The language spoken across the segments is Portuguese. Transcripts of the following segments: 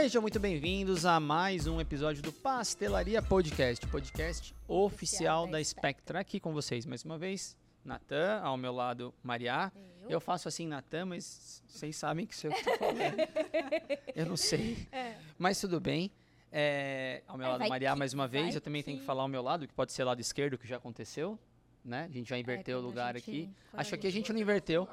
Sejam muito bem-vindos a mais um episódio do Pastelaria Podcast, podcast oficial da Spectra. Aqui com vocês mais uma vez, Natan, ao meu lado, Mariá. Eu? Eu faço assim, Natan, mas vocês sabem que sou eu que tô falando. eu não sei. Mas tudo bem. É, ao meu É, lado, que- mais uma vez. Eu também tenho que que- falar ao meu lado, que pode ser lado esquerdo, que já aconteceu. Né? A gente já inverteu o lugar aqui. Acho que a gente- gente não inverteu.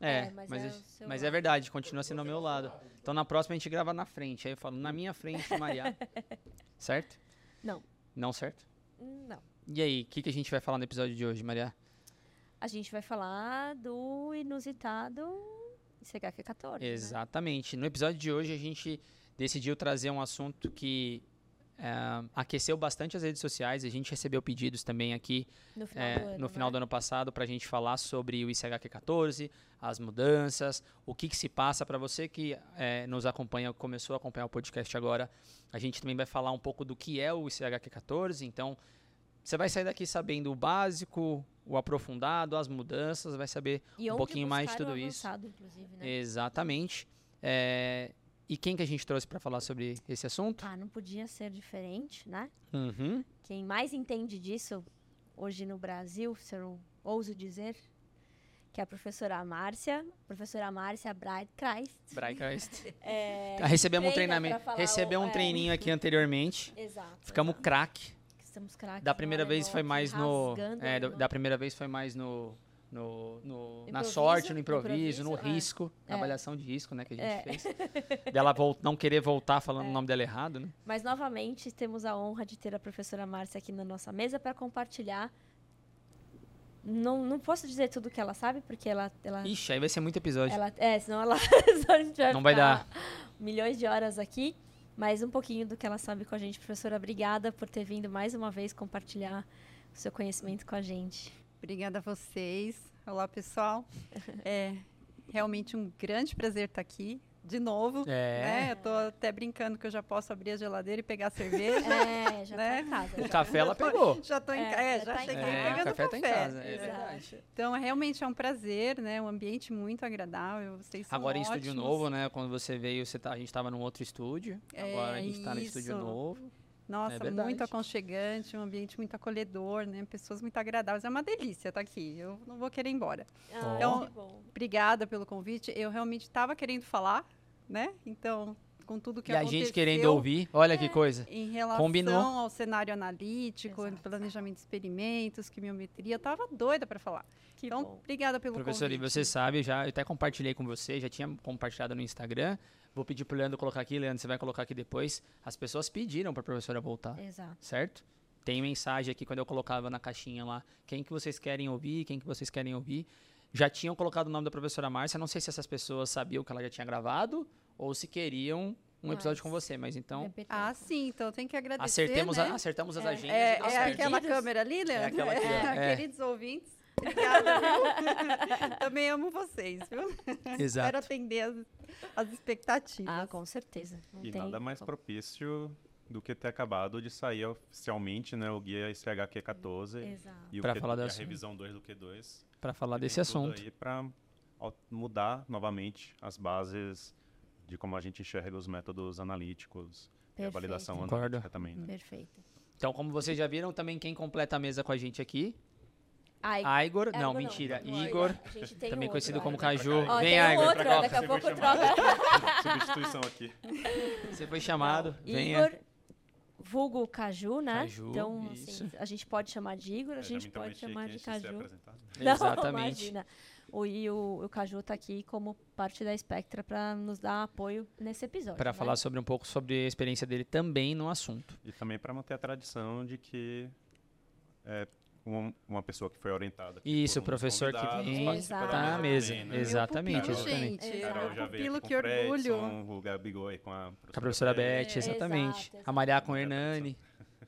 É, É, mas, mas é é, mas é verdade, continua sendo ao meu lado. Então na próxima a gente grava na frente. Aí eu falo, na minha frente, Mariá. certo? Não. Não certo? Não. E aí, o que, que a gente vai falar no episódio de hoje, Mariá? A gente vai falar do inusitado CHQ14. né? Exatamente. No episódio de hoje a gente decidiu trazer um assunto que é, aqueceu bastante as redes sociais. A gente recebeu pedidos também aqui No final é, do ano. no final né? do ano passado para a gente falar sobre o ICHQ14, as mudanças, o que, que se passa para você que é, nos acompanha, começou a acompanhar o podcast agora. A gente também vai falar um pouco do que é o ICHQ14. Então, você vai sair daqui sabendo o básico, o aprofundado, as mudanças, vai saber E um pouquinho mais de tudo isso. inclusive, né? Exatamente. É, e quem que a gente trouxe para falar sobre esse assunto? Ah, não podia ser diferente, né? Uhum. Quem mais entende disso hoje no Brasil, se eu ouso dizer, que é a professora Márcia, professora Márcia Breitkreis. Breakfast. É, Ah, Recebemos um treina treinamento, recebeu o- um é. treininho aqui anteriormente. Exato. Ficamos craque. Estamos craques. Da primeira no vez foi mais no. é, alemão. da primeira vez foi mais no. No, no- na sorte, no improviso, no improviso, é. risco, na É. avaliação de risco, né, que a gente É. fez. Dela não querer voltar falando o nome dela errado, né? Mas novamente temos a honra de ter a professora Márcia aqui na nossa mesa para compartilhar. Não, não posso dizer tudo que ela sabe, porque ela. ela, Ixi, aí vai ser muito episódio. ela é, senão ela. senão a gente vai Não vai ficar Milhões de horas aqui. Mas um pouquinho do que ela sabe com a gente. Professora, obrigada por ter vindo mais uma vez compartilhar o seu conhecimento com a gente. Obrigada a vocês. Olá, pessoal. É realmente um grande prazer estar aqui de novo. É. Né? Eu tô até brincando que eu já posso abrir a geladeira e pegar a cerveja. É, já Né? tá em casa. O café ela pegou. Já tô em É, casa. É, já já tá em cheguei casa. É, o pegando café tá em casa. É verdade. Então, realmente é um prazer, né? Um ambiente muito agradável. Vocês são Agora em estúdio ótimos. novo, né? Quando você veio, você tá, a gente tava num outro estúdio. É, Agora a gente tá no estúdio novo. Nossa, É muito aconchegante, um ambiente muito acolhedor, né? Pessoas muito agradáveis. É uma delícia estar aqui. Eu não vou querer ir embora. Ah, Então- que bom. Obrigada pelo convite. Eu realmente estava querendo falar, né? Então, com tudo que e a aconteceu gente querendo ouvir. Olha que coisa. em relação Combinou. ao cenário analítico, Exato. planejamento de experimentos, quimiometria, eu estava doida para falar. Que então, bom. obrigada pelo Professor, e convite. você sabe, eu já eu até compartilhei com você, já tinha compartilhado no Instagram. Vou pedir pro Leandro colocar aqui, Leandro, você vai colocar aqui depois. As pessoas pediram pra professora voltar, Exato. certo? Tem mensagem aqui quando eu colocava na caixinha lá. Quem que vocês querem ouvir, quem que vocês querem ouvir. Já tinham colocado o nome da professora Márcia, não sei se essas pessoas sabiam que ela já tinha gravado ou se queriam um episódio Mas- com você, mas então. Ah, sim, então tem que agradecer, acertemos, a- né? acertamos as É, agendas. É, é aquela câmera ali, Leandro? aquela aqui. É. Queridos ouvintes, obrigada, viu? Também amo vocês, viu? Quero Exato. atender as, as expectativas. Ah, com certeza. Não E tem nada mais propício do que ter acabado de sair oficialmente né, o guia ICHQ 14 Exato. e, o Pra Q- falar e a revisão 2 do Q2. Pra falar desse assunto. para mudar novamente as bases de como a gente enxerga os métodos analíticos e a Perfeito. validação Concordo. analítica também. Né? Perfeito. Então, como vocês já viram, também quem completa a mesa com a gente aqui, Aigor, Igor não, mentira, não, Igor, A gente tem também um conhecido outro, como. Caju. Ó, Vem, um Aigor, outro, pra cá. daqui a Você pouco troca. Substituição aqui. Você foi chamado, venha. Igor, vulgo Caju, né? Caju, então, isso. assim, a gente pode chamar de Igor, a É, gente pode chamar de Caju. apresentado. Não, Exatamente. imagina. O, e o, o Caju tá aqui como parte da Spectra para nos dar apoio nesse episódio. Para né? falar sobre um pouco sobre a experiência dele também no assunto. E também para manter a tradição de que é, um- uma pessoa que foi orientada. aqui Isso, o professor que vem participa da tá na mesa. também, né? Exatamente, pupilo, exatamente. gente. Carol Exato. já veio Pupilo, aqui que com o Fredson, orgulho. o Gabigol com a Com a professora Beth, Beth. exatamente. Exato, A Maria com o. Hernani.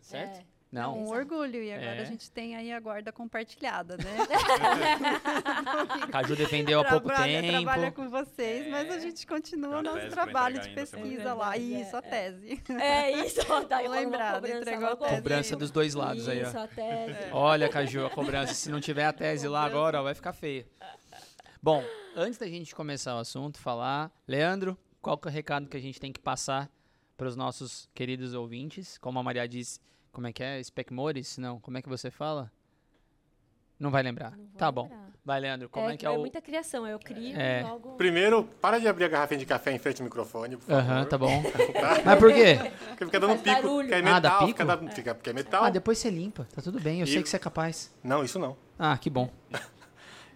Certo? É. Não. um Exato. orgulho. E agora É. a gente tem aí a guarda compartilhada, né? Caju defendeu há pouco Trabalha- tempo. Trabalha com vocês, mas a gente continua o nosso trabalho de pesquisa lá. É verdade, Isso, é, a tese. É isso, tá aí cobrança entregou a tese. Cobrança dos dois lados aí, ó. Isso, a tese. Olha, Caju, a cobrança. Se não tiver a tese lá agora, ó, vai ficar feia. Bom, antes da gente começar o assunto, falar, Leandro, qual que é o recado que a gente tem que passar para os nossos queridos ouvintes. Como a Maria disse, como é que é? Specmores? Não, como é que você fala? Não vai lembrar. Não Tá bom. lembrar. Vai, Leandro, como é, que é, o... muita criação, eu crio É. logo... Primeiro, para de abrir a garrafinha de café em frente ao microfone, por favor. Aham, tá bom. Tá? Mas por quê? Porque fica dando Faz pico, barulho. que é Ah, dá metal, pico? fica, fica- porque é metal. Ah, depois você limpa. Tá tudo bem, eu E- sei que você é capaz. Não, isso não. Ah, que bom.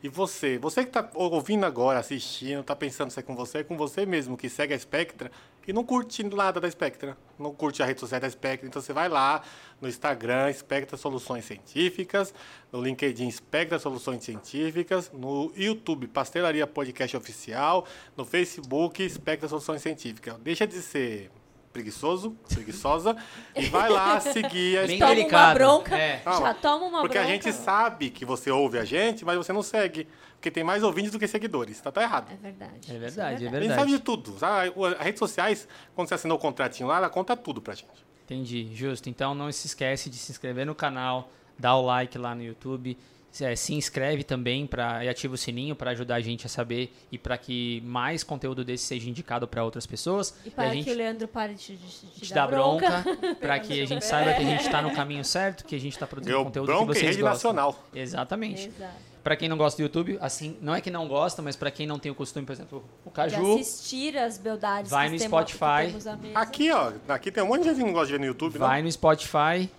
E você, você que está ouvindo agora, assistindo, está pensando se é com você, é com você mesmo, que segue a Spectra e não curte nada da Spectra, não curte a rede social da Spectra. Então você vai lá no Instagram, Spectra Soluções Científicas, no LinkedIn, Spectra Soluções Científicas, no YouTube, Pastelaria Podcast Oficial, no Facebook, Spectra Soluções Científicas. Deixa de ser preguiçoso, preguiçosa, e vai lá seguir a Bem Toma uma bronca. É. Calma. Já toma uma Porque a bronca. gente sabe que você ouve a gente, mas você não segue. Porque tem mais ouvintes do que seguidores. Tá, tá errado. É verdade. É isso verdade, é A gente verdade. sabe de tudo. sabe? O- As redes sociais, quando você assinou o contratinho lá, ela conta tudo pra gente. Entendi, justo. Então não se esquece de se inscrever no canal, dá o like lá no YouTube, é, se inscreve também pra, e ativa o sininho para ajudar a gente a saber e para que mais conteúdo desse seja indicado para outras pessoas. E para a gente que o Leandro pare de, de, de te dar dá bronca, bronca. para que a gente saiba que a gente está no caminho certo, que a gente está produzindo Ganhou conteúdo que bronca em vocês rede gostam. nacional. Exatamente. Exato. Para quem não gosta do YouTube, assim, não é que não gosta, mas para quem não tem o costume, por exemplo, o De Caju, assistir as beldades Vai no Spotify. Aqui, ó. Aqui tem um monte de gente que não gosta de ver no YouTube, né? Vai no Spotify,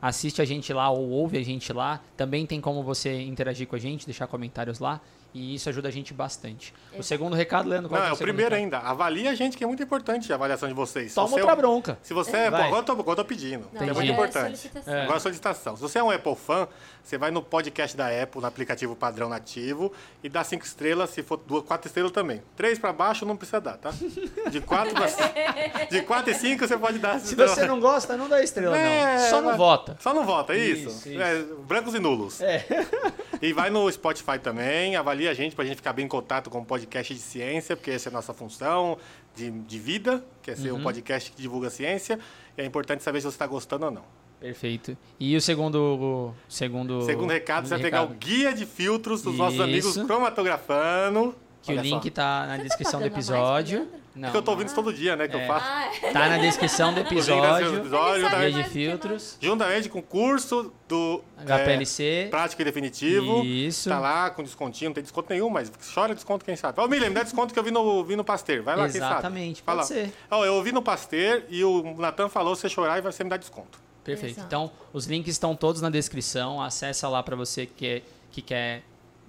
assiste a gente lá ou ouve a gente lá. Também tem como você interagir com a gente, deixar comentários lá. E isso ajuda a gente bastante. O segundo recado, Leandro, qual Não, que é o primeiro recado? ainda. Avalie a gente, que é muito importante a avaliação de vocês. Toma você é outra um- bronca. Se você é. Vai. Agora eu tô, agora eu tô pedindo. Não, é muito é importante. É. Agora a solicitação. Se você é um Apple fan, você vai no podcast da Apple, no aplicativo padrão nativo, e dá cinco estrelas, se for duas, quatro estrelas também. Três para baixo não precisa dar, tá? De quatro, pra, de quatro e cinco você pode dar. Se você não gosta, não dá estrela, É, não. Só não vota. Só não vota, é isso? Isso, isso. É, brancos e nulos. É. E vai no Spotify também, avalia a gente pra gente ficar bem em contato com o podcast de ciência, porque essa é a nossa função de, de vida, que é ser Uhum. um podcast que divulga ciência. E é importante saber se você está gostando ou não. Perfeito. E o segundo. O segundo, Segundo recado, você vai pegar o guia de filtros dos nossos amigos Isso. cromatografando. Que Olha o link só. tá na Você tá descrição do a mais, episódio. Leandro? Não. que eu tô ouvindo isso todo dia, né? Que É. eu faço. Ah, é. Tá na descrição do episódio. episódio, sabe juntamente, de filtros. juntamente com o curso do é, HPLC. Prático e Definitivo. Isso. Tá lá com descontinho, não tem desconto nenhum, mas chora desconto quem sabe. Ô, Miriam, me dá desconto que eu vi no, vi no Pasteur. Vai lá, quem sabe. Exatamente, Fala. pode ser. Ó, eu ouvi no Pasteur e o Natan falou, se você chorar, você me dá desconto. Perfeito. Exato. Então, os links estão todos na descrição. Acessa lá para você que, que quer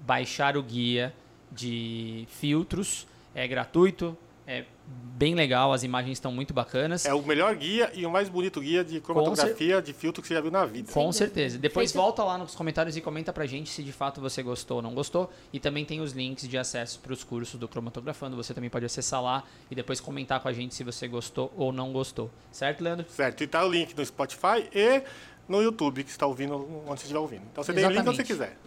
baixar o guia de filtros. É gratuito, é bem legal, as imagens estão muito bacanas. É o melhor guia e o mais bonito guia de cromatografia de filtro que você já viu na vida. Com certeza. Depois Feito- volta lá nos comentários e comenta pra gente se de fato você gostou ou não gostou. E também tem os links de acesso para os cursos do Cromatografando. Você também pode acessar lá e depois comentar com a gente se você gostou ou não gostou. Certo, Leandro? Certo, e tá o link no Spotify e no YouTube, que você está ouvindo onde você estiver ouvindo. Então você tem o link onde você Exatamente. quiser.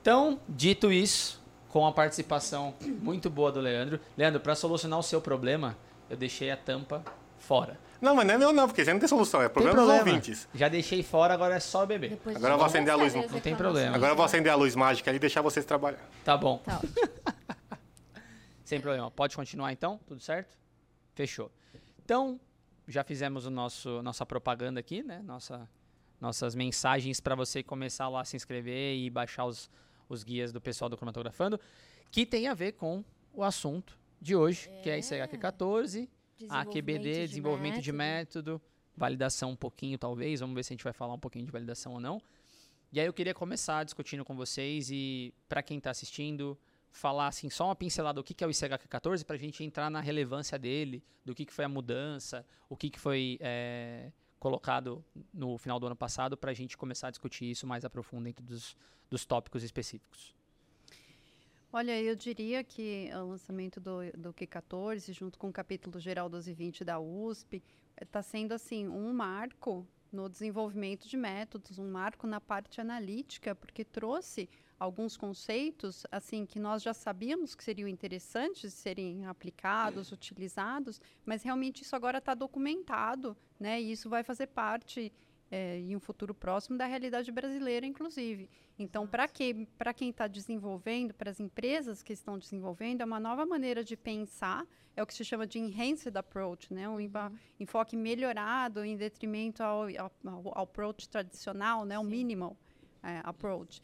Então, dito isso, com a participação muito boa do Leandro. Leandro, para solucionar o seu problema, eu deixei a tampa fora. Não, mas não é meu não, porque você não tem solução, é Tem problema dos problema. ouvintes. Já deixei fora, agora é só beber. Depois Agora eu vou acender a luz, as não tem problema. Agora eu vou acender a luz mágica ali e deixar vocês trabalhar. Tá bom. Tá ótimo. Sem problema. Pode continuar então? Tudo certo? Fechou. Então, já fizemos o nosso nossa propaganda aqui, né? Nossa, nossas mensagens para você começar lá a se inscrever e baixar os, os guias do pessoal do Cromatografando, que tem a ver com o assunto de hoje, que é a ICHQ14, AQBD, desenvolvimento de método, validação um pouquinho talvez, vamos ver se a gente vai falar um pouquinho de validação ou não. E aí eu queria começar discutindo com vocês e para quem está assistindo, falar assim só uma pincelada do que que é o ICHQ14 para a gente entrar na relevância dele, do que, que foi a mudança, o que, que foi é, colocado no final do ano passado para a gente começar a discutir isso mais a dentro dos, dos tópicos específicos. Olha, eu diria que o lançamento do, do Q14, junto com o capítulo geral 12 e 20 da USP, está sendo assim um marco no desenvolvimento de métodos, um marco na parte analítica, porque trouxe alguns conceitos assim que nós já sabíamos que seriam interessantes de serem aplicados, utilizados, mas realmente isso agora está documentado, né? E isso vai fazer parte é, em um futuro próximo da realidade brasileira, inclusive. Então, para que, quem está desenvolvendo, para as empresas que estão desenvolvendo, é uma nova maneira de pensar, é o que se chama de enhanced approach, né? um uhum. enfoque melhorado em detrimento ao, ao, ao approach tradicional, né? o minimal é, approach.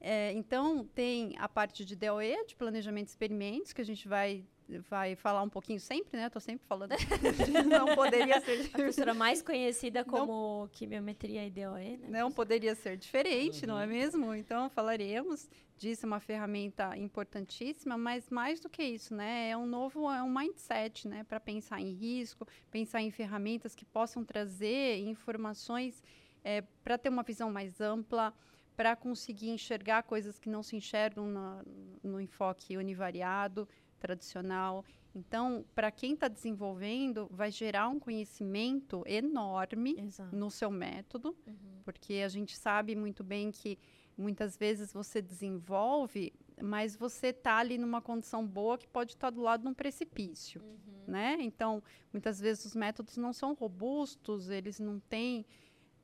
É, então, tem a parte de DOE, de planejamento de experimentos, que a gente vai vai falar um pouquinho sempre, né? Estou sempre falando. não poderia ser. A professora mais conhecida como não, quimiometria e DOE, né? Não poderia ser diferente, uhum. não é uhum. mesmo? Então, falaremos disso, é uma ferramenta importantíssima, mas mais do que isso, né? É um novo, é um mindset, né? Para pensar em risco, pensar em ferramentas que possam trazer informações é, para ter uma visão mais ampla, para conseguir enxergar coisas que não se enxergam na, no enfoque univariado, tradicional. Então, para quem está desenvolvendo, vai gerar um conhecimento enorme Exato. no seu método, uhum. porque a gente sabe muito bem que muitas vezes você desenvolve, mas você está ali numa condição boa que pode estar tá do lado de um precipício, uhum. né? Então, muitas vezes os métodos não são robustos, eles não têm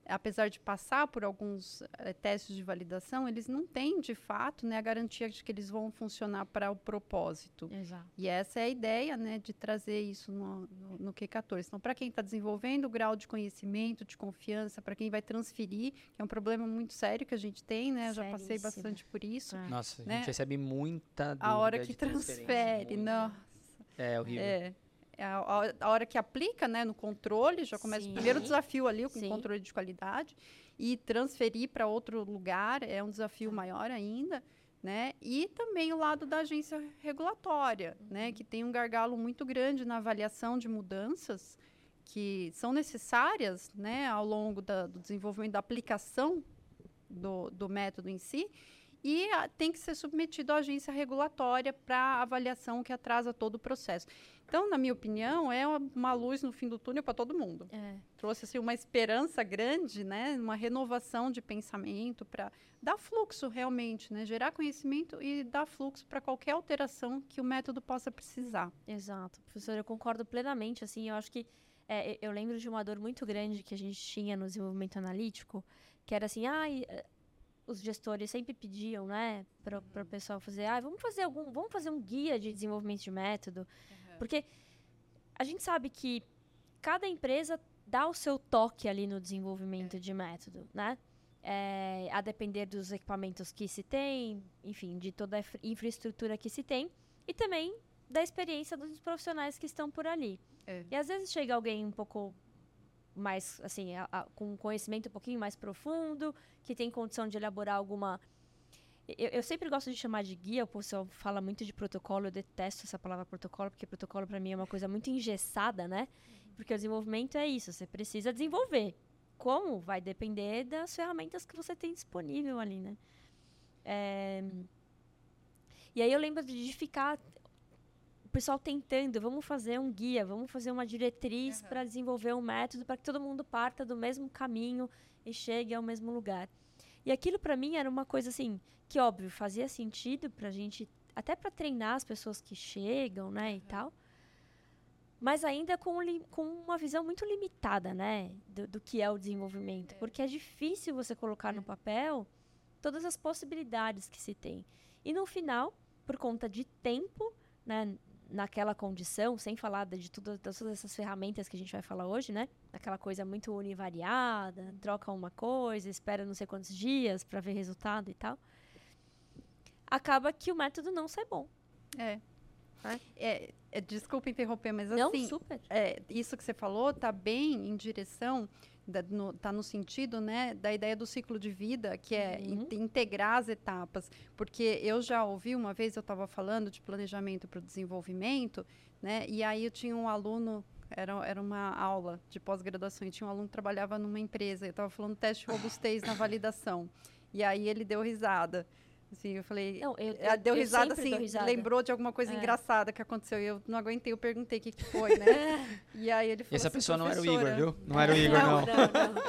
apesar de passar por alguns é, testes de validação, eles não têm, de fato, né, a garantia de que eles vão funcionar para o propósito. Exato. E essa é a ideia né, de trazer isso no, no, no Q14. Então, para quem está desenvolvendo o grau de conhecimento, de confiança, para quem vai transferir, que é um problema muito sério que a gente tem, né? Já passei bastante por isso. É. Nossa, né? a gente recebe muita A hora que transfere, não. É horrível. É. É a, a, hora que aplica né, no controle, já começa Sim. o primeiro desafio ali com o controle de qualidade. E transferir para outro lugar é um desafio maior ainda. Né? E também o lado da agência regulatória, uhum. né? que tem um gargalo muito grande na avaliação de mudanças que são necessárias né, ao longo da, do desenvolvimento da aplicação do, do método em si e a, tem que ser submetido à agência regulatória para avaliação que atrasa todo o processo. Então, na minha opinião, é uma luz no fim do túnel para todo mundo. É. Trouxe assim, uma esperança grande, né? uma renovação de pensamento para dar fluxo realmente, né? gerar conhecimento e dar fluxo para qualquer alteração que o método possa precisar. Exato. Professor, eu concordo plenamente. Assim, eu acho que é, eu lembro de uma dor muito grande que a gente tinha no desenvolvimento analítico, que era assim, ah, os gestores sempre pediam, né, para o uhum. pessoal fazer, ah, vamos fazer algum, vamos fazer um guia de desenvolvimento de método. Uhum. Porque a gente sabe que cada empresa dá o seu toque ali no desenvolvimento é. de método, né? É, a depender dos equipamentos que se tem, enfim, de toda a infraestrutura que se tem e também da experiência dos profissionais que estão por ali. É. E às vezes chega alguém um pouco mais, assim, a, a, com um conhecimento um pouquinho mais profundo, que tem condição de elaborar alguma eu, eu, sempre gosto de chamar de guia, o pessoal fala muito de protocolo, eu detesto essa palavra protocolo, porque protocolo para mim é uma coisa muito engessada, né? Porque o desenvolvimento é isso, você precisa desenvolver. Como? Vai depender das ferramentas que você tem disponível ali, né? É... E aí eu lembro de ficar pessoal tentando, vamos fazer um guia, vamos fazer uma diretriz uhum. para desenvolver um método para que todo mundo parta do mesmo caminho e chegue ao mesmo lugar. E aquilo para mim era uma coisa assim, que óbvio, fazia sentido pra gente, até para treinar as pessoas que chegam, né, uhum. e tal. Mas ainda com, com uma visão muito limitada, né, do, do que é o desenvolvimento. É. Porque é difícil você colocar no é. papel todas as possibilidades que se tem. E no final, por conta de tempo, né, naquela condição, sem falar de, de tudo, todas essas ferramentas que a gente vai falar hoje, né? Aquela coisa muito univariada, troca uma coisa, espera não sei quantos dias para ver resultado e tal. Acaba que o método não sai bom. É. É, é, é desculpa interromper, mas não, assim, super. É, isso que você falou está bem em direção está no, tá no sentido né, da ideia do ciclo de vida, que é uhum. in, integrar as etapas. Porque eu já ouvi, uma vez eu estava falando de planejamento para o desenvolvimento, né, e aí eu tinha um aluno era, era uma aula de pós-graduação e tinha um aluno que trabalhava numa empresa. Eu estava falando teste de robustez na validação. E aí ele deu risada. Assim, eu falei. Não, eu, eu, deu risada, assim, risada. lembrou de alguma coisa é. engraçada que aconteceu. E eu não aguentei, eu perguntei o que, que foi, né? e aí ele falou. Essa assim, pessoa não era o Igor, viu? Não era o Igor, não. não. não, não.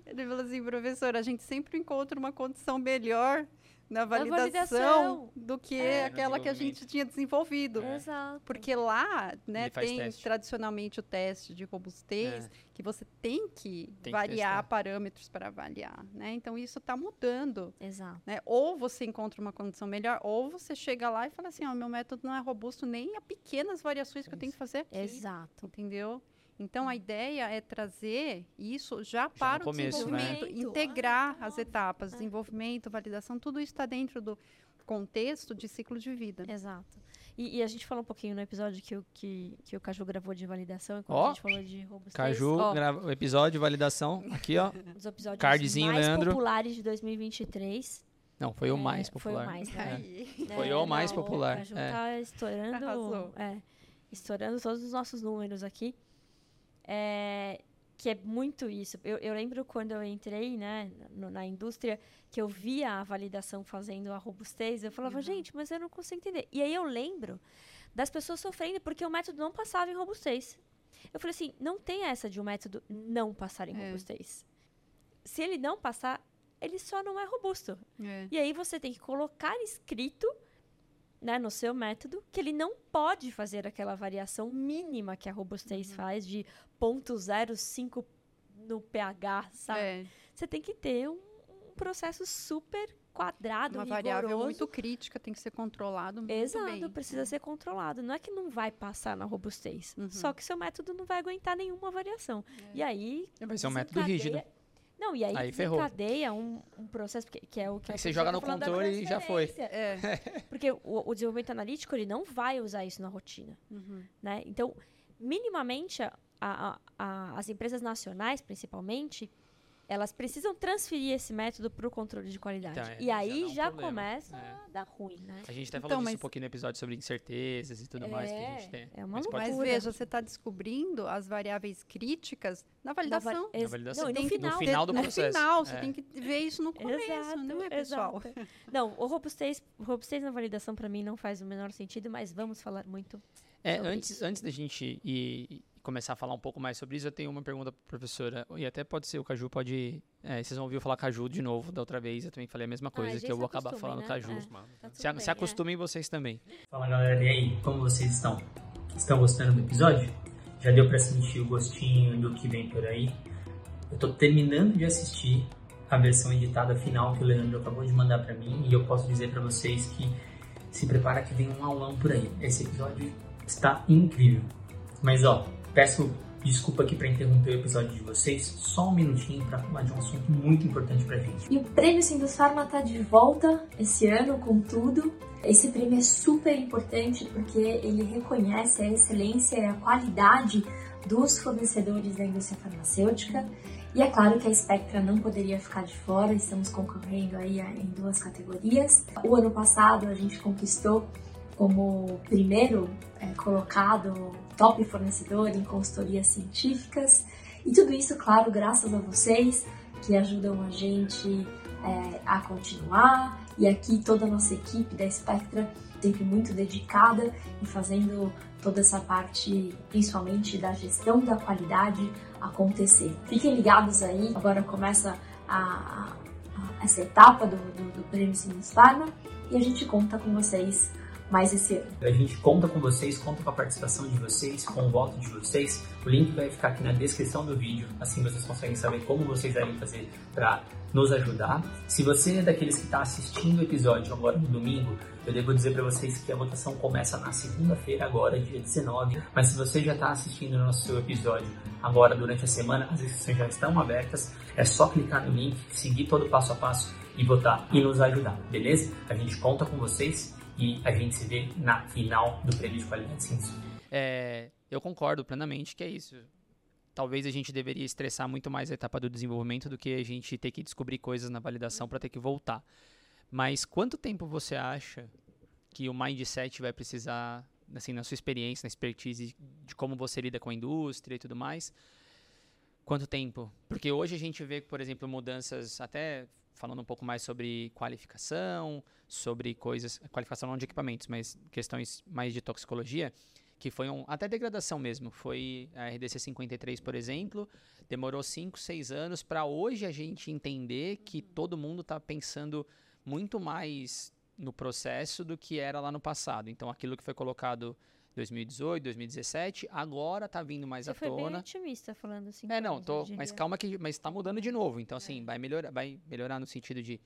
ele falou assim, professora, a gente sempre encontra uma condição melhor na validação, validação. do que É. aquela que a gente tinha desenvolvido. Exato. Porque lá, né, tem teste. tradicionalmente o teste de robustez, É. que você tem que Tem que variar testar. parâmetros para avaliar, né? Então isso está mudando, Exato. né? Ou você encontra uma condição melhor, ou você chega lá e fala assim, ó, meu método não é robusto nem a pequenas variações que eu tenho que fazer aqui, Exato. entendeu? Então a ideia é trazer isso já, para o começo, né? desenvolvimento, Desenvolvimento. integrar Ah, as óbvio. etapas, É. desenvolvimento, validação, tudo isso está dentro do contexto de ciclo de vida. Exato. E, e a gente falou um pouquinho no episódio que o, que, que o Caju gravou de validação, enquanto Ó. a gente falou de robustez. Caju, Ó, grava o episódio, validação. Aqui, ó. os episódios cardzinho, mais Leandro. populares de 2023. Não, foi o É, mais foi o popular. mais, né? É. Aí. Foi É, o mais não, popular, O Caju é. tá estourando. É, estourando todos os nossos números aqui. É, que é muito isso. Eu, eu lembro quando eu entrei né, no- na indústria, que eu via a validação fazendo a robustez, eu falava, gente, mas eu não consigo entender. E aí eu lembro das pessoas sofrendo porque o método não passava em robustez. Eu falei assim, não tem essa de um método não passar em É. robustez. Se ele não passar, ele só não é robusto. É. E aí você tem que colocar escrito né, no seu método que ele não pode fazer aquela variação mínima que a robustez faz de 0.05 no pH, sabe? É, Você tem que ter um, um processo super quadrado, uma rigoroso. variável muito crítica tem que ser controlado muito Exato, bem. precisa ser controlado. Não é que não vai passar na robustez, Uhum. só que seu método não vai aguentar nenhuma variação. É. E aí Vai ser um método rígido. Não, e aí, Aí desencadeia um, um processo que, que é o que Aí você joga tá no controle e já foi. É. Porque o, o desenvolvimento analítico ele não vai usar isso na rotina, Uhum. né? Então, minimamente, a- a- a- as empresas nacionais, principalmente, elas precisam transferir esse método para o controle de qualidade. Então, é, e já aí dá um já, começa É. a dar ruim, né? A gente até Então, falou disso um pouquinho no episódio sobre incertezas e tudo mais que a gente tem. é uma Mas pode- Mas veja, você está descobrindo as variáveis críticas na Na va- validação. ex- validação. Não, no final. No final do no processo. final, você É. tem que ver isso no começo, Exato, não é, pessoal? exato. Não, o robustez, robustez na validação para mim não faz o menor sentido, mas vamos falar muito. É, sobre antes, isso. antes da gente ir começar a falar um pouco mais sobre isso, eu tenho uma pergunta para professora. E até pode ser o Caju, pode. é, vocês vão ouvir eu falar Caju de novo da outra vez. Eu também falei a mesma coisa, gente que eu vou acabar acostumem, falando né? Caju. É. Tá tudo Se, a- bem, se é. acostumem vocês também. Fala galera, e aí, como vocês estão? Estão gostando do episódio? Já deu pra sentir o gostinho do que vem por aí? Eu tô terminando de assistir a versão editada final que o Leandro acabou de mandar pra mim e eu posso dizer pra vocês que se prepara que vem um aulão por aí. Esse episódio está incrível. Mas ó, peço desculpa aqui pra interromper o episódio de vocês, só um minutinho pra falar de um assunto muito importante pra gente. E o Prêmio Sindusfarma está de volta esse ano com tudo. Esse prêmio é super importante porque ele reconhece a excelência e a qualidade dos fornecedores da indústria farmacêutica. E é claro que a Spectra não poderia ficar de fora, estamos concorrendo aí em duas categorias. O ano passado a gente conquistou como primeiro é, colocado top fornecedor em consultorias científicas. E tudo isso, claro, graças a vocês que ajudam a gente é, a continuar. E aqui toda a nossa equipe da Spectra sempre muito dedicada e fazendo toda essa parte, principalmente da gestão da qualidade, acontecer. Fiquem ligados aí, agora começa a, a- essa etapa do, do, do Prêmio Siemens Pharma e a gente conta com vocês mais esse ano. A gente conta com vocês, conta com a participação de vocês, com o voto de vocês. O link vai ficar aqui na descrição do vídeo, assim vocês conseguem saber como vocês devem fazer para nos ajudar. Se você é daqueles que está assistindo o episódio agora no domingo, eu devo dizer para vocês que a votação começa na segunda-feira, agora, dia 19. Mas se você já está assistindo o nosso episódio agora durante a semana, as inscrições já estão abertas. É só clicar no link, seguir todo o passo a passo e votar e nos ajudar, beleza? A gente conta com vocês e a gente se vê na final do Prêmio de Qualidade Ciência. É, eu concordo plenamente que é isso. Talvez a gente deveria estressar muito mais a etapa do desenvolvimento do que a gente ter que descobrir coisas na validação para ter que voltar. Mas quanto tempo você acha que o mindset vai precisar, assim, na sua experiência, na expertise de como você lida com a indústria e tudo mais? Quanto tempo? Porque hoje a gente vê, por exemplo, mudanças, até falando um pouco mais sobre qualificação, sobre coisas, qualificação não de equipamentos, mas questões mais de toxicologia, que foi um, até degradação mesmo. Foi a RDC 53, por exemplo, demorou 5, 6 anos para hoje a gente entender que todo mundo está pensando muito mais no processo do que era lá no passado. Então, aquilo que foi colocado 2018, 2017, agora tá vindo mais Você à foi bem tona. otimista falando assim. É, não, tô, mas calma que mas tá mudando de novo. Então assim, vai melhorar, vai melhorar no sentido de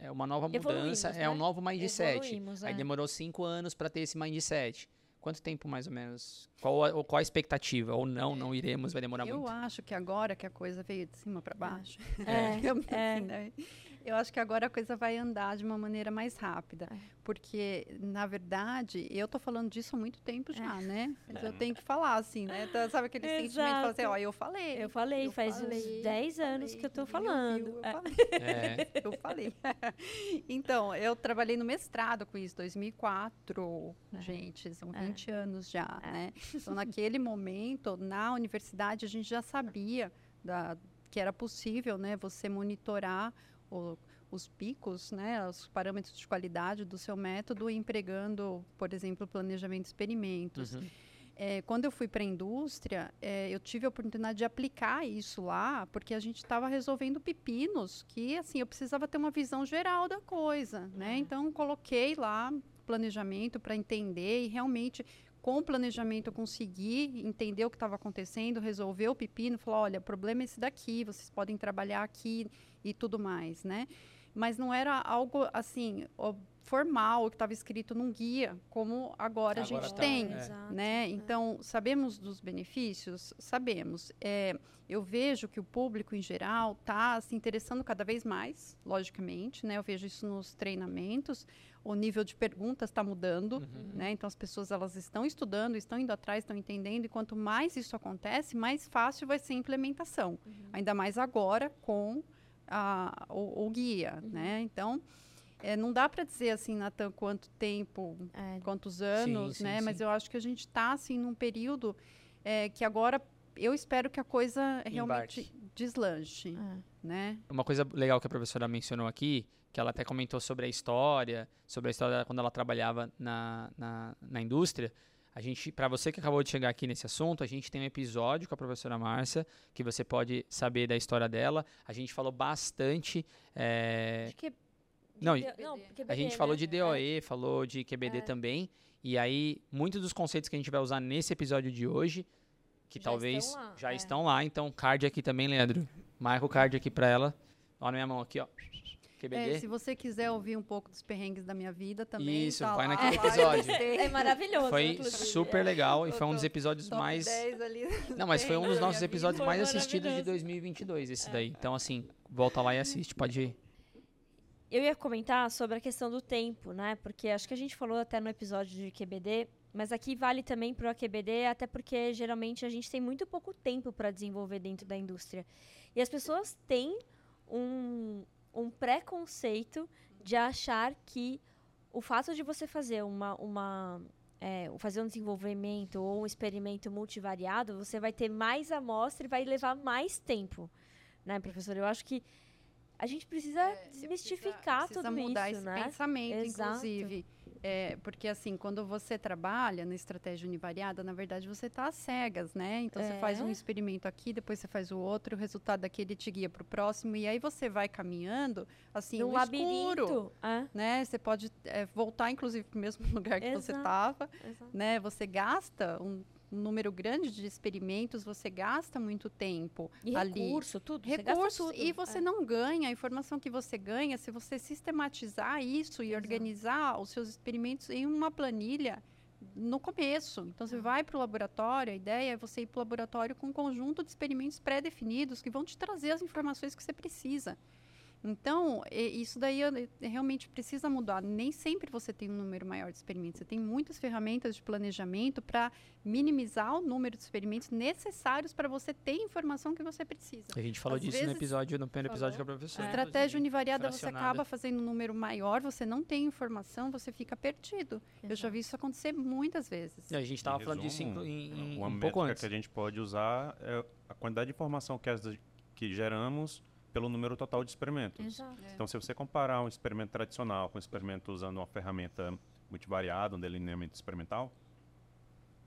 é uma nova mudança, é um né? novo mindset. Evoluímos, Aí é. demorou cinco anos para ter esse mindset. Quanto tempo mais ou menos? Qual a, qual a expectativa? Ou não, não iremos, vai demorar Eu muito. acho que agora que a coisa veio de cima para baixo, É, digamos é. Né? eu acho que agora a coisa vai andar de uma maneira mais rápida. É. Porque, na verdade, eu tô falando disso há muito tempo já, É. né? Mas eu tenho que falar, assim, né? Então, sabe aquele sentimento de falar assim, Exato. ó, eu falei. Eu falei, eu faz falei, uns 10 anos falei, que eu tô falando. ouviu, eu É. falei. É, Eu falei. então, eu trabalhei no mestrado com isso, 2004, gente, são É. 20 anos já, né? Então, naquele momento, na universidade, a gente já sabia da- que era possível, né, você monitorar o- os picos, né, os parâmetros de qualidade do seu método empregando, por exemplo, planejamento de experimentos. uhum. É, quando eu fui para a indústria, é, eu tive a oportunidade de aplicar isso lá, porque a gente estava resolvendo pepinos que, assim, eu precisava ter uma visão geral da coisa, né? Então, coloquei lá planejamento para entender e realmente, com o planejamento, eu consegui entender o que estava acontecendo, resolver o pepino, falar, olha, o problema é esse daqui, vocês podem trabalhar aqui e tudo mais, né? Mas não era algo, assim, formal, que estava escrito num guia, como agora, a Agora gente tá, tem é. Né? é. Então, sabemos dos benefícios? Sabemos. É, eu vejo que o público, em geral, está se interessando cada vez mais, logicamente, né? Eu vejo isso nos treinamentos. O nível de perguntas está mudando, Uhum. né? Então, as pessoas elas estão estudando, estão indo atrás, estão entendendo. E quanto mais isso acontece, mais fácil vai ser a implementação. Ainda mais agora com a, o, o guia, né? Então... é, não dá para dizer assim, Natan, quanto tempo É, quantos anos, sim, né? Mas sim. eu acho que a gente está assim num período é, que agora eu espero que a coisa realmente Embarque. deslanche, é. né? Uma coisa legal que a professora mencionou aqui, que ela até comentou sobre a história, sobre a história quando ela trabalhava na, na, na indústria. A gente, para você que acabou de chegar aqui nesse assunto, a gente tem um episódio com a professora Márcia, que você pode saber da história dela. A gente falou bastante. é, De que- de Não, que- e- não, a QBD, gente né? falou de É. DOE, falou de QBD também. E aí, muitos dos conceitos que a gente vai usar nesse episódio de hoje, que Já talvez estão lá, já é. estão lá. Então, card aqui também, Leandro. Marca o card aqui pra ela. Ó, na minha mão aqui, ó. QBD. É, se você quiser ouvir um pouco dos perrengues da minha vida também, Isso, tá vai lá, naquele episódio. É maravilhoso. Foi inclusive. super É. legal e foi um dos episódios Top mais. 10 ali Não, mas foi um dos nossos episódios mais assistidos de maravilhoso. 2022, esse daí. Então, assim, volta lá e assiste, pode ir. Eu ia comentar sobre a questão do tempo, né? Porque acho que a gente falou até no episódio de QBD, mas aqui vale também para o QBD, até porque geralmente a gente tem muito pouco tempo para desenvolver dentro da indústria. E as pessoas têm um, um preconceito de achar que o fato de você fazer uma, uma é, fazer um desenvolvimento ou um experimento multivariado, você vai ter mais amostra e vai levar mais tempo, né, professor? Eu acho que a gente precisa desmistificar precisa tudo mudar isso, esse né? pensamento, Exato. inclusive. É, porque assim, quando você trabalha na estratégia univariada, na verdade você está às cegas, né? Então você faz um É. experimento aqui, depois você faz o outro, o resultado daquele te guia para o próximo, e aí você vai caminhando assim, Num no escuro. labirinto. É, Né? Você pode é, voltar, inclusive, para o mesmo lugar que você Exato. estava. exato. Né? Você gasta um, um número grande de experimentos, você gasta muito tempo E ali recurso, tudo. recursos tudo. e você É. não ganha a informação que você ganha se você sistematizar isso e Exato. organizar os seus experimentos em uma planilha no começo. Então você vai para o laboratório, a ideia é você ir para o laboratório com um conjunto de experimentos pré-definidos que vão te trazer as informações que você precisa. Então, isso daí eh, realmente precisa mudar. Nem sempre você tem um número maior de experimentos. Você tem muitas ferramentas de planejamento para minimizar o número de experimentos necessários para você ter a informação que você precisa. A gente falou Às disso no vezes- episódio, no primeiro episódio Falou. com a professora. Estratégia inclusive. univariada, você acaba fazendo um número maior, você não tem informação, você fica perdido. Eu já vi isso acontecer muitas vezes. E a gente tava Em falando disso resumo, em, em- uma um pouco antes. que a gente pode usar é a quantidade de informação que, as, que geramos pelo número total de experimentos. Exato. Então, se você comparar um experimento tradicional com um experimento usando uma ferramenta multivariada, um delineamento experimental,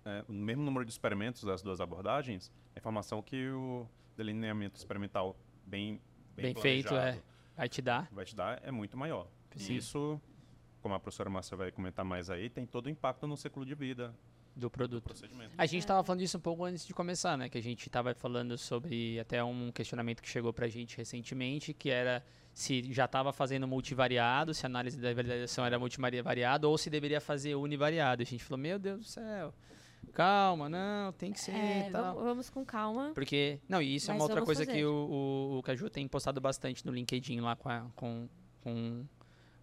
é, o mesmo número de experimentos das duas abordagens, a informação que o delineamento experimental bem, Bem feito, é. Vai te dar. vai te dar é muito maior. Sim. E isso, como a professora Márcia vai comentar mais aí, tem todo o impacto no ciclo de vida do do produto. procedimento. A gente estava falando disso um pouco antes de começar, né? Que a gente estava falando sobre até um questionamento que chegou pra gente recentemente, que era se já estava fazendo multivariado, se a análise da validação era multivariado ou se deveria fazer univariado. A gente falou, meu Deus do céu, calma, não, tem que ser É, tal. vamos, com calma. Porque, não, e isso é uma outra coisa fazer. que o, o, o Caju tem postado bastante no LinkedIn lá com, a- com, com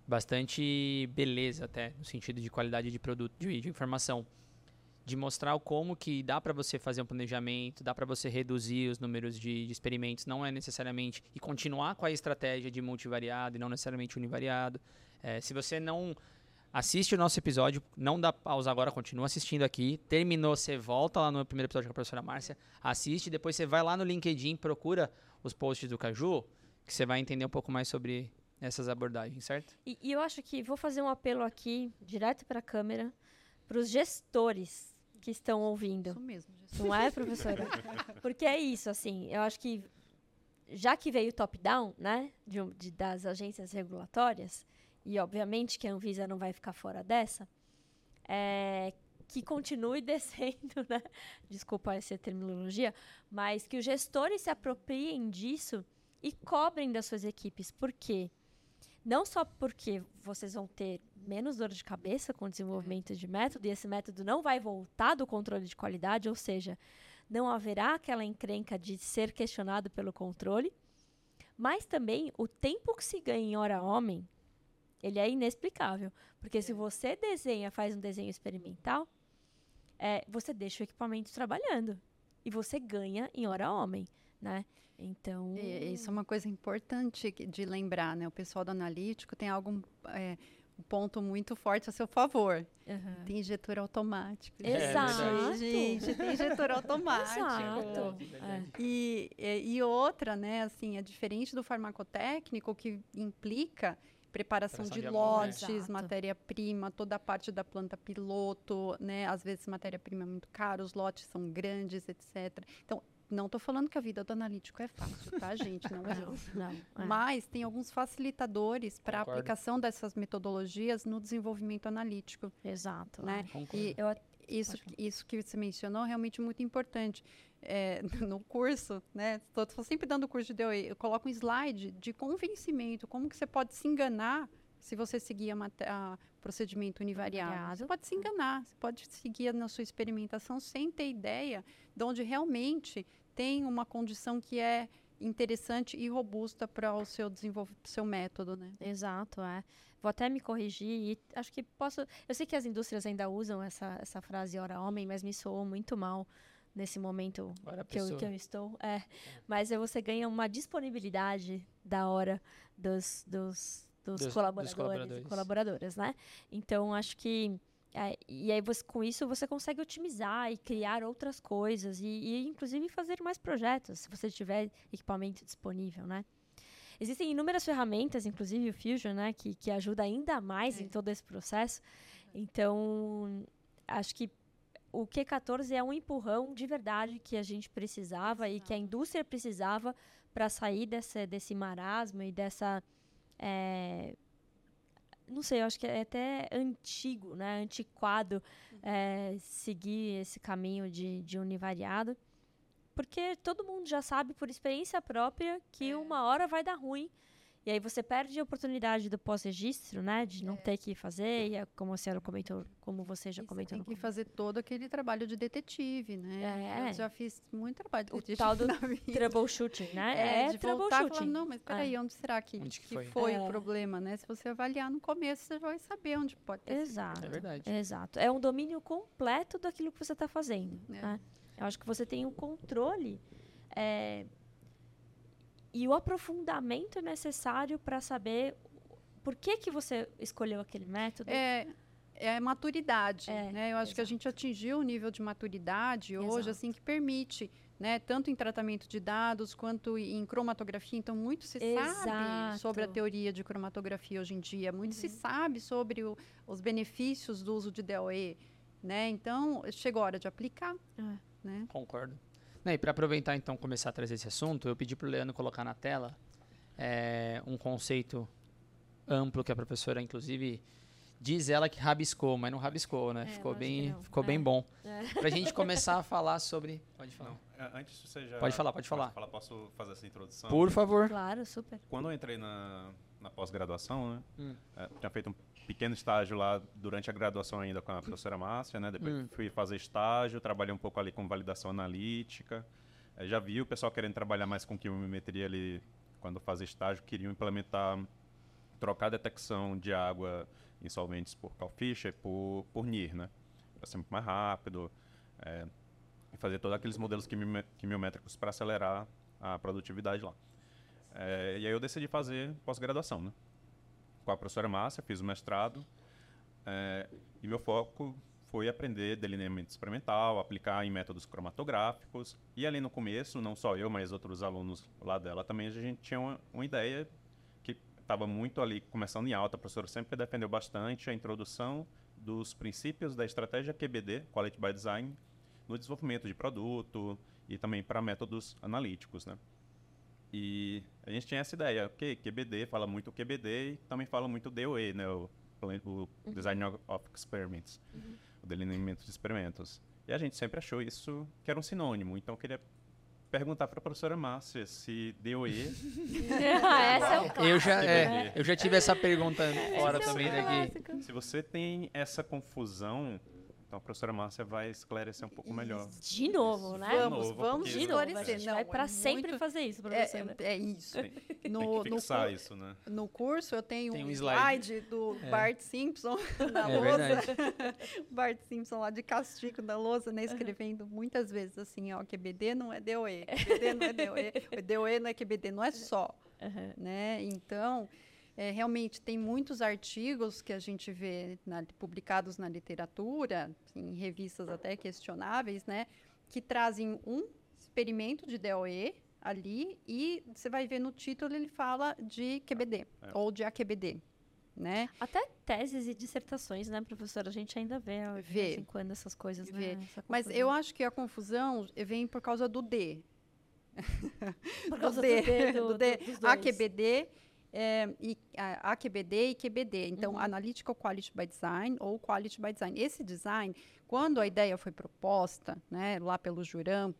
bastante beleza até, no sentido de qualidade de produto, de, de informação. De mostrar como que dá para você fazer um planejamento, dá para você reduzir os números de, de experimentos, não é necessariamente, e continuar com a estratégia de multivariado e não necessariamente univariado. É, se você não assiste o nosso episódio, não dá pausa agora, continua assistindo aqui. Terminou, você volta lá no primeiro episódio com a professora Márcia, assiste, depois você vai lá no LinkedIn, procura os posts do Caju, que você vai entender um pouco mais sobre essas abordagens, certo? E, e eu acho que vou fazer um apelo aqui, direto para a câmera, para os gestores que estão ouvindo. Isso mesmo, Jesus. Não é, professora? Porque é isso, assim, eu acho que já que veio top-down, né, de, de- das agências regulatórias, e obviamente que a Anvisa não vai ficar fora dessa, é, que continue descendo, né, desculpa essa terminologia, mas que os gestores se apropriem disso e cobrem das suas equipes. Por quê? Não só porque vocês vão ter menos dor de cabeça com o desenvolvimento de método, e esse método não vai voltar do controle de qualidade, ou seja, não haverá aquela encrenca de ser questionado pelo controle, mas também o tempo que se ganha em hora homem, ele é inexplicável. Porque se você desenha, faz um desenho experimental, é, você deixa o equipamento trabalhando. E você ganha em hora homem, né? Então... E- Isso é uma coisa importante de lembrar, né? O pessoal do analítico tem algum é, um ponto muito forte a seu favor. Aham. Tem injetor automático. Exato. Gente, tem injetor automático. Exato. É. E, e, e outra, né, assim, é diferente do farmacotécnico que implica preparação Preparação de de amônia. lotes, matéria-prima, toda a parte da planta piloto, né? Às vezes matéria-prima é muito cara, os lotes são grandes, etc. Então, não estou falando que a vida do analítico é fácil, tá, gente? Não é. Não, não. é. Mas tem alguns facilitadores para a aplicação dessas metodologias no desenvolvimento analítico, Exato. né? Concordo. E Eu isso, isso que você mencionou é realmente muito importante. É, no curso, né? Estou sempre dando curso de DOE, eu coloco um slide de convencimento, como que você pode se enganar se você seguir a, a procedimento univariado. Univariado. Você pode se enganar, você pode seguir na sua experimentação sem ter ideia de onde realmente tem uma condição que é interessante e robusta para o seu desenvolvimento, seu método, né? Exato, é. Vou até me corrigir e acho que posso. Eu sei que as indústrias ainda usam essa, essa frase hora homem, mas me soou muito mal nesse momento que eu, que eu estou. É. Mas você ganha uma disponibilidade da hora dos, dos, dos, Dos- dos colaboradores, e colaboradores. colaboradoras, né? Então acho que. é, e aí você, com isso você consegue otimizar e criar outras coisas e, e inclusive fazer mais projetos se você tiver equipamento disponível, né? Existem inúmeras ferramentas, inclusive o Fusion, né, que, que ajuda ainda mais É. em todo esse processo. Então, acho que o Q14 é um empurrão de verdade que a gente precisava e que a indústria precisava para sair desse, desse marasmo e dessa. É, não sei, eu acho que é até antigo, né? Antiquado é, seguir esse caminho de, de univariado. Porque todo mundo já sabe por experiência própria que uma hora vai dar ruim. E aí você perde a oportunidade do pós-registro, né? De não ter que fazer, e é como a senhora comentou, como você já E você comentou tem que fazer todo aquele trabalho de detetive, né? É. Eu já fiz muito trabalho de O detetive tal do na vida. troubleshooting, né? É, É, de voltar e falar, troubleshooting. não, mas peraí, onde será que, Onde que que foi? foi, É. o problema, né? Se você avaliar no começo, você já vai saber onde pode ter sido. Exato. É verdade. Exato. É um domínio completo daquilo que você está fazendo. É. né? Eu acho que você tem um controle é, e o aprofundamento necessário para saber por que, que você escolheu aquele método. É, é maturidade, É, né? Eu acho que a exato. gente atingiu o nível de maturidade hoje, Exato. assim, que permite, né? Tanto em tratamento de dados quanto em cromatografia. Então, muito se sabe Exato. sobre a teoria de cromatografia hoje em dia. Muito se Uhum. sabe sobre o- os benefícios do uso de DOE, né? Então, chegou a hora de aplicar, É. né? Concordo. Não, e para aproveitar então começar a trazer esse assunto, eu pedi pro Leandro colocar na tela é, um conceito amplo que a professora, inclusive, diz ela que rabiscou, mas não rabiscou, né? É, ficou bem, ficou É. bem bom. É. Pra gente começar a falar sobre. Pode falar. Não, é, antes você já... Pode falar, pode falar. Posso, posso fazer essa introdução? Por favor. Claro, super. Quando eu entrei na, na pós-graduação, né? Hum. é, tinha feito um pequeno estágio lá durante a graduação ainda com a professora Márcia, né? Depois Hum. fui fazer estágio, trabalhei um pouco ali com validação analítica. É, já vi o pessoal querendo trabalhar mais com quimiometria ali quando fazia estágio, queriam implementar, trocar a detecção de água em solventes por Calfish e por, por NIR, né? Para ser muito mais rápido. é, e fazer todos aqueles modelos quimio- quimiométricos para acelerar a produtividade lá. É, e aí eu decidi fazer pós-graduação, né? Com a professora Márcia, fiz o mestrado. é, e meu foco foi aprender delineamento experimental, aplicar em métodos cromatográficos. E ali no começo, não só eu, mas outros alunos lá dela também, a gente tinha uma, uma ideia que estava muito ali começando em alta. A professora sempre defendeu bastante a introdução dos princípios da estratégia QBD, Quality by Design, no desenvolvimento de produto e também para métodos analíticos, né? E a gente tinha essa ideia, ok, QBD fala muito QBD e também fala muito DOE, né? O, o Design of Experiments, o delineamento de experimentos. E a gente sempre achou isso que era um sinônimo, então eu queria perguntar para a professora Márcia se DOE Essa é o clássico. Eu já, é, QBD. eu já tive essa pergunta fora é também daqui. clássico. Se você tem essa confusão, então a professora Márcia vai esclarecer um pouco melhor. De novo, né? Vamos, novo, vamos De novo, a esclarecer. gente Não, vai é pra sempre muito- fazer isso, É, professora. é, é isso. Tem, tem No, que no isso, né? no curso eu tenho Tem um um slide. slide, do É. Bart Simpson na É lousa. verdade. Bart Simpson lá de castigo da lousa, né? Escrevendo muitas vezes assim, ó, QBD não é DOE, QBD não é DOE, DOE não é QBD, não é só, Aham. né? Então, é, realmente tem muitos artigos que a gente vê na- publicados na literatura, em revistas até questionáveis, né? Que trazem um experimento de DOE ali e você vai ver no título ele fala de QBD É. ou de AQBD, né? Até teses e dissertações, né, professora? A gente ainda vê, ó, de Vê. vez em quando, essas coisas, Vê. né? Essa Mas eu acho que a confusão vem por causa do D. Por causa D, do D, do, do D, do- dos dois. AQBD, é, e, a- AQBD e QBD. Então, Uhum. Analytical Quality by Design ou Quality by Design. Esse design, quando a ideia foi proposta, né, lá pelo Juram,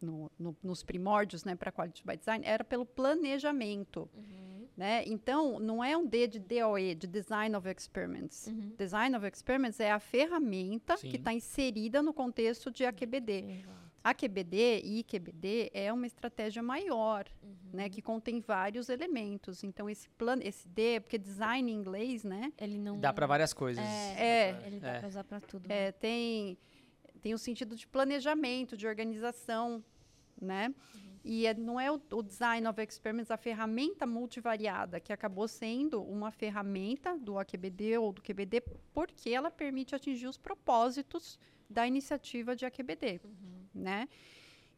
no- no- nos primórdios né, para Quality by Design, era pelo planejamento. Uhum. Né? Então, não é um D de DOE, de Design of Experiments. Uhum. Design of Experiments é a ferramenta Sim. que está inserida no contexto de AQBD. Exato. AQBD e IQBD é uma estratégia maior, Uhum. né, que contém vários elementos. Então esse plano, esse D, porque design em inglês, né, Ele não... Dá pra várias coisas. É. Ele dá É. pra usar pra tudo. é, tem tem o sentido de planejamento, de organização, né? E é- não é o, o design of experiments a ferramenta multivariada que acabou sendo uma ferramenta do AQBD ou do QBD porque ela permite atingir os propósitos da iniciativa de AQBD, né?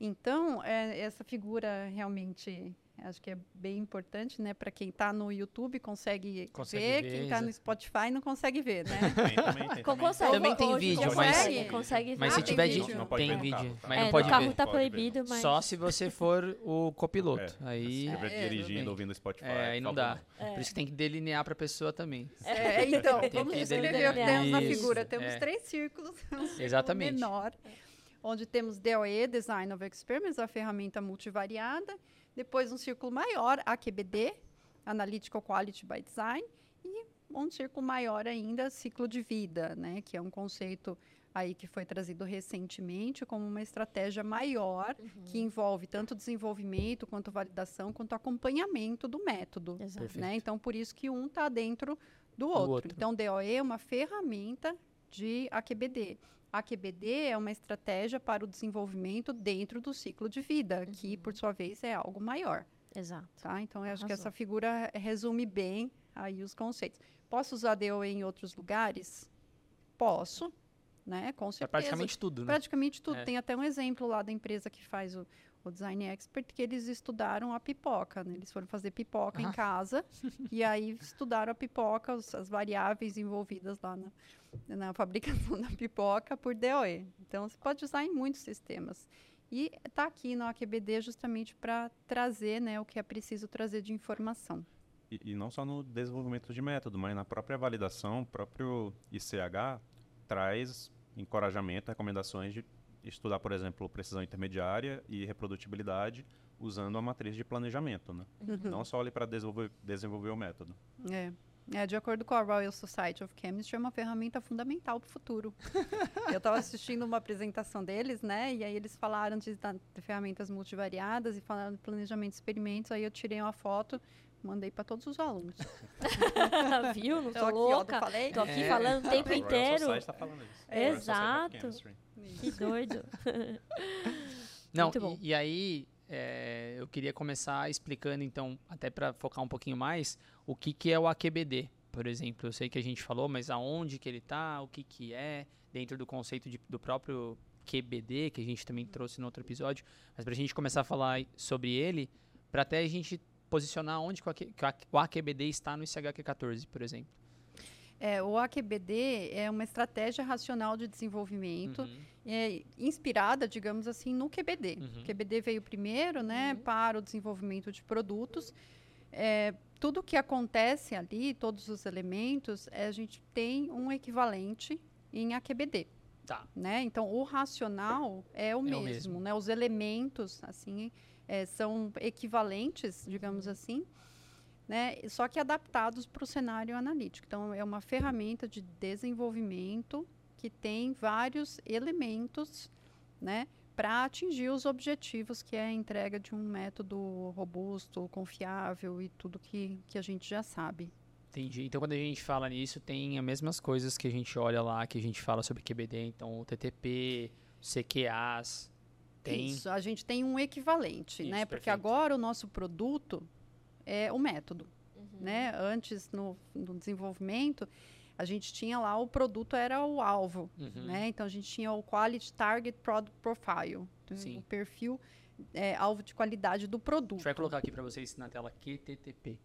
Então, é, essa figura realmente acho que é bem importante, né? Para quem está no YouTube consegue, Consegue ver, ver, quem está no. Spotify não consegue ver, né? Também, tem Co- também. consegue. Também tem Hoje vídeo, consegue, mas- consegue Mas Ah, se tem tiver vídeo. Não pode tem ver vídeo. carro, tá? Mas é, não pode carro ver. tá Pode ver. proibido, mas... Só se você for o copiloto. Aí, Se estiver É, dirigindo, ouvindo Spotify. é, aí não dá. favor. Por isso que tem que delinear pra pessoa também. É, então, vamos descrever o que temos na figura. Temos é. três círculos, um círculo Exatamente. menor, onde temos DOE, Design of Experiments, a ferramenta multivariada, depois um círculo maior, AQBD, Analytical Quality by Design, e um círculo maior ainda, ciclo de vida, né, que é um conceito aí que foi trazido recentemente como uma estratégia maior que envolve tanto desenvolvimento quanto validação quanto acompanhamento do método né? Então, por isso que um está dentro do outro. outro. Então, DOE é uma ferramenta de AQBD. AQBD é uma estratégia para o desenvolvimento dentro do ciclo de vida, que, por sua vez, é algo maior. Exato. Tá? Então, eu acho que essa figura resume bem aí os conceitos. Posso usar DOE em outros lugares? Posso, né? Com É certeza. praticamente tudo, né? Praticamente tudo. É. Tem até um exemplo lá da empresa que faz o, o Design Expert, que eles estudaram a pipoca. né? Eles foram fazer pipoca Ah. em casa e aí estudaram a pipoca, os- as variáveis envolvidas lá na, na fabricação da pipoca por DOE. Então, você pode usar em muitos sistemas. E está aqui no AQBD justamente para trazer né, o que é preciso trazer de informação. E, e, não só no desenvolvimento de método, mas na própria validação, o próprio ICH traz encorajamento, recomendações de estudar, por exemplo, precisão intermediária e reprodutibilidade usando a matriz de planejamento, né? Uhum. Não só ali para desenvolver, desenvolver o método. É. É, de acordo com a Royal Society of Chemistry, é uma ferramenta fundamental para o futuro. eu estava assistindo uma apresentação deles, né? E aí eles falaram de, de ferramentas multivariadas e falaram de planejamento de experimentos. Aí eu tirei uma foto, mandei para todos os alunos. Viu? Não tô, tô louca. Aqui, ó, falei. Tô aqui é, falando o tempo inteiro. Tá falando isso. Exato. Que doido. Não, e, e, aí é, eu queria começar explicando, então, até para focar um pouquinho mais, o que, que é o AQBD, por exemplo. Eu sei que a gente falou, mas aonde que ele está, o que, que é, dentro do conceito de, do próprio QBD, que a gente também trouxe no outro episódio. Mas para a gente começar a falar sobre ele, para até a gente posicionar onde o AQBD está no ICHQ14, por exemplo. É, o AQBD é uma estratégia racional de desenvolvimento uhum. é, inspirada, digamos assim, no QBD. Uhum. O QBD veio primeiro né, uhum. para o desenvolvimento de produtos. É, tudo que acontece ali, todos os elementos, é, a gente tem um equivalente em AQBD. Tá. Né? Então, o racional é o, é mesmo, o mesmo, Né? Os elementos assim é, são equivalentes, digamos uhum. assim né? Só que adaptados para o cenário analítico. Então, é uma ferramenta de desenvolvimento que tem vários elementos, né? Para atingir os objetivos, que é a entrega de um método robusto, confiável e tudo que, que a gente já sabe. Entendi. Então, quando a gente fala nisso, tem as mesmas coisas que a gente olha lá, que a gente fala sobre QBD. Então, o TTP, CQAs, tem... Isso, a gente tem um equivalente, Isso, né? Porque perfeito. agora o nosso produto, é o método. Uhum. Né? Antes, no, no, desenvolvimento, a gente tinha lá o produto era o alvo. Uhum. Né? Então, a gente tinha o Quality Target Product Profile, Sim. o perfil é, alvo de qualidade do produto. A gente vai colocar aqui para vocês na tela QTTP.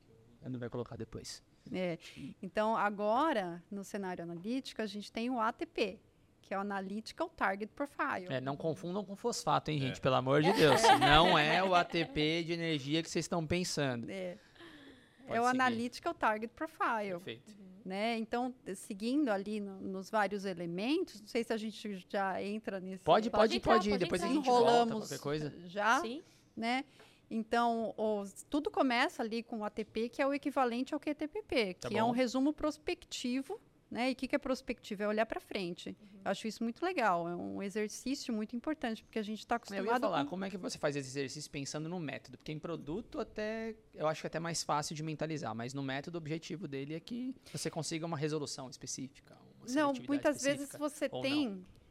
Não vai colocar depois. É. Então, agora, no cenário analítico, a gente tem o ATP, que é o Analytical Target Profile. É, não confundam com fosfato, hein, gente? É. Pelo amor de Deus. não é o ATP de energia que vocês estão pensando. É. é o seguir. Analytical Target Profile. Perfeito. Né? Então, seguindo ali no, nos vários elementos, não sei se a gente já entra nesse... Pode, pode, entrar, pode, pode Depois entrar. a gente Enrolamos volta, qualquer coisa. Já, Sim. né? Então, os, tudo começa ali com o ATP, que é o equivalente ao QTPP, tá que bom. é um resumo prospectivo né? E o que, que é prospectiva? É olhar para frente. Uhum. Acho isso muito legal. É um exercício muito importante, porque a gente está acostumado. Eu ia falar, com... como é que você faz esse exercício pensando no método? Porque em produto, até eu acho que é até mais fácil de mentalizar, mas no método, o objetivo dele é que você consiga uma resolução específica. Uma não, muitas vezes você tem. Não.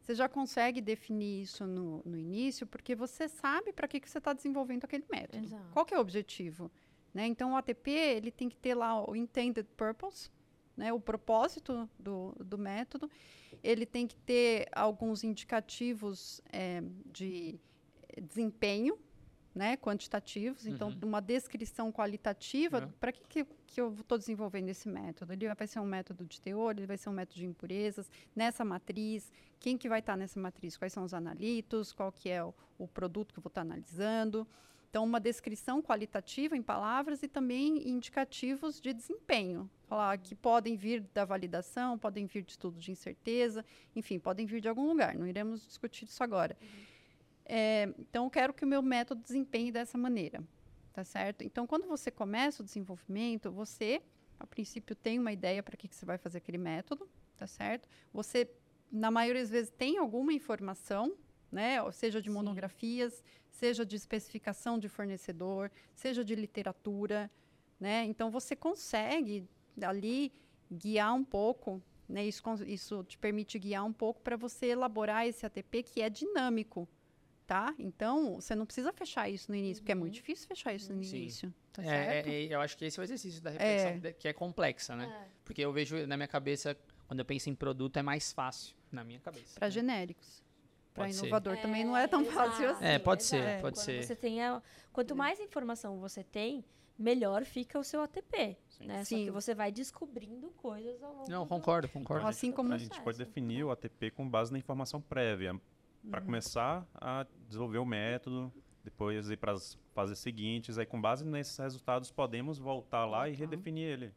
Você já consegue definir isso no, no início, porque você sabe para que, que você está desenvolvendo aquele método. Exato. Qual que é o objetivo? Né? Então, o ATP ele tem que ter lá o intended purpose, né, o propósito do, do método. Ele tem que ter alguns indicativos é, de desempenho, né, quantitativos. Então, uhum. uma descrição qualitativa. Uhum. Para que, que, que, eu estou desenvolvendo esse método? Ele vai ser um método de teor, ele vai ser um método de impurezas. Nessa matriz, quem que vai estar tá nessa matriz? Quais são os analitos? Qual que é o, o produto que eu vou estar tá analisando? Então, uma descrição qualitativa em palavras e também indicativos de desempenho. Falar que podem vir da validação, podem vir de estudo de incerteza, enfim, podem vir de algum lugar. Não iremos discutir isso agora. Uhum. É, então, eu quero que o meu método desempenhe dessa maneira, tá certo? Então, quando você começa o desenvolvimento, você, a princípio, tem uma ideia para que, que você vai fazer aquele método, tá certo? Você, na maioria das vezes, tem alguma informação né? Seja de monografias, Sim. seja de especificação de fornecedor, seja de literatura, né? Então você consegue ali guiar um pouco, né? Isso, isso te permite guiar um pouco para você elaborar esse ATP que é dinâmico, tá? Então você não precisa fechar isso no início, uhum. porque é muito uhum. difícil fechar isso no Sim. início. Tá é, é, eu acho que esse é o exercício da reflexão, é. que é complexa, né? É. Porque eu vejo na minha cabeça, quando eu penso em produto, é mais fácil na minha cabeça. Para né? genéricos para inovador ser. também não é tão fácil assim. É, pode ser, é. pode Quando ser. Você tem a, quanto mais informação você tem, melhor fica o seu ATP. Sim. Né? Sim. Só que você vai descobrindo coisas ao longo Não, concordo, concordo. Assim como a gente pode definir o ATP com base na informação prévia. para começar a desenvolver o método, depois ir para as fases seguintes. Aí, com base nesses resultados, podemos voltar lá e redefinir ele.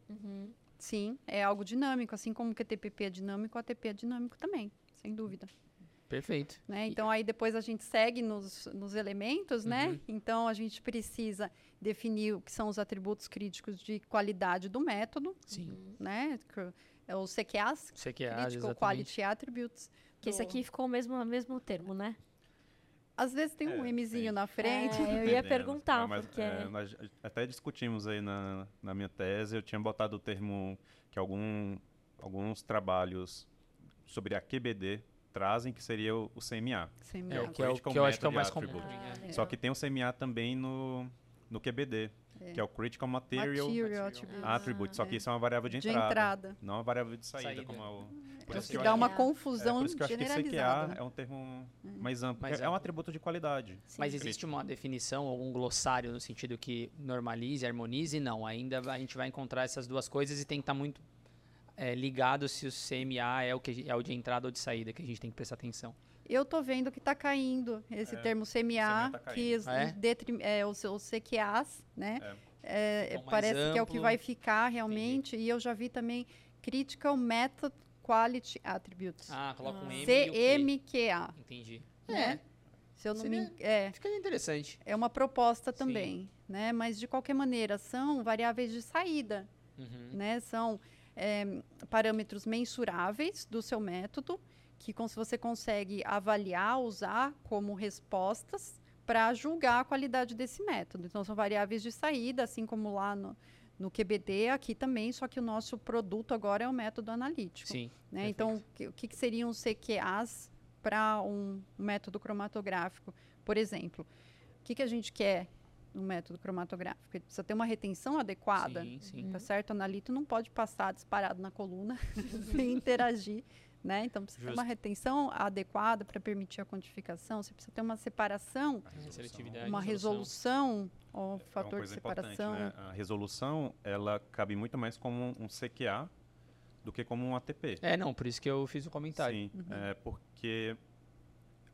Sim, é algo dinâmico, assim como o QTPP é dinâmico, o ATP é dinâmico também, sem dúvida. Perfeito. né? Então aí depois a gente segue nos, nos elementos, né? Uhum. Então a gente precisa definir o que são os atributos críticos de qualidade do método, Sim. né? Que É o CQAs, é Critical. Quality Attributes. Que esse aqui ficou o mesmo, o mesmo termo, né? Às vezes tem um É, Mzinho tem. na frente. É, eu ia perguntar, É, mas, porque... é, nós até discutimos aí na, na minha tese, eu tinha botado o termo que algum, alguns trabalhos sobre a QBD trazem, que seria o, o CMA. CMA. É, o que, é o, que eu acho que é o mais comum. Attribute. É. Só que tem o CMA também no, no QBD, que é o Critical Material, Material Attributes. Attribute, só que é. isso é uma variável de De entrada, entrada. não uma variável de saída, Saída. como é o... Por Então, isso que dá acho- uma é, confusão por isso que eu acho que generalizada. CQA é um termo mais amplo, Mais porque é um atributo de qualidade. Mas existe uma definição, algum glossário no sentido que normalize, harmonize? Não, ainda a gente vai encontrar essas duas coisas e tem que estar muito é, ligado se o CMA é o, que, é o de entrada ou de saída, que a gente tem que prestar atenção. Eu tô vendo que está caindo esse É, termo CMA, CMA tá que os- Ah, é? é, os, os CQAs, né? É, mais parece que é o que amplo. vai ficar realmente. E eu já vi também Critical Method Quality Attributes. Ah, coloca um Ah. M o Q. CMQA. Entendi. Né? Se eu não me Seria- en- é, Fica interessante. é uma proposta Sim. também, né? Mas de qualquer maneira são variáveis de saída, Uhum. né? São é, parâmetros mensuráveis do seu método que você consegue avaliar, usar como respostas para julgar a qualidade desse método. Então são variáveis de saída, assim como lá no, no QBD, aqui também, só que o nosso produto agora é o método analítico. Sim. né? Então, o que, que que seriam CQAs para um método cromatográfico, por exemplo? O que, que a gente quer no método cromatográfico? Ele precisa ter uma retenção adequada, Sim, sim. tá certo? O analito não pode passar disparado na coluna sem interagir, né? Então, precisa ter uma Justo. retenção adequada para permitir a quantificação, você precisa ter uma separação, Seletividade, uma resolução, ó, É uma fator de coisa importante, separação. né? A resolução, ela cabe muito mais como um CQA do que como um ATP. É, não, por isso que eu fiz o comentário. Sim, Uhum. é porque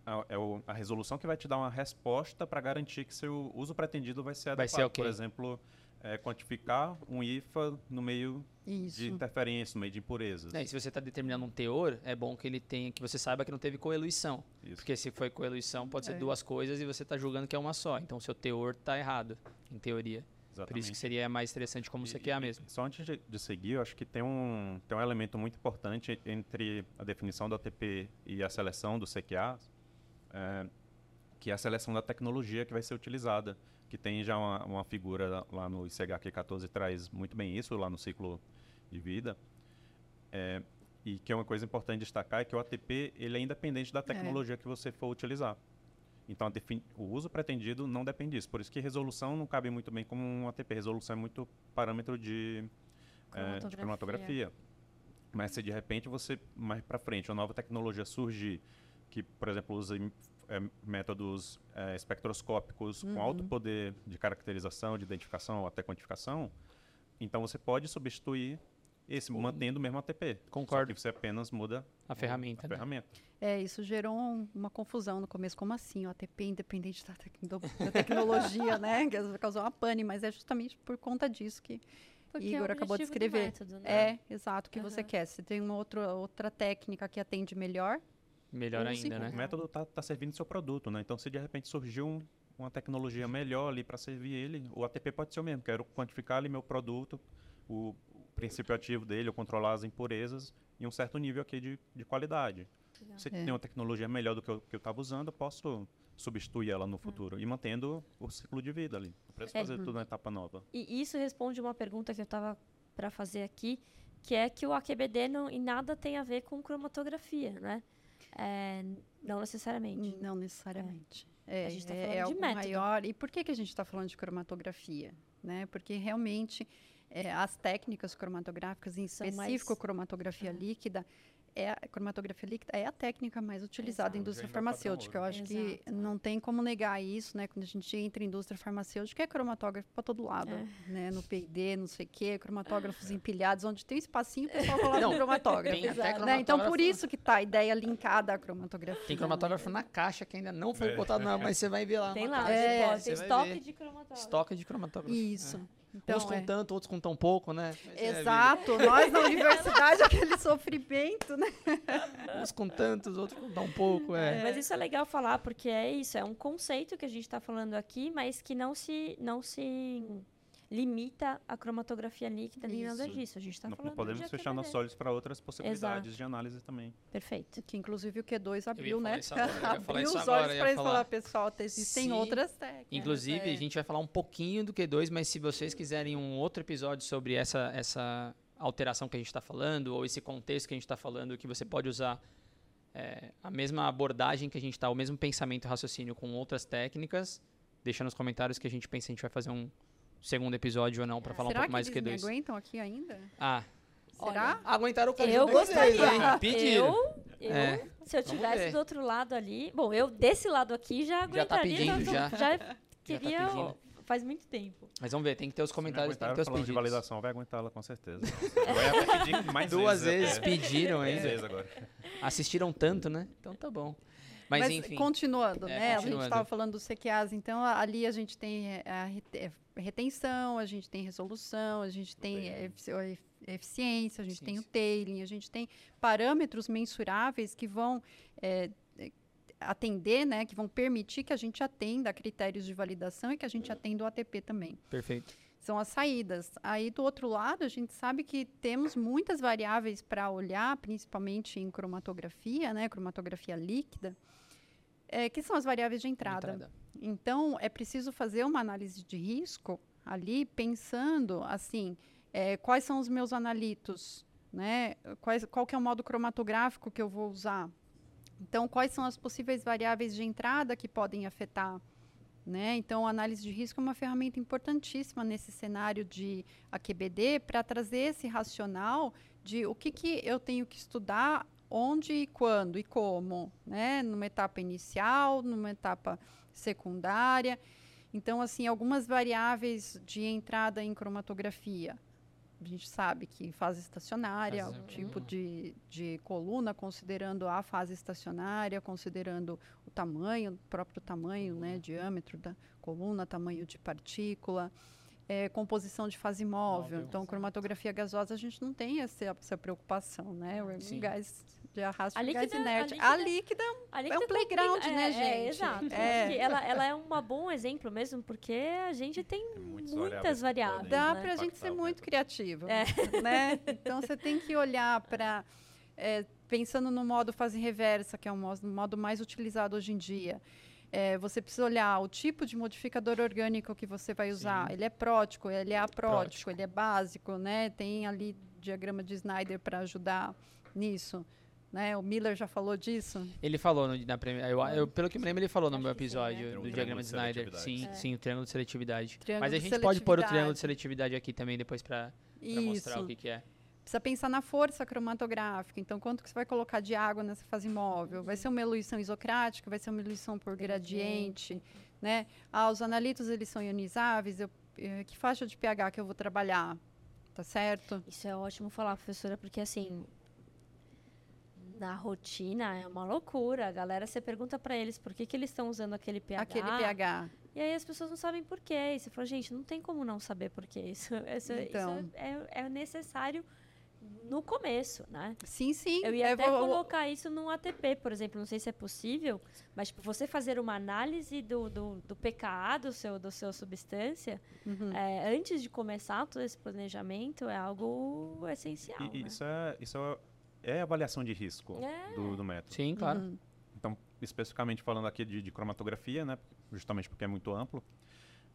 a, é o- a resolução que vai te dar uma resposta para garantir que seu uso pretendido vai ser Vai adequado. ser ok. Por exemplo, é, quantificar um IFA no meio Isso. de interferência, no meio de impurezas. É, e se você está determinando um teor, é bom que ele tenha, que você saiba que não teve coeluição. Isso. Porque se foi coeluição, pode ser É. duas coisas e você está julgando que é uma só. Então, o seu teor está errado, em teoria. Por isso Exatamente. que seria mais interessante como E- CQA e- mesmo. Só antes de, de seguir, eu acho que tem um, tem um elemento muito importante entre a definição do ATP e a seleção do CQA, é, que é a seleção da tecnologia que vai ser utilizada. Que tem já uma, uma figura lá no ICHQ 14 traz muito bem isso, lá no ciclo de vida. É, e que é uma coisa importante destacar é que o ATP ele é independente da tecnologia que você for utilizar. Então, o uso pretendido não depende disso. Por isso que resolução não cabe muito bem como um ATP. Resolução é muito parâmetro de, eh, de Cromatografia. cromatografia. Mas se de repente você, mais para frente, uma nova tecnologia surgir, que, por exemplo, usa eh, métodos eh, espectroscópicos com alto poder de caracterização, de identificação ou até quantificação, então você pode substituir esse, mantendo o mesmo ATP. Só Concordo. que você apenas muda A ferramenta. a né? ferramenta. É, isso gerou um- uma confusão no começo. Como assim? O ATP independente da, tec- do- da tecnologia, né? Que causou uma pane, mas é justamente por conta disso que Porque Igor é o acabou de escrever. método, né? é, exato, o que você Aham. quer. Se tem uma outra, outra técnica que atende melhor, Melhor ainda, com- né? O método está tá servindo seu produto, né? Então, se de repente surgiu um- uma tecnologia melhor ali para servir ele, o ATP pode ser o mesmo. Quero quantificar ali meu produto, o, o princípio ativo dele, eu controlar as impurezas em um certo nível aqui de, de qualidade. Legal. Se É. tem uma tecnologia melhor do que eu estava usando, eu posso substituir ela no futuro e mantendo o ciclo de vida ali. Não precisa É. fazer tudo na etapa nova. E isso responde uma pergunta que eu estava para fazer aqui, que é que o AQBD não, em nada tem a ver com cromatografia, né? É, não necessariamente. não necessariamente. É, A gente tá é- falando é de algo método. maior. E por que, que a gente está falando de cromatografia? Né? Porque realmente é, as técnicas cromatográficas, em São específico mais- cromatografia líquida, é a cromatografia líquida é a técnica mais utilizada em Exato. indústria farmacêutica. Eu acho que Exato. não tem como negar isso, né? Quando a gente entra em indústria farmacêutica, é cromatógrafo para todo lado, É. né? No P&D, não sei o quê, cromatógrafos empilhados, onde tem um espacinho, o pessoal coloca Não, cromatógrafo. tem até né? cromatógrafo- Então, por isso que tá a ideia linkada à cromatografia. Tem né? cromatógrafo na caixa que ainda não foi botado na, mas você vai ver lá. Tem lá. É, tem estoque ver. de cromatógrafo. Estoque de cromatógrafo. Isso. É. Então, uns com é. tanto, outros com tão pouco, né? Mas é. Exato. Nós na universidade, aquele sofrimento, né? Uns com tantos, outros com tão pouco, é. Mas isso é legal falar, porque é isso, é um conceito que a gente está falando aqui, mas que não se, não se limita à cromatografia líquida nem nada Isso. disso. A gente está falando não podemos de fechar nossos olhos para outras possibilidades de análise também. Perfeito. Que inclusive o Q2 abriu, né? agora, abriu os agora, olhos para falar. falar, pessoal, existem Se- outras técnicas. Inclusive, é. a gente vai falar um pouquinho do Q2, mas se vocês quiserem um outro episódio sobre essa, essa alteração que a gente está falando, ou esse contexto que a gente está falando, que você pode usar é, a mesma abordagem que a gente está, o mesmo pensamento e raciocínio com outras técnicas, deixa nos comentários que a gente pensa a gente vai fazer um segundo episódio ou não, para falar Será um pouco mais que do eles me Q2. aguentam aqui ainda? Ah, Será? aguentaram o Eu gostaria. hein? Pediram. Eu, eu É. se eu tivesse do outro lado ali. Bom, eu desse lado aqui já Já tá aguentaria. pedindo, então, já. já queria. pedindo. faz muito tempo. Mas vamos ver, tem que ter os comentários, tem que ter os falando de pedidos. validação, vai aguentá-la com certeza. Vai pedir mais Duas vezes. vezes pediram Três ainda. vezes agora. Assistiram tanto, né? Então tá bom. Mas, enfim. continuando, É, né? A continuando. gente estava falando do CQAs, então a- ali a gente tem é, a é, retenção, a gente tem resolução, a gente tem efici- a efi- eficiência, a gente tem o tailing, a gente tem parâmetros mensuráveis que vão é, atender, né? Que vão permitir que a gente atenda a critérios de validação e que a gente atenda o ATP também Perfeito. são as saídas. Aí, do outro lado, a gente sabe que temos muitas variáveis para olhar, principalmente em cromatografia, né, cromatografia líquida, é, que são as variáveis de entrada. Entrada. Então, é preciso fazer uma análise de risco ali, pensando, assim, é, quais são os meus analitos, né? Quais, qual que é o modo cromatográfico que eu vou usar? Então, quais são as possíveis variáveis de entrada que podem afetar? Né? Então, a análise de risco é uma ferramenta importantíssima nesse cenário de AQBD para trazer esse racional de o que, que eu tenho que estudar, onde e quando e como, né? numa etapa inicial, numa etapa secundária. Então, assim, algumas variáveis de entrada em cromatografia. A gente sabe que fase estacionária, Fase- o tipo de, de coluna, considerando a fase estacionária, considerando o tamanho, o próprio tamanho, né, diâmetro da coluna, tamanho de partícula, é, composição de fase móvel. Móvel. Então, cromatografia gasosa, a gente não tem essa, essa preocupação, né? O Sim. gás de arrasto A de gás líquida- a inerte. líquida- A líquida A É um líquida playground, né, é, gente? É, exato. É. Que Ela, ela é um bom exemplo mesmo, porque a gente tem Tem muitas variáveis. variáveis que Dá né? para a gente ser muito criativo, É. né? Então você tem que olhar para pensando no modo fase reversa, que é o modo, modo mais utilizado hoje em dia. É, você precisa olhar o tipo de modificador orgânico que você vai usar. Sim. Ele é prótico, ele é aprótico, Prótico. ele é básico, né? Tem ali diagrama de Snyder para ajudar nisso. Né? O Miller já falou disso. Ele falou no, na premi- eu, eu- pelo que me lembro, ele falou no meu que sim, episódio né? do diagrama de de Snyder. Sim, seletividade. sim, o triângulo de seletividade. Triângulo Mas a gente pode pôr o triângulo de seletividade aqui também depois pra mostrar o que, que é. Precisa pensar na força cromatográfica. Então, quanto que você vai colocar de água nessa fase móvel? Vai ser uma eluição isocrática? Vai ser uma eluição por gradiente? Né? Ah, os analitos, eles são ionizáveis? Eu, eh, que faixa de pH que eu vou trabalhar? Tá certo? Isso é ótimo falar, professora, porque assim, na rotina é uma loucura. A galera, você pergunta pra eles por que, que eles estão usando aquele pH. Aquele pH. E aí as pessoas não sabem por quê. E você fala, gente, não tem como não saber por quê. Isso, isso, Então. isso é, é necessário no começo, né? Sim, sim. Eu ia Eu até vou- colocar isso no ATP, por exemplo. Não sei se é possível, mas tipo, você fazer uma análise do, do, do pKa do seu, do seu substância Uhum. é, antes de começar todo esse planejamento é algo essencial. E, e né? isso, é, isso é, avaliação de risco É. do, do método. Sim, claro. Uhum. Então, especificamente falando aqui de, de cromatografia, né, justamente porque é muito amplo,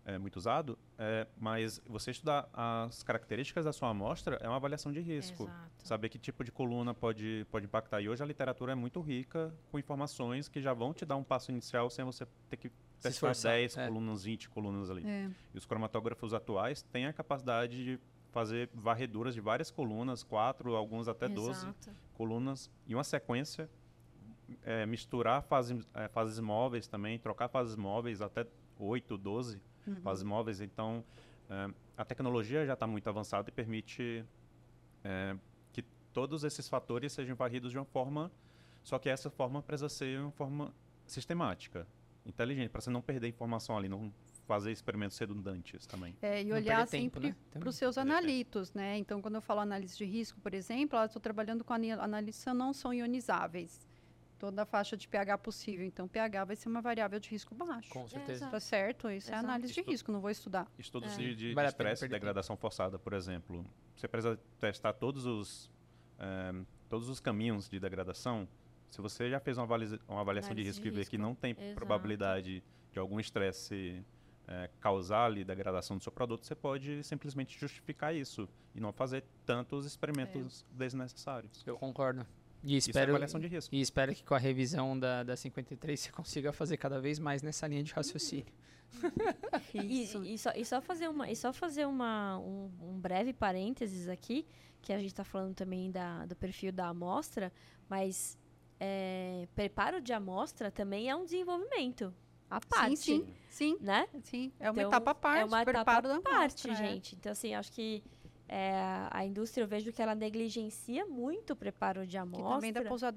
é muito usado, é, mas você estudar as características da sua amostra é uma avaliação de risco. Exato. Saber que tipo de coluna pode, pode impactar. E hoje a literatura é muito rica com informações que já vão te dar um passo inicial sem você ter que testar esforçar, 10 é. colunas, 20 colunas ali. É. E os cromatógrafos atuais têm a capacidade de fazer varreduras de várias colunas, quatro, alguns até 12 Exato. colunas, em uma sequência, é, misturar fases, é, fases móveis também, trocar fases móveis até 8, 12 Uhum. fases móveis. Então, é, a tecnologia já está muito avançada e permite é, que todos esses fatores sejam varridos de uma forma, só que essa forma precisa ser uma forma sistemática, inteligente, para você não perder informação ali, não fazer experimentos redundantes também. É, e olhar sempre né? para Também. os seus analitos, né? Então, quando eu falo análise de risco, por exemplo, eu estou trabalhando com analitos que não são ionizáveis. Toda a faixa de pH possível. Então, pH vai ser uma variável de risco baixo. Com certeza. Tá certo? Isso é Exato. análise de Estu- risco, não vou estudar. Estudos É. de, de Vale estresse e degradação forçada, por exemplo. Você precisa testar todos os, eh, todos os caminhos de degradação. Se você já fez uma, avaliza- uma avaliação de Análise risco de e vê que risco. não tem Exato. probabilidade de algum estresse eh, causar ali degradação do seu produto, você pode simplesmente justificar isso e não fazer tantos experimentos desnecessários. Eu concordo. E é espero, avaliação de risco. e espero que com a revisão da, da 53 você consiga fazer cada vez mais nessa linha de raciocínio. E, Isso. e só, e só fazer, uma, e só fazer uma, um, um breve parênteses aqui, que a gente está falando também da, do perfil da amostra, mas é, preparo de amostra também é um desenvolvimento à parte. Sim, sim, sim. Né? sim. É uma Então, etapa à parte. é uma etapa à da parte, é. gente. Então, assim, acho que é, a indústria, eu vejo que ela negligencia muito o preparo de Que amostra. também dá para usar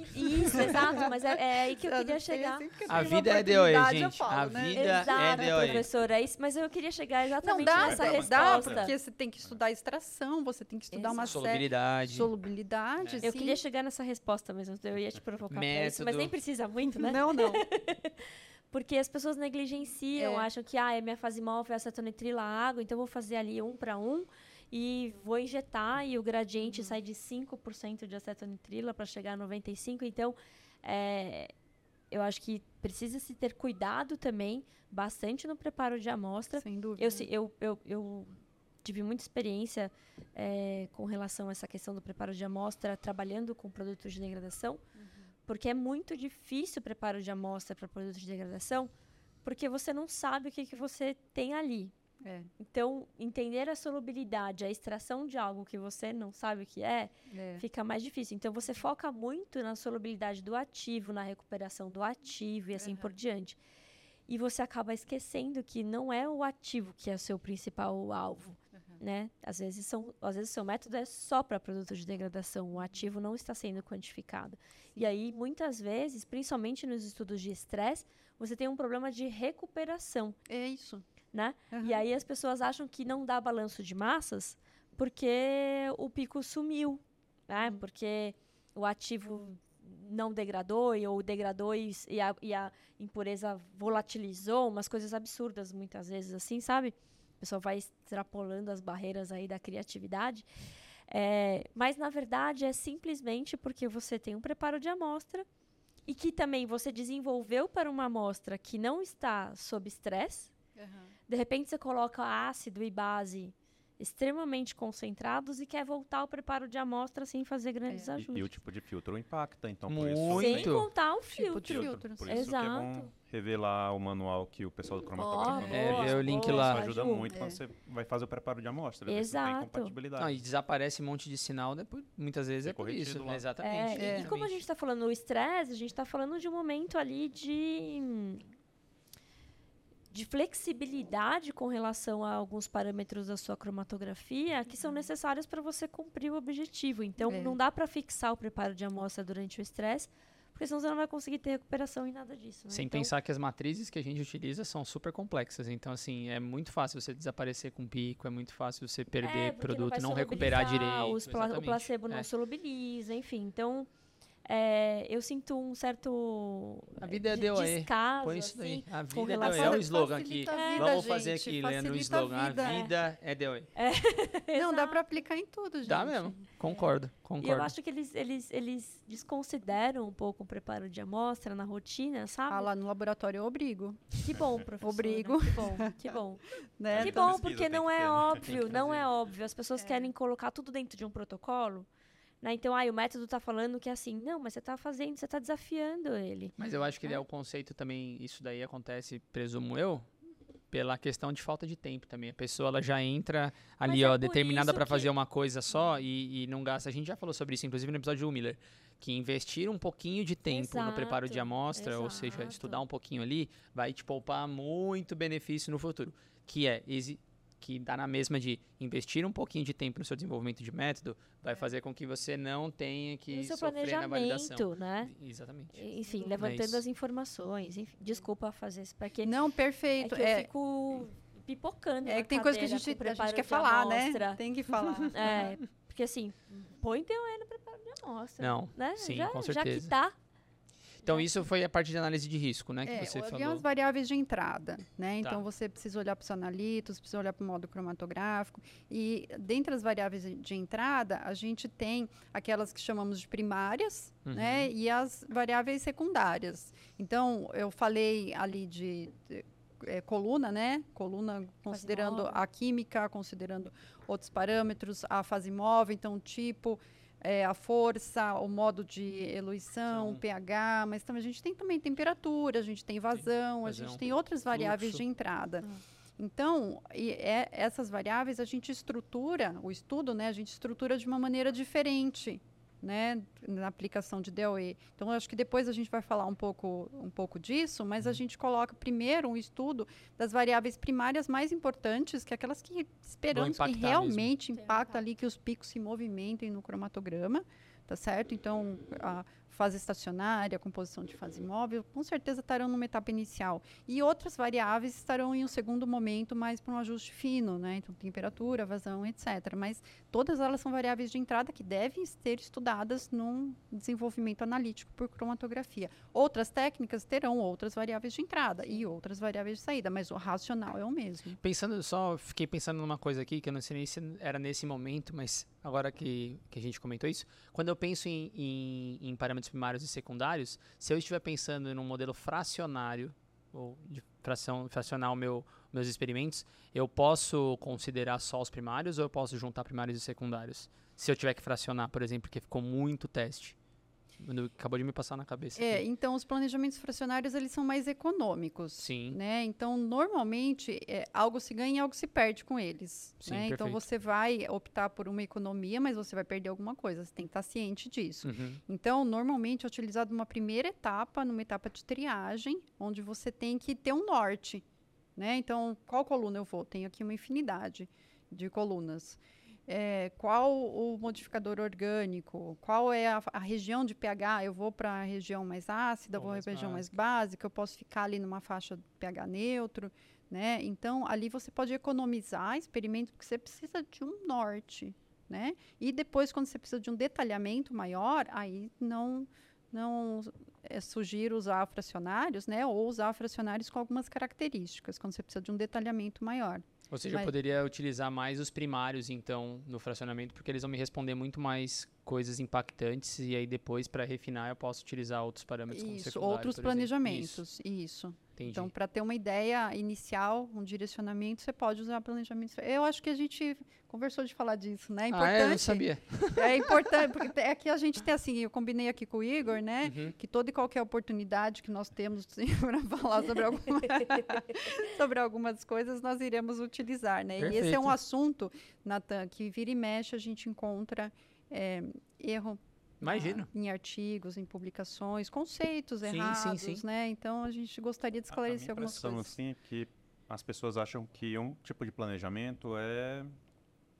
DOE. Isso, exato, mas é, é aí que eu Eu queria não sei, chegar. sempre que A uma vida é DOE, oportunidade, eu gente. falo, A né? vida Exato, é DOE. professora, é isso, mas eu queria chegar Não exatamente dá, nessa Dá, dá, resposta. porque você tem que estudar extração, você tem que estudar uma série Solubilidade. solubilidade. Eu sim. queria chegar nessa resposta mesmo, eu ia te provocar pra isso, mas Método. nem precisa muito, né? Não, não. Porque as pessoas negligenciam, É. acham que ah, é minha fase móvel, é acetonitrila água, então eu vou fazer ali um para um e vou injetar e o gradiente sai de 5% de acetonitrila para chegar a 95%. Então, é, eu acho que precisa se ter cuidado também bastante no preparo de amostra. Sem dúvida. Eu, eu, eu, eu tive muita experiência eh, com relação a essa questão do preparo de amostra, trabalhando com produtos de degradação, porque é muito difícil o preparo de amostra para produtos de degradação, porque você não sabe o que, que você tem ali. É, Então, entender a solubilidade, a extração de algo que você não sabe o que é, é. fica mais difícil. Então, você foca muito na solubilidade do ativo, na recuperação do ativo e assim por diante. E você acaba esquecendo que não é o ativo que é o seu principal alvo. Né? Às vezes são, às vezes o seu método é só para produtos de degradação, o ativo não está sendo quantificado. E aí, muitas vezes, principalmente nos estudos de estresse, você tem um problema de recuperação É isso. Né? Aham. E aí as pessoas acham que não dá balanço de massas porque o pico sumiu, né? Porque o ativo não degradou e- ou degradou e, e a, e a impureza volatilizou, umas coisas absurdas muitas vezes assim, sabe? O pessoal vai extrapolando as barreiras aí da criatividade. É, mas na verdade é simplesmente porque você tem um preparo de amostra e que também você desenvolveu para uma amostra que não está sob estresse, de repente você coloca ácido e base extremamente concentrados e quer voltar ao preparo de amostra sem fazer grandes E, ajustes. e o tipo de filtro impacta, então por Muito. isso Sem tem contar o Tipo de filtro. filtro. Por isso que é bom Exato. revelar o manual que o pessoal do cromatografia É, boa, ver o link lá. Isso ajuda Ju. muito quando É. você vai fazer o preparo de amostra. se tem Exato. compatibilidade. Não, e desaparece um monte de sinal, depois, muitas vezes Ser é por isso. lá. Exatamente. É, e- E, como a gente está falando o estresse, a gente está falando de um momento ali de de flexibilidade com relação a alguns parâmetros da sua cromatografia que são necessários para você cumprir o objetivo. Então, É. não dá para fixar o preparo de amostra durante o estresse, porque senão você não vai conseguir ter recuperação em nada disso. né? Sem Então, pensar que as matrizes que a gente utiliza são super complexas. Então, assim, é muito fácil você desaparecer com pico, é muito fácil você perder É, produto e não recuperar direito. os pla- o exatamente. placebo não É. solubiliza, enfim. Então, é, eu sinto um certo A vida é de- DOE. descaso, Põe isso assim, daí. A vida é relação- DOE. É o slogan aqui. a vida, Vamos fazer gente, aqui, lendo o facilita a slogan. A vida. vida é DOE. Não, dá para aplicar em tudo, gente. Dá mesmo. Concordo, E eu concordo. acho que eles, eles, eles desconsideram um pouco o preparo de amostra na rotina, sabe? Ah, lá no laboratório eu obrigo, Que bom, professor. Obrigo. Que bom, que bom. né? Que bom, porque não é né? óbvio, não fazer. é óbvio. As pessoas querem colocar tudo dentro de um protocolo. Né? Então, aí o método tá falando que é assim, não, mas você tá fazendo, você tá desafiando ele. Mas eu acho que ele é o conceito também, isso daí acontece, presumo eu, pela questão de falta de tempo também. A pessoa ela já entra ali, é ó, determinada para fazer que- uma coisa só e, e não gasta. A gente já falou sobre isso, inclusive no episódio do Miller, que investir um pouquinho de tempo no preparo de Exato, amostra, ou seja, exato. estudar um pouquinho ali, vai te poupar muito benefício no futuro. Que é que dá na mesma de investir um pouquinho de tempo no seu desenvolvimento de método, vai fazer com que você não tenha que no seu sofrer na validação. planejamento, né? Exatamente. Enfim, É levantando isso. as informações. Enfim, desculpa fazer isso, porque Não, é perfeito. que eu É, fico pipocando é que tem coisa que a gente, a gente quer falar, amostra. né? Tem que falar. É, porque assim, põe teu E no preparo de amostra. Não, né? sim, já, com Já certeza. que tá, Então, isso foi a parte de análise de risco, né? Que É, você falou. as variáveis de entrada, né? Tá. Então você precisa olhar para os analitos, precisa olhar para o modo cromatográfico. E dentre as variáveis de- entrada, a gente tem aquelas que chamamos de primárias, Uhum. né? E as variáveis secundárias. Então, eu falei ali de, de, eh, coluna, né? Coluna considerando a química, considerando outros parâmetros, a fase móvel, então o tipo, é, a força, o modo de eluição, o pH, mas também a gente tem também temperatura, a gente tem vazão, a vazão, gente tem outras variáveis fluxo. de entrada. Ah. Então, e é- essas variáveis a gente estrutura, o estudo, né, a gente estrutura de uma maneira diferente, né, na aplicação de DOE. Então, eu acho que depois a gente vai falar um pouco, um pouco disso, mas Uhum. a gente coloca primeiro um estudo das variáveis primárias mais importantes, que é aquelas que esperamos que mesmo. realmente impacta ali que os picos se movimentem no cromatograma, tá certo? Então, a fase estacionária, composição de fase móvel, com certeza estarão numa etapa inicial. E outras variáveis estarão em um segundo momento, mais para um ajuste fino, né? Então, temperatura, vazão, etc. Mas todas elas são variáveis de entrada que devem ser estudadas num desenvolvimento analítico por cromatografia. Outras técnicas terão outras variáveis de entrada e outras variáveis de saída, mas o racional é o mesmo. Pensando só, fiquei pensando numa coisa aqui, que eu não sei nem se era nesse momento, mas agora que, que a gente comentou isso, quando eu penso em, em, em parâmetros primários e secundários, se eu estiver pensando num modelo fracionário, ou de fração, fracionar meu, meus experimentos, eu posso considerar só os primários ou eu posso juntar primários e secundários? Se eu tiver que fracionar, por exemplo, porque ficou muito teste. Acabou de me passar na cabeça. É, aqui. então os planejamentos fracionários eles são mais econômicos. Sim. Né? Então, normalmente, é, algo se ganha e algo se perde com eles. Sim, né? Então, você vai optar por uma economia, mas você vai perder alguma coisa. Você tem que estar ciente disso. Uhum. Então, normalmente é utilizado uma primeira etapa, numa etapa de triagem, onde você tem que ter um norte. Né? Então, qual coluna eu vou? Tenho aqui uma infinidade de colunas. É, qual o modificador orgânico? Qual é a, a região de pH? Eu vou para a região mais ácida, Ou vou para a região mais básica, eu posso ficar ali numa faixa de pH neutro. Né? Então, ali você pode economizar experimentos, porque você precisa de um norte. Né? E depois, quando você precisa de um detalhamento maior, aí não, não é, sugiro usar fracionários, né? Ou usar fracionários com algumas características, quando você precisa de um detalhamento maior. Ou seja, eu Mas- poderia utilizar mais os primários, então, no fracionamento, porque eles vão me responder muito mais coisas impactantes e aí depois, para refinar, eu posso utilizar outros parâmetros como Isso, secundário, outros exemplo. Isso, planejamentos. Isso. Entendi. Então, para ter uma ideia inicial, um direcionamento, você pode usar planejamento. Eu acho que a gente conversou de falar disso, né? É ah, importante. é? Eu não sabia. É importante, porque te- aqui a gente tem assim, eu combinei aqui com o Igor, né? Uhum. Que toda e qualquer oportunidade que nós temos para falar sobre, alguma, sobre algumas coisas, nós iremos utilizar, né? E esse é Perfeito. um assunto, Natan, que vira e mexe a gente encontra é, erro Imagino. ah, em artigos, em publicações, conceitos Sim, sim, errados, sim. né? Então a gente gostaria de A- a esclarecer minha algumas impressão, coisas. assim, é que as pessoas acham que um tipo de planejamento é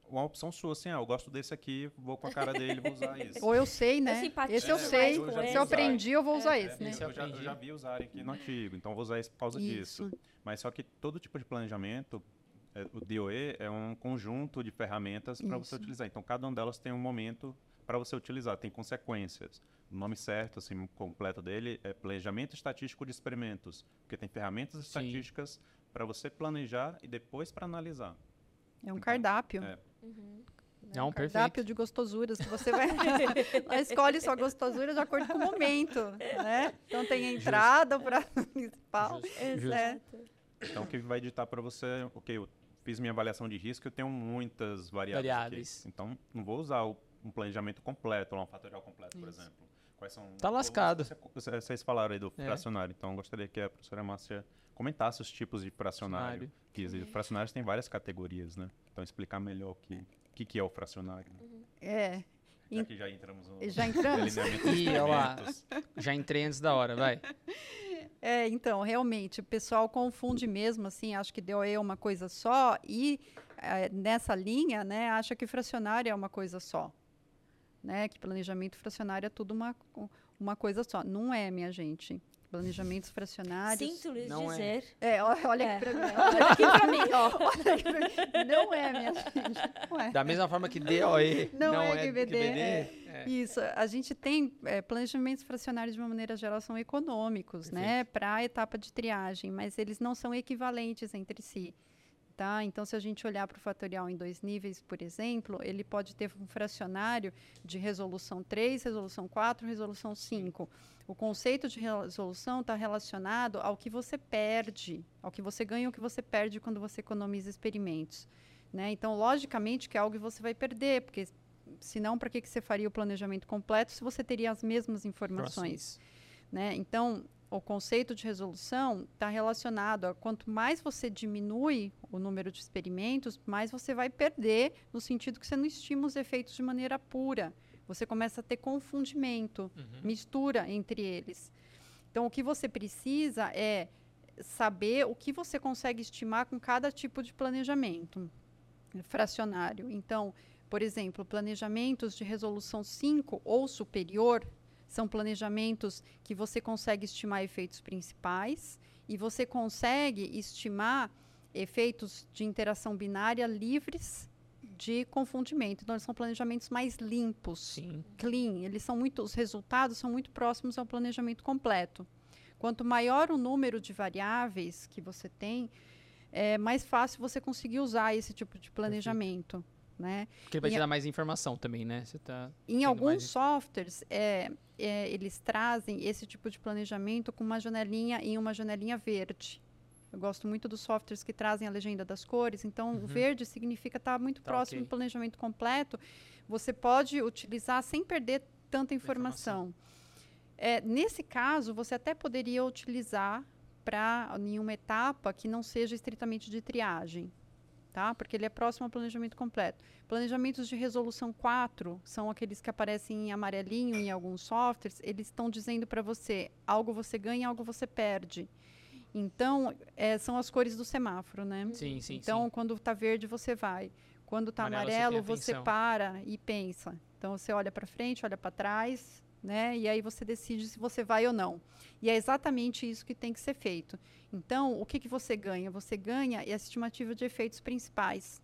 uma opção sua, assim, ah, eu gosto desse aqui, vou com a cara dele, vou usar isso. Ou eu sei, né? Esse eu mais sei. com Se esse. eu aprendi, eu vou usar É. esse, né? Esse eu eu, já, eu já vi usarem aqui no artigo, então vou usar isso por causa disso. Isso. Mas só que todo tipo de planejamento, é, o DOE é um conjunto de ferramentas para você utilizar. Então, cada uma delas tem um momento para você utilizar, tem consequências. O nome certo, assim, completo dele é Planejamento Estatístico de Experimentos, porque tem ferramentas estatísticas para você planejar e depois para analisar. É um Então, cardápio. é. Não, um perfeito. cardápio de gostosuras que você vai escolhe sua gostosura de acordo com o momento, né? Então tem a entrada para principal. Justo. né? Então, o que vai ditar para você, ok, eu fiz minha avaliação de risco, eu tenho muitas variáveis. aqui. Variáveis. Então, não vou usar o- um planejamento completo, um fatorial completo, por Isso. exemplo. Quais são Tá lascado. Vocês vocês falaram aí do É. fracionário, então eu gostaria que a professora Márcia comentasse os tipos de fracionário. Que fracionários tem várias categorias, né? Então explicar melhor o que, o que, que é o fracionário. né? É. Já que já entramos no Já entramos? lá. Já entrei antes da hora, vai. É, então, realmente, o pessoal confunde mesmo, assim, acha que DOE é uma coisa só e eh, nessa linha, né, acha que fracionário é uma coisa só, né, que planejamento fracionário é tudo uma, uma coisa só. Não é, minha gente. Planejamentos fracionários... Sinto lhes Não é. dizer. É, ó- olha É. aqui pra mim. Olha aqui pra mim, ó. Olha aqui pra mim. Não é, minha gente. Não é. Da mesma forma que DOE Não não, é é QBD, QBD. é. Isso, a gente tem é, planejamentos fracionários de uma maneira geral são econômicos, né, para a etapa de triagem, mas eles não são equivalentes entre si. Tá? Então, se a gente olhar para o fatorial em dois níveis, por exemplo, ele pode ter um fracionário de resolução 3, resolução 4, resolução 5. O conceito de resolução está relacionado ao que você perde, ao que você ganha e ao que você perde quando você economiza experimentos. Né? Então, logicamente que é algo que você vai perder, porque senão para que, que você faria o planejamento completo se você teria as mesmas informações? Né? Então, o conceito de resolução está relacionado a quanto mais você diminui o número de experimentos, mais você vai perder, no sentido que você não estima os efeitos de maneira pura. Você começa a ter confundimento, Uhum. mistura entre eles. Então, o que você precisa é saber o que você consegue estimar com cada tipo de planejamento fracionário. Então, por exemplo, planejamentos de resolução 5 ou superior são planejamentos que você consegue estimar efeitos principais e você consegue estimar efeitos de interação binária livres de confundimento. Então, eles são planejamentos mais limpos Sim. clean, eles são muito, os resultados são muito próximos ao planejamento completo. Quanto maior o número de variáveis que você tem, é mais fácil você conseguir usar esse tipo de planejamento, né? Porque ele vai te dar mais informação também, né? Você tá... Em alguns mais- softwares, é, é, eles trazem esse tipo de planejamento com uma janelinha em uma janelinha verde. Eu gosto muito dos softwares que trazem a legenda das cores. Então, Uhum. o verde significa estar muito Tá, próximo ok. do planejamento completo. Você pode utilizar sem perder tanta Informação. informação. É, nesse caso, você até poderia utilizar para em uma etapa que não seja estritamente de triagem, tá? Porque ele é próximo ao planejamento completo. Planejamentos de resolução 4 são aqueles que aparecem em amarelinho em alguns softwares. Eles estão dizendo para você algo você ganha, algo você perde. Então, é, são as cores do semáforo, né? Sim, sim, Então, sim. quando está verde, você vai. Quando está Amarelo, você amarelo, você, atenção. para e pensa. Então, você olha para frente, olha para trás, né? E aí você decide se você vai ou não. E é exatamente isso que tem que ser feito. Então, o que, que você ganha? Você ganha a estimativa de efeitos principais.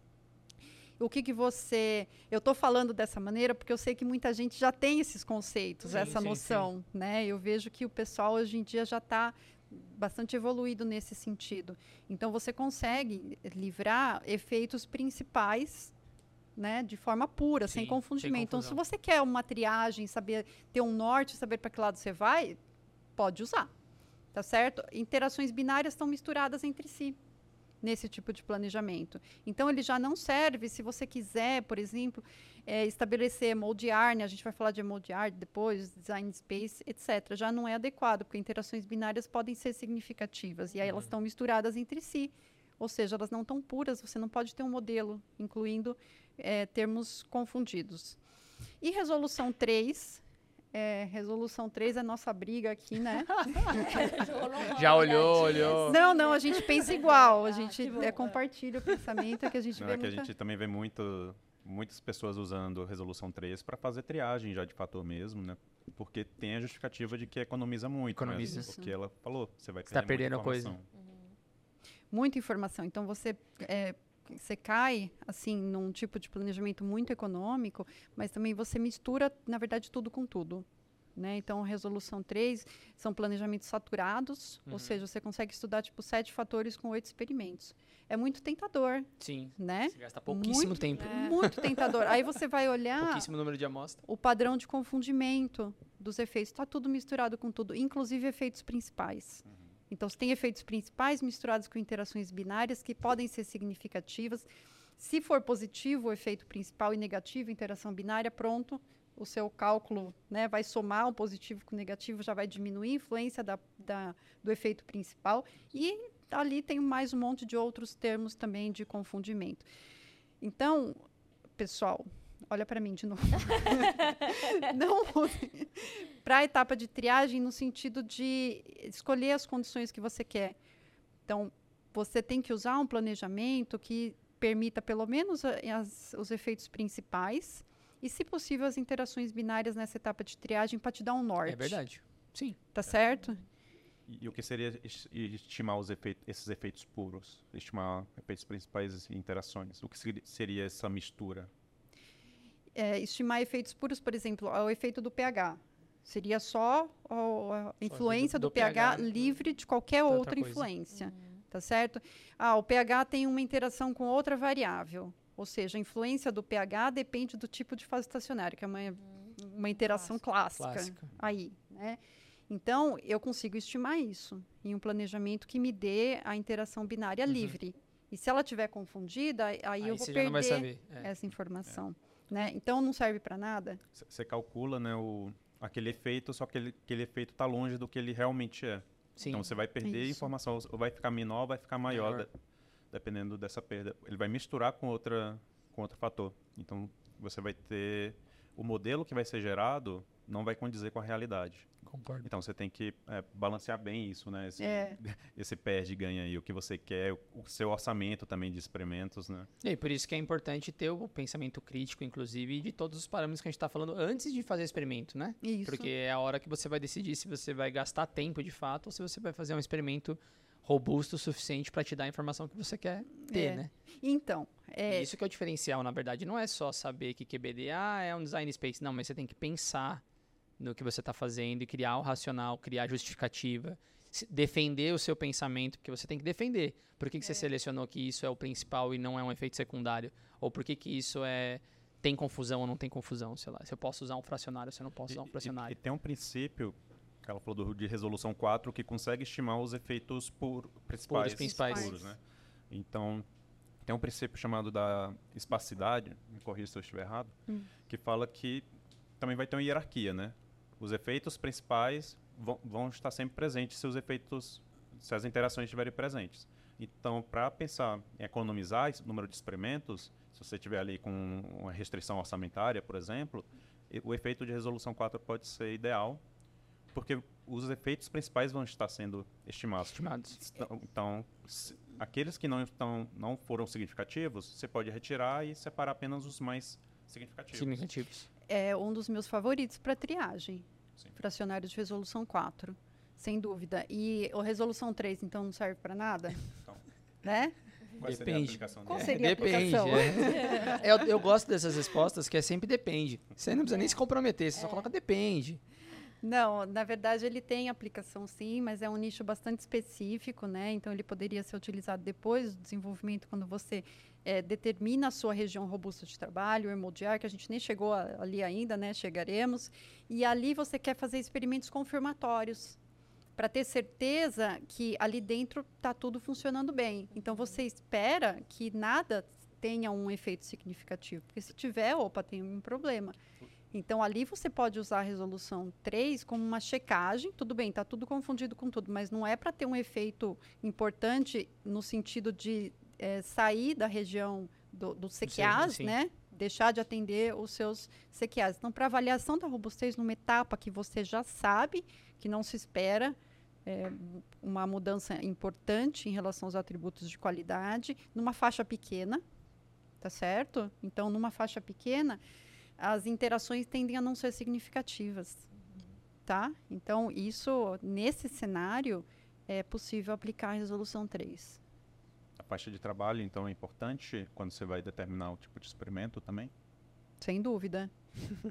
O que, que você. Eu estou falando dessa maneira porque eu sei que muita gente já tem esses conceitos, Sim, essa sim, noção. Né? Eu vejo que o pessoal hoje em dia já está bastante evoluído nesse sentido. Então, você consegue livrar efeitos principais né, de forma pura, Sim, sem sem confundimento. Então, se você quer uma triagem, saber ter um norte, saber para que lado você vai, pode usar. Tá certo? Interações binárias estão misturadas entre si nesse tipo de planejamento. Então, ele já não serve se você quiser, por exemplo, eh, estabelecer moldear, né? a gente vai falar de moldear depois, design space, etc. Já não é adequado, porque interações binárias podem ser significativas e aí elas estão misturadas entre si. Ou seja, elas não estão puras, você não pode ter um modelo, incluindo eh, termos confundidos. E resolução 3, é, resolução 3 é nossa briga aqui, né? Já olhou, olhou. Não, não, a gente pensa igual, a Ah, gente bom. é, compartilha o pensamento que a gente Não, vê é que a muita... gente também vê muito, muitas pessoas usando resolução 3 para fazer triagem já de fator mesmo, né? Porque tem a justificativa de que economiza muito. né? Economiza. Porque ela falou, você vai Você tá perder muita perdendo coisa. informação. muita informação. Então você é, você cai assim num tipo de planejamento muito econômico, mas também você mistura, na verdade, tudo com tudo. Né? Então, resolução 3 são planejamentos saturados, Uhum. ou seja, você consegue estudar tipo sete fatores com oito experimentos. É muito tentador, Sim. né? Você gasta pouquíssimo Muito- tempo. Muito tentador. Aí você vai olhar Pouquíssimo número de amostra. o padrão de confundimento dos efeitos. Está tudo misturado com tudo, inclusive efeitos principais. Então, você tem efeitos principais misturados com interações binárias que podem ser significativas. Se for positivo o efeito principal e negativo, interação binária, pronto, o seu cálculo né, vai somar o positivo com o negativo, já vai diminuir a influência da, da, do efeito principal. E ali tem mais um monte de outros termos também de confundimento. Então, pessoal, olha para mim de novo. Não para a etapa de triagem no sentido de escolher as condições que você quer. Então, você tem que usar um planejamento que permita pelo menos as, os efeitos principais e, se possível, as interações binárias nessa etapa de triagem para te dar um norte. É verdade. Sim. Tá certo? E, e o que seria estimar os efeitos, esses efeitos puros? Estimar efeitos principais e interações? O que seria essa mistura? É, estimar efeitos puros, por exemplo, o efeito do pH. Seria só a influência do, do, do, pH, pH livre de qualquer outra, outra influência. Hum. Tá certo? Ah, o pH tem uma interação com outra variável. Ou seja, a influência do pH depende do tipo de fase estacionária, que é uma, hum, uma interação clássica, clássica. aí. Né? Então, eu consigo estimar isso em um planejamento que me dê a interação binária uhum. livre. E se ela estiver confundida, aí, aí eu vou perder é. essa informação. É. Né? Então, não serve para nada. Você calcula né, o, aquele efeito, só que ele, aquele efeito está longe do que ele realmente é. Sim. Então, você vai perder isso. informação, ou vai ficar menor ou vai ficar maior. maior dependendo dessa perda. Ele vai misturar com, outra, com outro fator. Então, você vai ter o modelo que vai ser gerado não vai condizer com a realidade. Concordo. Então você tem que é, balancear bem isso, né? Esse, é. esse perde ganha aí, o que você quer, o, o, seu orçamento também de experimentos, né? E por isso que é importante ter o pensamento crítico, inclusive, de todos os parâmetros que a gente está falando antes de fazer experimento, né? Isso. Porque é a hora que você vai decidir se você vai gastar tempo de fato ou se você vai fazer um experimento robusto o suficiente para te dar a informação que você quer ter, é. né? Então, é... Isso que é o diferencial, na verdade. Não é só saber que QBDA é um design space. Não, mas você tem que pensar no que você está fazendo e criar o racional, criar justificativa, defender o seu pensamento, porque você tem que defender. Por que, que é. você selecionou que isso é o principal e não é um efeito secundário? Ou por que, que isso é tem confusão ou não tem confusão, sei lá. Se eu posso usar um fracionário, se eu não posso usar um fracionário. E, e tem um princípio que ela falou do, de resolução 4, que consegue estimar os efeitos por, principais. Puros, principais. Puros, né? Então, tem um princípio chamado da espacidade, me corrija se eu estiver errado, hum. que fala que também vai ter uma hierarquia, né? Os efeitos principais vão, vão estar sempre presentes se os efeitos, se as interações estiverem presentes. Então, para pensar em economizar esse número de experimentos, se você tiver ali com uma restrição orçamentária, por exemplo, o efeito de resolução 4 pode ser ideal porque os efeitos principais vão estar sendo estimados. Estimados. Então, então se, aqueles que não, estão, não foram significativos, você pode retirar e separar apenas os mais significativos. Significativos. É um dos meus favoritos para triagem. Sim. Fracionário de resolução 4. Sem dúvida. E a resolução 3, então, não serve para nada? Então. Né? Qual depende. Seria a Qual seria depende, a aplicação? É. eu, eu, gosto dessas respostas que é sempre depende. Você não precisa nem se comprometer, você é. só coloca depende. Não, na verdade ele tem aplicação sim, mas é um nicho bastante específico, né? Então ele poderia ser utilizado depois do desenvolvimento, quando você é, determina a sua região robusta de trabalho, o hemodiar, que a gente nem chegou a, ali ainda, né? Chegaremos. E ali você quer fazer experimentos confirmatórios para ter certeza que ali dentro está tudo funcionando bem. Então você espera que nada tenha um efeito significativo, porque se tiver, opa, tem um problema. Então, ali você pode usar a resolução 3 como uma checagem. Tudo bem, está tudo confundido com tudo, mas não é para ter um efeito importante no sentido de é, sair da região do, do CQAs, né? Deixar de atender os seus CQAs. Então, para avaliação da robustez numa etapa que você já sabe, que não se espera é, uma mudança importante em relação aos atributos de qualidade, numa faixa pequena, tá certo? Então, numa faixa pequena, as interações tendem a não ser significativas, tá? Então, isso, nesse cenário, é possível aplicar a resolução 3. A faixa de trabalho, então, é importante quando você vai determinar o tipo de experimento também? Sem dúvida.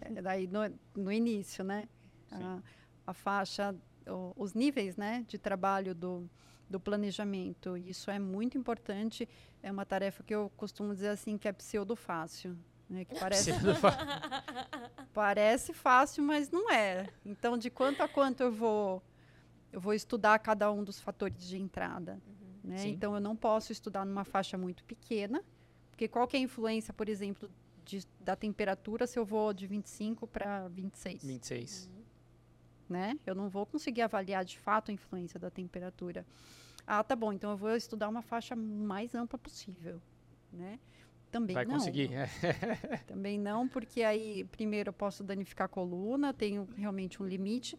é daí no, no, início, né? A, a, faixa, o, os níveis né, de trabalho do, do planejamento. Isso é muito importante. É uma tarefa que eu costumo dizer assim, que é pseudo-fácil. Né, que parece, parece fácil, mas não é. Então, de quanto a quanto eu vou, eu vou estudar cada um dos fatores de entrada. Uhum. Né? Então, eu não posso estudar numa faixa muito pequena, porque qual é a influência, por exemplo, de- da temperatura se eu vou de 25 para 26, 26. né? Eu não vou conseguir avaliar de fato a influência da temperatura. Ah, tá bom, então eu vou estudar uma faixa mais ampla possível, né? Também Vai não. conseguir. é. Também não, porque aí, primeiro, eu posso danificar a coluna, tenho realmente um limite.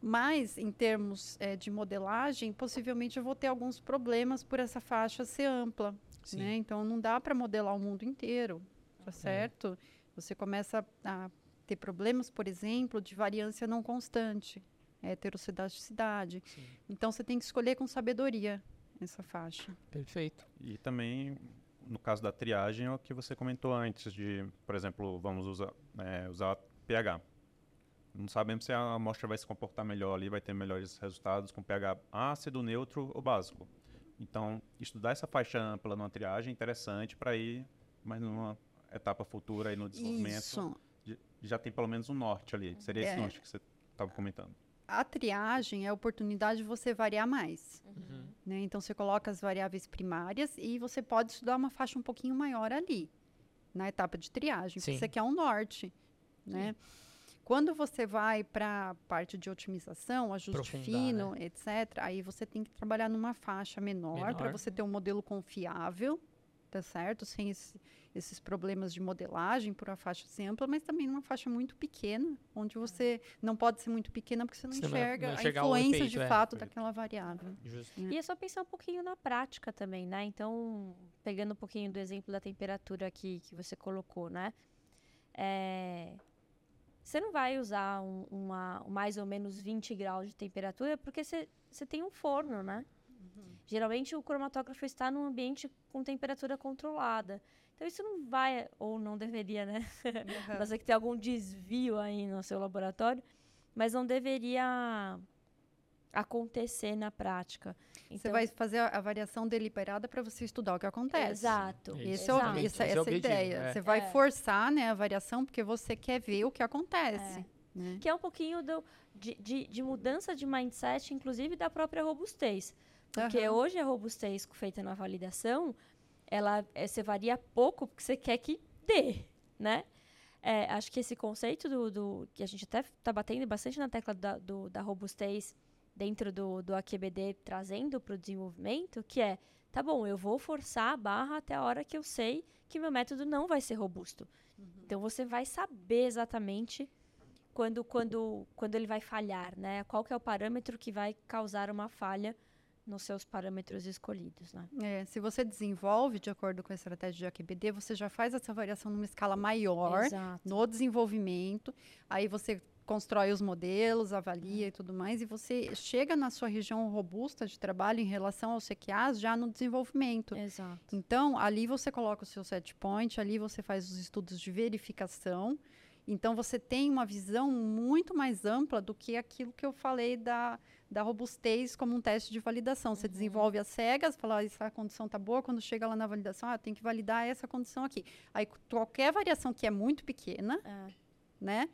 Mas, em termos eh, de modelagem, possivelmente eu vou ter alguns problemas por essa faixa ser ampla. Sim. Né? Então, não dá para modelar o mundo inteiro, tá certo? Você começa a ter problemas, por exemplo, de variância não constante, heterocitasticidade. Sim. Então, você tem que escolher com sabedoria essa faixa. Perfeito. E também, no caso da triagem, é o que você comentou antes de, por exemplo, vamos usar, é, usar pH. Não sabemos se a amostra vai se comportar melhor ali, vai ter melhores resultados com pH ácido, neutro ou básico. Então, estudar essa faixa ampla numa triagem é interessante para ir, mas numa etapa futura aí no desenvolvimento, Isso. já tem pelo menos um norte ali. Seria esse É. norte que você estava comentando. A triagem é a oportunidade de você variar mais. Uhum. né? Então você coloca as variáveis primárias e você pode estudar uma faixa um pouquinho maior ali, na etapa de triagem, Sim. porque você quer um norte. Né? Quando você vai para a parte de otimização, ajuste Aprofundar, fino, etc., aí você tem que trabalhar numa faixa menor para Menor. você ter um modelo confiável, tá certo? Sem esse- esses problemas de modelagem por uma faixa ampla, mas também numa faixa muito pequena, onde você não pode ser muito pequena porque você não Você não enxerga não a enxergar o influência efeito, de é. fato daquela variável. Justo. E é só pensar um pouquinho na prática também, né? Então, pegando um pouquinho do exemplo da temperatura aqui que você colocou, né? É, Você não vai usar um, uma, um mais ou menos 20 graus de temperatura porque você, você tem um forno, né? Geralmente o cromatógrafo está num ambiente com temperatura controlada. Então isso não vai, ou não deveria, né? A não ser que tenha algum desvio aí no seu laboratório, mas não deveria acontecer na prática. Você Então- vai fazer a, a variação deliberada para você estudar o que acontece. Exato. Isso. Esse é exato. essa, é essa objetivo, ideia. é. Você vai É. forçar né, a variação porque você quer ver o que acontece. né? Que é um pouquinho do, de, de, de mudança de mindset, inclusive da própria robustez. Porque Aham. hoje a robustez feita na validação, ela é, você varia pouco porque você quer que dê, né? É, acho que esse conceito do, do- que a gente até está batendo bastante na tecla da, do- da robustez dentro do, do AQBD, trazendo para o desenvolvimento, que é, tá bom, eu vou forçar a barra até a hora que eu sei que meu método não vai ser robusto. Então você vai saber exatamente quando, quando, quando ele vai falhar, né? Qual que é o parâmetro que vai causar uma falha nos seus parâmetros escolhidos, né? É, se você desenvolve de acordo com a estratégia de AQBD, você já faz essa variação numa escala maior Exato. no desenvolvimento. Aí você constrói os modelos, avalia e tudo mais, e você chega na sua região robusta de trabalho em relação aos CQAs já no desenvolvimento. Exato. Então, ali você coloca o seu set point, ali você faz os estudos de verificação. Então, você tem uma visão muito mais ampla do que aquilo que eu falei da, da robustez como um teste de validação. Você desenvolve as cegas, fala, ah, essa condição está boa, quando chega lá na validação, ah, tem que validar essa condição aqui. Aí, qualquer variação que é muito pequena, É. né,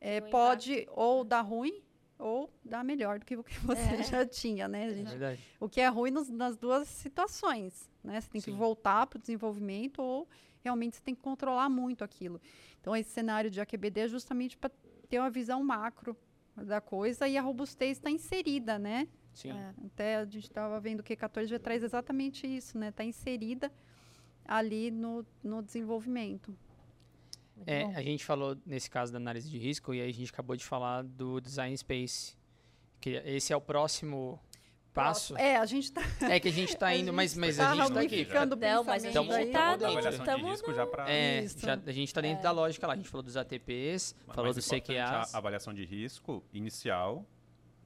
é, pode ou dar ruim ou dar melhor do que o que você É. já tinha, né, É gente? verdade. O que é ruim nos- nas duas situações, né? Você tem que Sim. voltar para o desenvolvimento ou realmente você tem que controlar muito aquilo. Então, esse cenário de AQBD é justamente para ter uma visão macro da coisa e a robustez está inserida, né? Sim. É. Até a gente estava vendo que 14 já traz exatamente isso, né? Está inserida ali no, no desenvolvimento. Muito É, bom. a gente falou nesse caso da análise de risco e aí a gente acabou de falar do design space. Que esse é o próximo passo. É, a gente está É que a gente tá indo, mas, mas a tá gente tá aqui. Não, mas a gente aí. tá dentro, avaliação de já para É, já, a gente tá dentro da lógica lá. A gente falou dos ATPs, falou dos CQAs. A avaliação de risco inicial,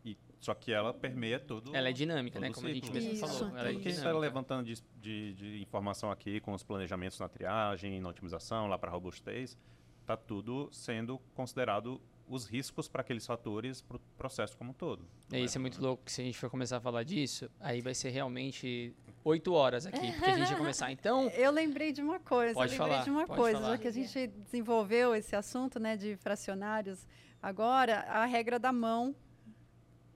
e, só que ela permeia tudo. Ela é dinâmica, né? Como a gente mesmo Isso. falou. Ela é que você está levantando de, de- de informação aqui com os planejamentos na triagem, na otimização, lá para a robustez, está tudo sendo considerado os riscos para aqueles fatores para o processo como um todo. É, isso é muito louco, que se a gente for começar a falar disso, aí vai ser realmente oito horas aqui, porque a gente vai começar. Então, Eu lembrei de uma coisa, Pode eu lembrei falar, de uma coisa, falar. já que a gente desenvolveu esse assunto, né, de fracionários, agora a regra da mão,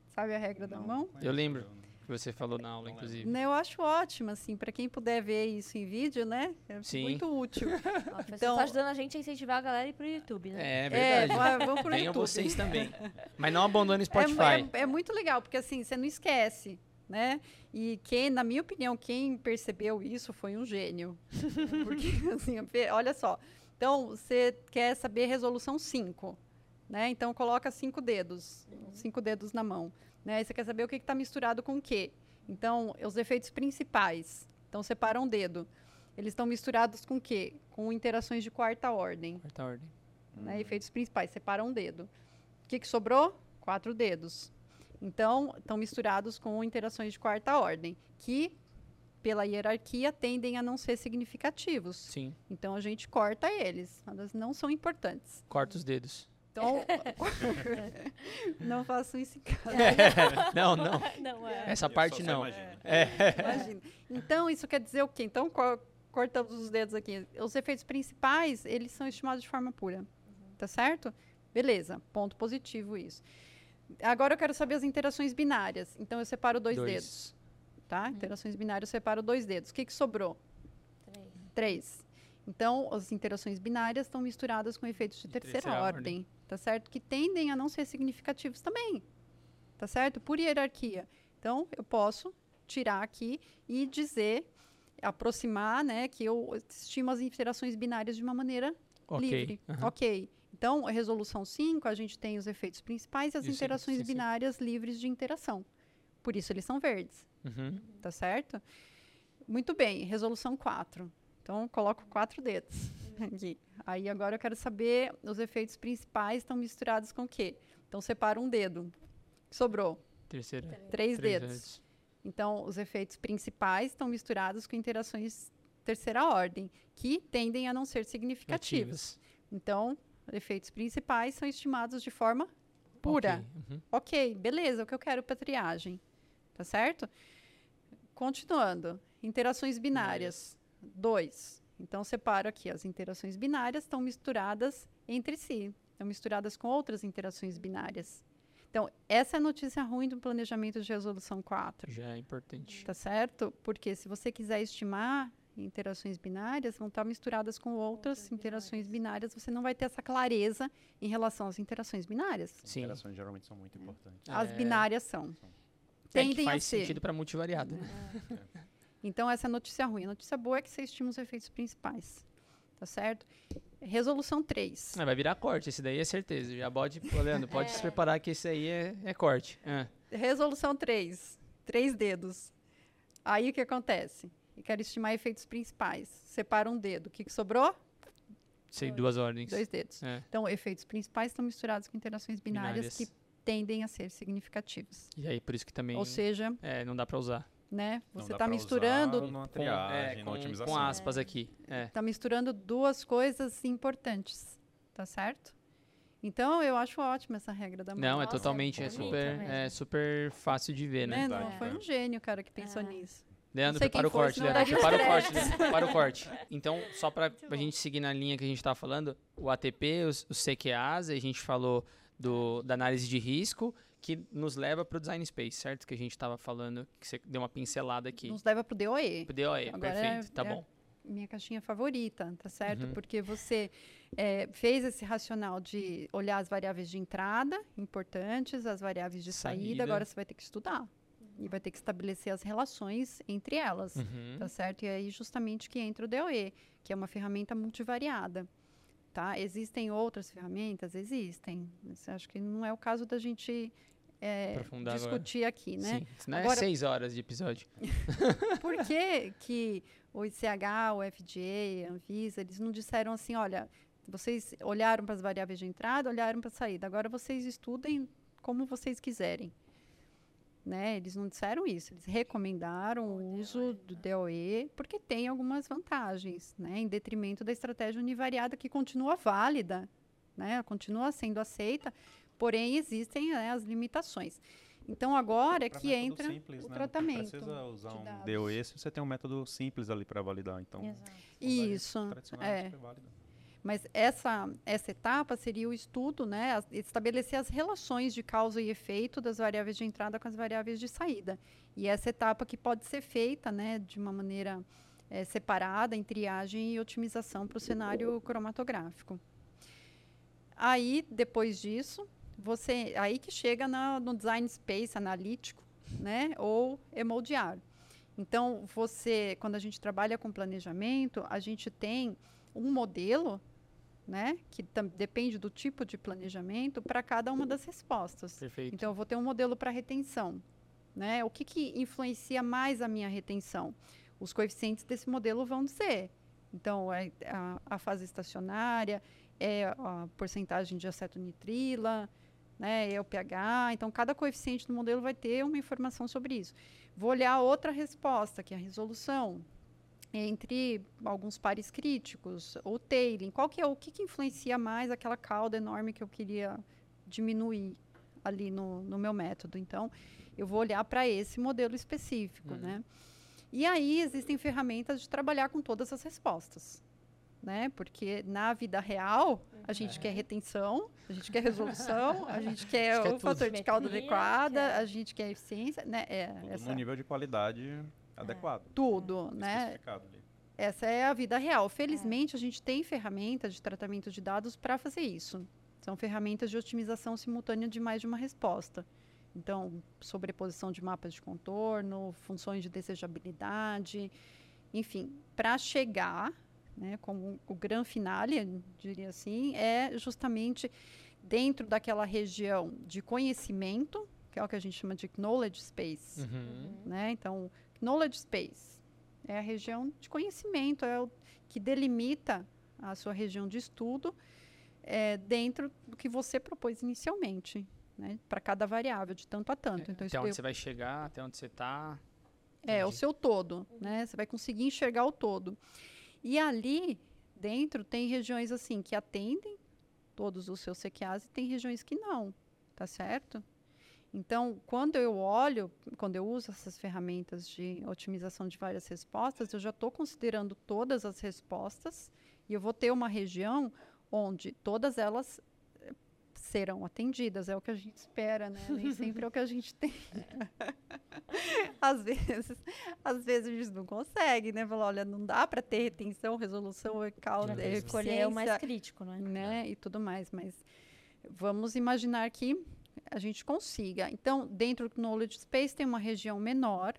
sabe a regra da mão? eu lembro. Que você falou na aula, inclusive. Né, eu acho ótimo, assim, para quem puder ver isso em vídeo, né? É Sim. muito útil. Ó, Você Então- tá ajudando a gente a incentivar a galera a ir pro YouTube, né? É É, verdade. vai- vamos pro Venham YouTube. vocês também. Mas não abandone o É, Spotify. é- é muito legal, porque assim, você não esquece, né? E quem, na minha opinião, quem percebeu isso foi um gênio. Porque, assim, olha só. Então, você quer saber resolução 5, né? Então, coloca cinco dedos, cinco dedos na mão. Né? E você quer saber o que está misturado com o quê. Então, os efeitos principais. Então, separa um dedo. Eles estão misturados com o quê? Com interações de quarta ordem Quarta ordem. né, efeitos principais, separa um dedo. O que, que sobrou? Quatro dedos. Então, estão misturados com interações de quarta ordem, que, pela hierarquia, tendem a não ser significativos. Sim. Então, a gente corta eles, elas não são importantes. Corta os dedos. Então, não façam isso em casa. não, não. Não, é. Essa parte não. imagina. Imagina. Então, isso quer dizer o quê? Então, co- cortamos os dedos aqui. Os efeitos principais, eles são estimados de forma pura. Tá certo? Beleza. Ponto positivo isso. Agora eu quero saber as interações binárias. Então, eu separo dois, Dois. dedos. Tá? Interações binárias, eu separo dois dedos. O que, que sobrou? Três. Três. Então, as interações binárias estão misturadas com efeitos de, De terceira, terceira ordem, ordem. tá certo? Que tendem a não ser significativos também, tá certo? Por hierarquia. Então, eu posso tirar aqui e dizer, aproximar, né, que eu estimo as interações binárias de uma maneira Ok. livre. aham. Ok. Então, a resolução 5, a gente tem os efeitos principais e as Sim, sim, interações sim, sim. binárias livres de interação. Por isso, eles são verdes Uhum. tá certo? Muito bem, resolução 4. Então, coloco quatro dedos aqui. Aí, agora eu quero saber os efeitos principais estão misturados com o quê? Então, separa um dedo. Sobrou Terceira. três, Três dedos. dedos. Então, os efeitos principais estão misturados com interações terceira ordem, que tendem a não ser significativas. Ativas. Então, efeitos principais são estimados de forma pura. Ok, uhum. Ok, beleza, é o que eu quero para triagem. Tá certo? Continuando. Interações binárias. Dois. Então, separo aqui. As interações binárias estão misturadas entre si. Estão misturadas com outras interações binárias. Então, essa é a notícia ruim do planejamento de resolução 4. Já é importante. Tá certo? Porque se você quiser estimar interações binárias, vão estar misturadas com outras interações binárias. Você não vai ter essa clareza em relação às interações binárias. As Sim. interações geralmente são muito importantes. As É. binárias são. É que Tendem faz a ser. sentido para multivariado, né? Então, essa é a notícia ruim. A notícia boa é que você estima os efeitos principais. Tá certo? Resolução 3. Ah, vai virar corte, esse daí é certeza. Já pode, Leandro, pode se preparar que esse aí é, é corte. Ah, Resolução 3. Três dedos. Aí o que acontece? Eu quero estimar efeitos principais. Separa um dedo. O que, que sobrou? sei, duas ordens. Dois dedos. É. Então, efeitos principais estão misturados com interações binárias, Binárias. que tendem a ser significativas. E aí, por isso que também Ou seja, é, não dá para usar. Né, Não você está misturando numa Com, triagem, é, com, com aspas aqui. É. Tá misturando duas coisas importantes, tá certo? Então eu acho ótima essa regra da Não, mão, é totalmente, é bonito super, é super fácil de ver, né? né? Verdade, Não, foi é. um gênio, cara, que pensou É. nisso. Leandro, prepara o corte, Leandro. Prepara o corte, Leandro. Prepara o corte. Então, só pra, pra gente seguir na linha que a gente tava falando, o ATP, os, os CQAs, a gente falou do, da análise de risco, que nos leva pro design space, certo? Que a gente tava falando, que você deu uma pincelada aqui. Nos leva pro DOE. Pro DOE, Agora perfeito, é- tá é bom. minha caixinha favorita, tá certo? Uhum. Porque você é, fez esse racional de olhar as variáveis de entrada, importantes, as variáveis de saída, Saída. agora você vai ter que estudar. E vai ter que estabelecer as relações entre elas, Uhum. tá certo? E aí justamente que entra o DOE, que é uma ferramenta multivariada. Tá? Existem outras ferramentas? Existem. Mas acho que não é o caso da gente é, Aprofundar agora. discutir aqui, né? Sim, senão Agora- é seis horas de episódio. Por que, que o ICH, o FDA, a Anvisa, eles não disseram assim, olha, vocês olharam para as variáveis de entrada, olharam para a saída, agora vocês estudem como vocês quiserem. Né? Eles não disseram isso, eles recomendaram o uso do DOE porque tem algumas vantagens, né? em detrimento da estratégia univariada que continua válida, né? Continua sendo aceita, porém existem né, as limitações. Então agora é que entra simples, o né? tratamento. Não precisa usar de um dados. DOE se você tem um método simples ali para validar. Então, Exato. Isso, tradicional é. Mas essa, essa etapa seria o estudo, né, estabelecer as relações de causa e efeito das variáveis de entrada com as variáveis de saída. E essa etapa que pode ser feita né, de uma maneira é, separada em triagem e otimização para o cenário cromatográfico. Aí, depois disso, você aí que chega na, no design space analítico, né, ou emoldear. Então, você, quando a gente trabalha com planejamento, a gente tem um modelo né? Que depende do tipo de planejamento para cada uma das respostas. Perfeito. Então, eu vou ter um modelo para retenção, né? O que, que influencia mais a minha retenção? Os coeficientes desse modelo vão dizer. Então, é a, a fase estacionária, é a porcentagem de acetonitrila, né? É o pH. Então, cada coeficiente do modelo vai ter uma informação sobre isso. Vou olhar outra resposta, que é a resolução entre alguns pares críticos, ou tailing, qual que é o que, que influencia mais aquela cauda enorme que eu queria diminuir ali no, no meu método. Então, eu vou olhar para esse modelo específico, uhum. né? E aí existem ferramentas de trabalhar com todas as respostas, né? Porque na vida real a gente é. quer retenção, a gente quer resolução, a gente quer o fator de cauda adequada, a gente quer eficiência, né? É, Tudo essa... no nível de qualidade adequado. Tudo, né? Essa é a vida real. Felizmente, a gente tem ferramentas de tratamento de dados para fazer isso. São ferramentas de otimização simultânea de mais de uma resposta. Então, sobreposição de mapas de contorno, funções de desejabilidade, enfim, para chegar, né, como o grande finale, diria assim, é justamente dentro daquela região de conhecimento, que é o que a gente chama de knowledge space, uhum. né? Então, Knowledge Space é a região de conhecimento, é o que delimita a sua região de estudo é, dentro do que você propôs inicialmente, né, para cada variável, de tanto a tanto. É, então, até onde eu... você vai chegar, até onde você está. É, o seu todo, né? Você vai conseguir enxergar o todo. E ali dentro tem regiões assim que atendem todos os seus CQAs e tem regiões que não, tá certo? Então, quando eu olho, quando eu uso essas ferramentas de otimização de várias respostas, eu já estou considerando todas as respostas e eu vou ter uma região onde todas elas eh, serão atendidas. É o que a gente espera, né? Nem sempre é o que a gente tem. às vezes, às vezes a gente não consegue, né? Falar, olha, não dá para ter retenção, resolução, causa, escolher é o mais crítico, né? né? E tudo mais, mas vamos imaginar que a gente consiga. Então, dentro do Knowledge Space tem uma região menor,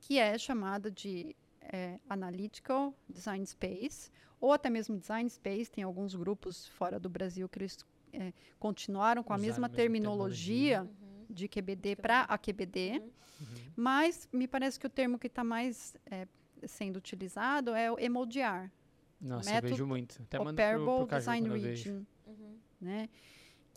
que é chamada de é, Analytical Design Space, ou até mesmo Design Space, tem alguns grupos fora do Brasil que eles é, continuaram com a mesma terminologia, uhum. de QBD para a QBD, uhum. mas me parece que o termo que está mais é, sendo utilizado é o emoldear. Nossa, eu vejo muito. Até Operable Design Region. Uhum. Né?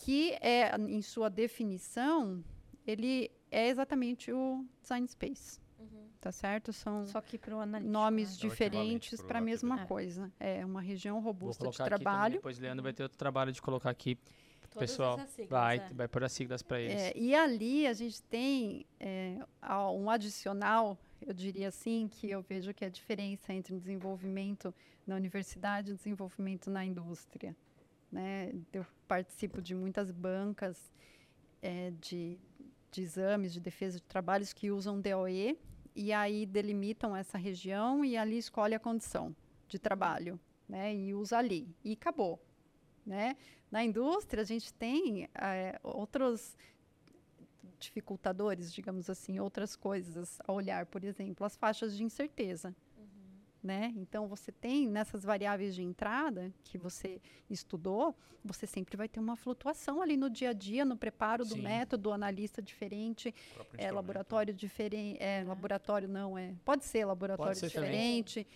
Que é, em sua definição, ele é exatamente o design space. Uhum. Tá certo? São Só que para o nomes né? diferentes é para a mesma é. coisa. É uma região robusta de trabalho. depois Leandro vai ter outro trabalho de colocar aqui pessoal siglas, vai, é. vai pôr as siglas para eles. É, e ali a gente tem é, um adicional, eu diria assim, que eu vejo que é a diferença entre desenvolvimento na universidade e desenvolvimento na indústria. Né? Eu participo de muitas bancas é, de, de exames, de defesa de trabalhos que usam DOE e aí delimitam essa região e ali escolhe a condição de trabalho, né? E usa ali e acabou, né? Na indústria a gente tem é, outros dificultadores, digamos assim, outras coisas a olhar, por exemplo, as faixas de incerteza né? Então você tem nessas variáveis de entrada que você estudou, você sempre vai ter uma flutuação ali no dia a dia, no preparo do Sim. método, analista diferente, é laboratório diferente, é, laboratório não é, pode ser laboratório pode ser diferente,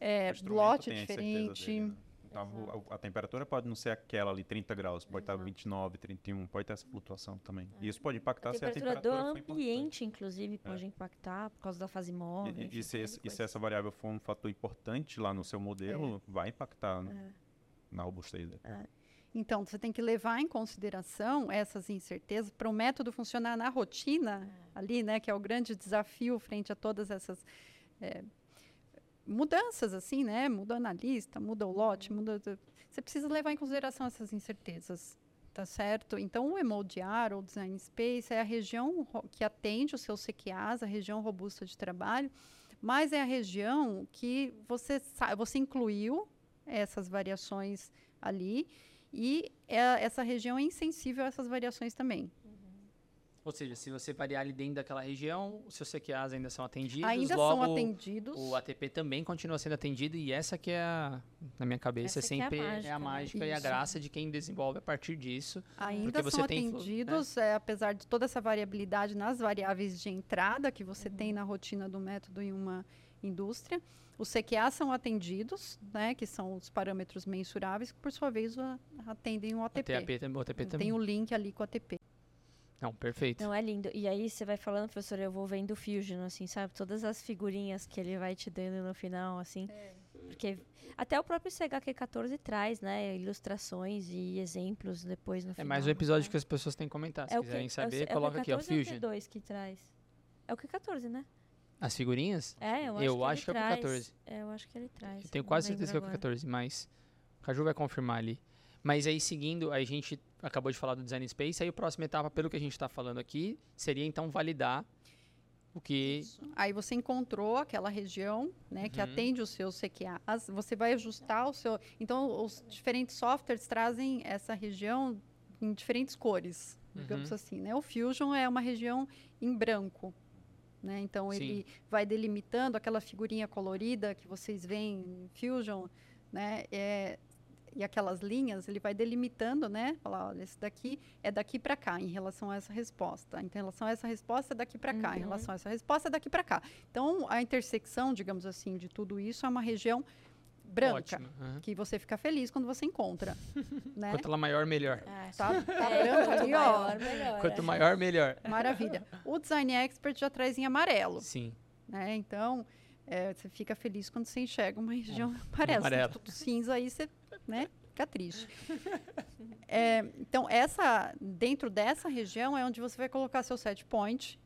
é, lote diferente. Dele, né? Então, a, a, temperatura pode não ser aquela ali, 30 graus, pode estar 29, 31, pode ter essa flutuação também. É. E isso pode impactar a se a temperatura do ambiente, inclusive, pode é. impactar por causa da fase móvel. E, enfim, e, se, esse, e se, essa variável for um fator importante lá no seu modelo, é. vai impactar né, na robustez dele. É. Então, você tem que levar em consideração essas incertezas para o método funcionar na rotina é. ali, né, que é o grande desafio frente a todas essas é, mudanças, assim, né? Muda o analista, muda o lote, muda. você precisa levar em consideração essas incertezas, tá certo? Então, o Emoldear ou Design Space é a região que atende os seus CQAs, a região robusta de trabalho, mas é a região que você, você incluiu essas variações ali e é, essa região é insensível a essas variações também. Ou seja, se você variar ali dentro daquela região, os seus CQAs ainda são atendidos. Ainda logo, são atendidos. O ATP também continua sendo atendido e essa que é, a, na minha cabeça, Essa sempre que é a é mágica, a né? mágica e a graça de quem desenvolve a partir disso. Ainda você são flu- atendidos, é, apesar de toda essa variabilidade nas variáveis de entrada que você tem na rotina do método em uma indústria. Os CQA são atendidos, né, que são os parâmetros mensuráveis, que por sua vez atendem o O ATP. TAP, tam- o ATP também. Tem o link ali com o ATP. Não, perfeito. Não, é lindo. E aí você vai falando, professor, eu vou vendo o Fusion, assim, sabe? Todas as figurinhas que ele vai te dando no final, assim. Porque até o próprio CHQ14 traz, né? Ilustrações e exemplos depois no É final. mais um episódio que as pessoas têm que comentar. Se É o que- quiserem é o saber, C- é o coloca aqui, ó, Q14 Fusion. É o Q2 que traz. É o Q14, né? As figurinhas? É, eu acho Eu que acho que é o traz. Q14. É, eu acho que ele traz. Eu tenho quase certeza que é o lembro agora. 14, mas o Caju vai confirmar ali. Mas aí, seguindo, a gente acabou de falar do Design Space, aí a próxima etapa, pelo que a gente está falando aqui, seria então validar o que... Aí você encontrou aquela região, né, que Uhum. atende os seus CQAs, você vai ajustar o seu. Então, os diferentes softwares trazem essa região em diferentes cores, digamos Uhum. assim, né? O Fusion é uma região em branco, né? Então Sim. ele vai delimitando aquela figurinha colorida que vocês veem em Fusion, né? É, e aquelas linhas, ele vai delimitando, né? Falar, olha, esse daqui é daqui para cá em relação a essa resposta. Em relação a essa resposta é daqui para cá. Em Uhum. relação a essa resposta é daqui para cá. Então, a intersecção, digamos assim, de tudo isso é uma região branca, aham. que você fica feliz quando você encontra, né? Quanto ela maior, melhor. É, Tá, tá é, branco quanto ali, ó. maior, melhor. Quanto é. maior, melhor. Maravilha. O Design Expert já traz em amarelo, Sim. né? Então, é, você fica feliz quando você enxerga uma região amarela. Amarelo. tá tudo cinza aí, você, né? Fica triste. É, então, essa, dentro dessa região é onde você vai colocar seu set point,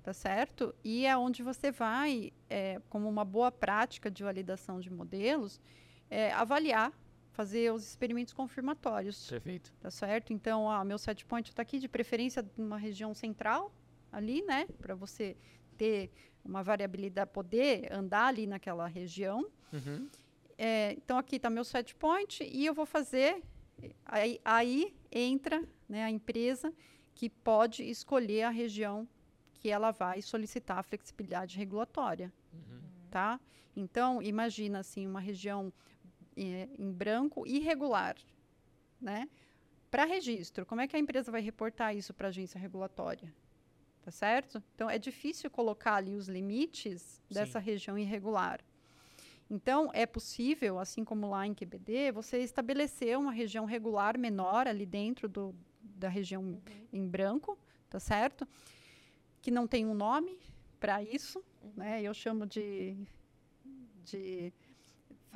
tá certo? E é onde você vai, é, como uma boa prática de validação de modelos, é, avaliar, fazer os experimentos confirmatórios. Perfeito. Tá certo? Então, ah, meu set point está aqui, de preferência numa região central, ali, né? Para você ter uma variabilidade, poder andar ali naquela região. Uhum. É, então, aqui está meu set point e eu vou fazer. Aí, aí entra né, a empresa que pode escolher a região que ela vai solicitar a flexibilidade regulatória Uhum. tá? Então, imagina assim, uma região eh, em branco irregular, né? Para registro, como é que a empresa vai reportar isso para a agência regulatória? Tá certo? Então, é difícil colocar ali os limites dessa região irregular. Então, é possível, assim como lá em QBD, você estabelecer uma região regular menor ali dentro do, da região em branco, tá certo? Que não tem um nome para isso, né? Eu chamo de, de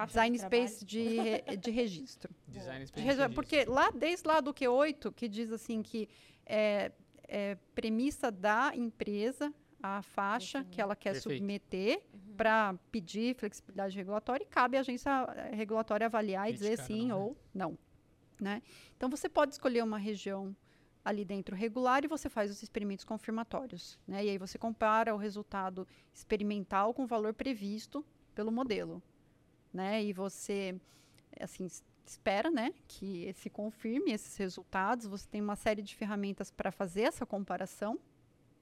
design de space de, re- de registro. Design De Space reja- Registro. Porque lá, desde lá do Q8, que diz assim que é, é premissa da empresa a faixa que ela quer Perfeito. submeter para pedir flexibilidade regulatória e cabe à agência eh, regulatória avaliar e dizer sim não, né? ou não. Né? Então, você pode escolher uma região ali dentro regular e você faz os experimentos confirmatórios. Né? E aí você compara o resultado experimental com o valor previsto pelo modelo. Né? E você, assim, espera né, que se confirme esses resultados. Você tem uma série de ferramentas para fazer essa comparação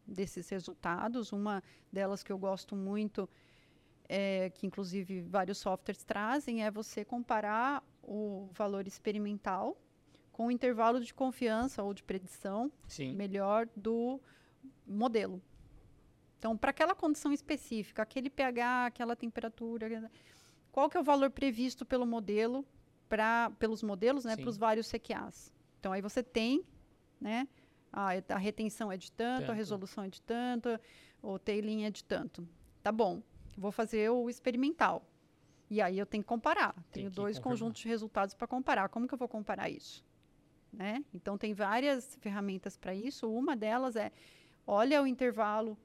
desses resultados. Uma delas que eu gosto muito, é, que inclusive vários softwares trazem, é você comparar o valor experimental com o intervalo de confiança ou de predição Sim. melhor do modelo. Então, para aquela condição específica, aquele pH, aquela temperatura, qual que é o valor previsto pelo modelo, pra, pelos modelos, né, para os vários CQAs? Então, aí você tem, né, a, a retenção é de tanto, a Tanto. resolução é de tanto, o tailing é de tanto. Tá bom, vou fazer o experimental. E aí eu tenho que comparar. Tenho que dois confirmar. conjuntos de resultados para comparar. Como que eu vou comparar isso? Né? Então, tem várias ferramentas para isso. Uma delas é, olha o intervalo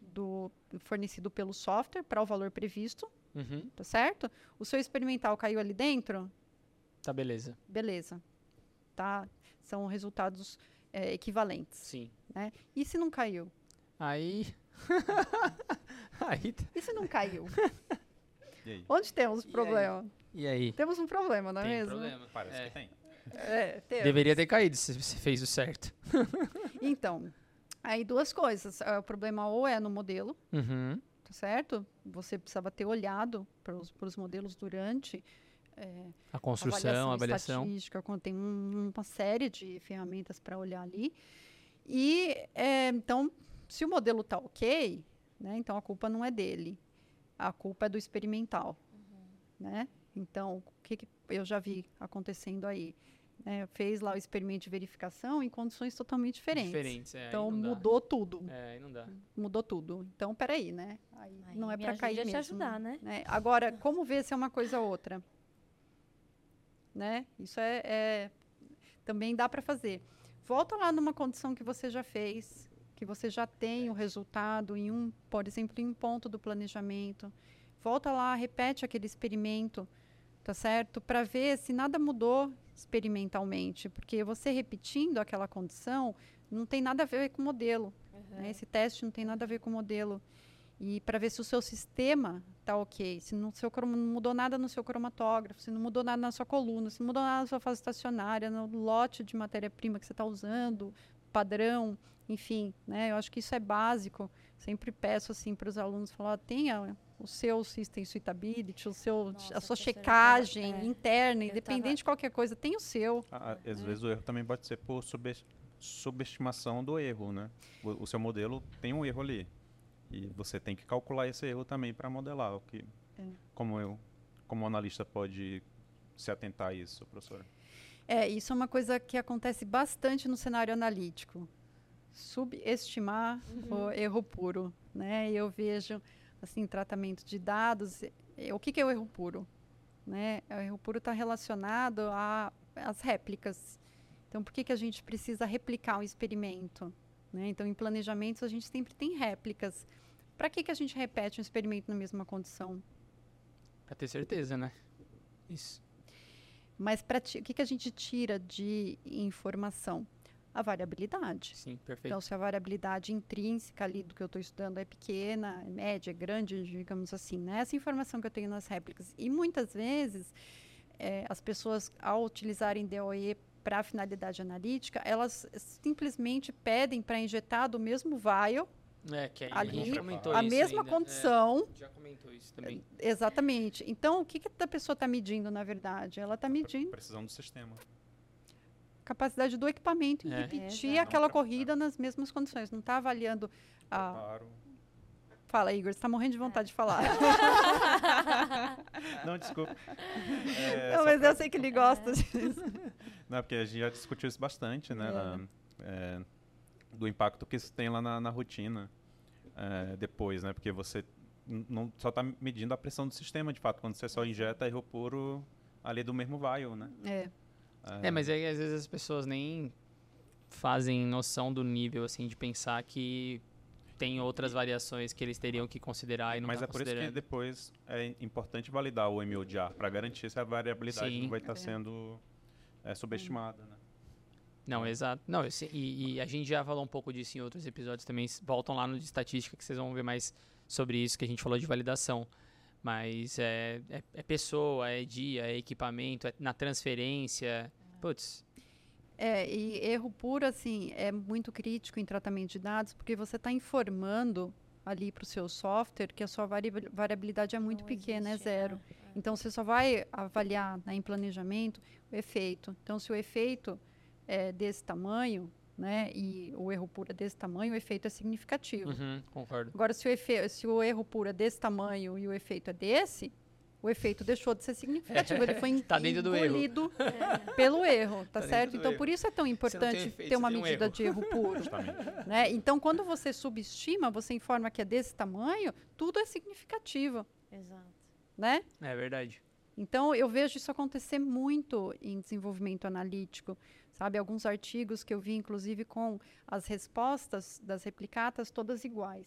do, fornecido pelo software para o valor previsto, Uhum. tá certo? O seu experimental caiu ali dentro? Tá, beleza. beleza. Tá? São resultados é, equivalentes. Sim. E se não caiu? Aí. aí. E se não caiu? E aí? Onde temos aí? problema? E aí? Temos um problema, não é Tem mesmo? problema. Parece É. que tem. É, temos. Deveria ter caído se você fez o certo. Então, aí duas coisas. Ah, O problema ou é no modelo, Uhum. tá certo? Você precisava ter olhado para os modelos durante é, A construção, a avaliação. estatística, quando tem um- uma série de ferramentas para olhar ali. E é, então, se o modelo está ok, né, então a culpa não é dele, a culpa é do experimental, né? Então, o que, que eu já vi acontecendo aí? né, fez lá o experimento de verificação em condições totalmente diferentes. Diferentes, é. Então não dá. mudou tudo, É, não dá. mudou tudo. Então, peraí, né? Aí Aí não é me para cair a te mesmo. ajudar, né? Agora, como ver se é uma coisa ou outra? Né? Isso é, é- também dá para fazer. Volta lá numa condição que você já fez, que você já tem o resultado em um, por exemplo, em um ponto do planejamento. Volta lá, repete aquele experimento, tá certo? Para ver se nada mudou experimentalmente, porque você repetindo aquela condição não tem nada a ver com o modelo. né? Esse teste não tem nada a ver com o modelo. E para ver se o seu sistema está ok, se no seu não mudou nada no seu cromatógrafo, se não mudou nada na sua coluna, se não mudou nada na sua fase estacionária, no lote de matéria-prima que você está usando, padrão, enfim, né? Eu acho que isso é básico. Sempre peço assim para os alunos falar, tenha o seu system suitability, o seu, Nossa, a sua checagem é. interna, Eu independente tava- de qualquer coisa, tem o seu. Ah, às vezes o erro também pode ser por subes- subestimação do erro, né? O, o seu modelo tem um erro ali. E você tem que calcular esse erro também para modelar. O que, Como eu, como analista, pode se atentar a isso, professora? É, isso é uma coisa que acontece bastante no cenário analítico. Subestimar o erro puro, né? Eu vejo assim tratamento de dados. O que, que é o erro puro? Né? O erro puro está relacionado a- às réplicas. Então, por que, que a gente precisa replicar um experimento? Né? Então, em planejamentos a gente sempre tem réplicas. Para que, que a gente repete um experimento na mesma condição? Pra ter certeza, né? Isso. Mas ti- o que, que a gente tira de informação? A variabilidade. Sim, perfeito. Então, se a variabilidade intrínseca ali do que eu estou estudando é pequena, é média, é grande, digamos assim, né? Essa informação que eu tenho nas réplicas. E muitas vezes, eh, as pessoas, ao utilizarem DOE para finalidade analítica, elas simplesmente pedem para injetar do mesmo vial, é, que aí ali, a gente comentou a isso mesma ainda. condição. É, já comentou isso também. Exatamente. Então, o que, que a pessoa está medindo, na verdade? Ela está medindo Precisão do sistema. a capacidade do equipamento em É. repetir Exato. aquela Não, corrida nas mesmas condições. Não está avaliando a. Fala, Igor, você está morrendo de vontade de falar. Não, desculpa. É, Não, mas pra- eu sei que ele gosta disso. Não, porque a gente já discutiu isso bastante, né? na- é, do impacto que isso tem lá na, na rotina é, depois, né? Porque você não só está medindo a pressão do sistema, de fato, quando você só injeta erro puro ali do mesmo vial, né? É, É, mas aí às vezes as pessoas nem fazem noção do nível, assim, de pensar que tem outras variações que eles teriam que considerar e não Mas tá é por isso que depois é importante validar o MODR para garantir se a variabilidade Sim. não vai estar sendo é, subestimada, né? Não, exato. Não, esse- e, e a gente já falou um pouco disso em outros episódios também. Voltam lá no de estatística que vocês vão ver mais sobre isso que a gente falou de validação. Mas é, é, é pessoa, é dia, é equipamento, é na transferência. Putz, é, e erro puro, assim, é muito crítico em tratamento de dados, porque você está informando ali para o seu software que a sua variabil- variabilidade é muito Não pequena, existe, é zero. Então, você só vai avaliar né, em planejamento o efeito. Então, se o efeito é desse tamanho, né, e o erro puro é desse tamanho, o efeito é significativo. uhum, concordo. Agora, se o, efe- se o erro puro é desse tamanho e o efeito é desse, o efeito deixou de ser significativo. Ele foi Tá erro. engolido pelo erro, tá, dentro certo? Então, erro. por isso é tão importante efeito, ter uma tem um medida erro. de erro puro. Né? Então, quando você subestima, você informa que é desse tamanho, tudo é significativo, Exato. né? É verdade. Então, eu vejo isso acontecer muito em desenvolvimento analítico, sabe? Alguns artigos que eu vi, inclusive, com as respostas das replicatas todas iguais.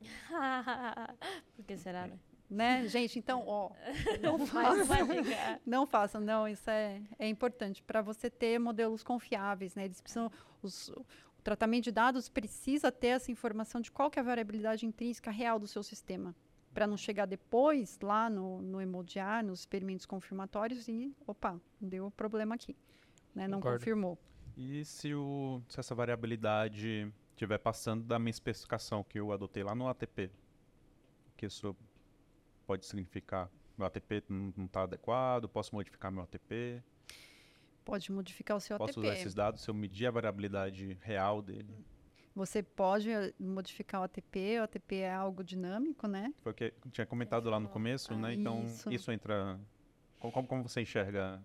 Por que será, né? Né? Gente, então, ó, não façam. Não façam, não, isso é, é importante para você ter modelos confiáveis, né? Eles precisam, os- o tratamento de dados precisa ter essa informação de qual que é a variabilidade intrínseca real do seu sistema, para não chegar depois lá no, no emodiar, nos experimentos confirmatórios e, opa, deu problema aqui, né? Não Concordo. confirmou. E se, o, se essa variabilidade estiver passando da minha especificação que eu adotei lá no ATP? Que isso pode significar? Meu ATP não está adequado? Posso modificar meu ATP? Pode modificar o seu Posso ATP. usar esses dados se eu medir a variabilidade real dele? Você pode eh, modificar o ATP, o ATP é algo dinâmico, né? Foi o que eu tinha comentado lá no começo, né? Então, Isso. isso, entra... Como- como você enxerga?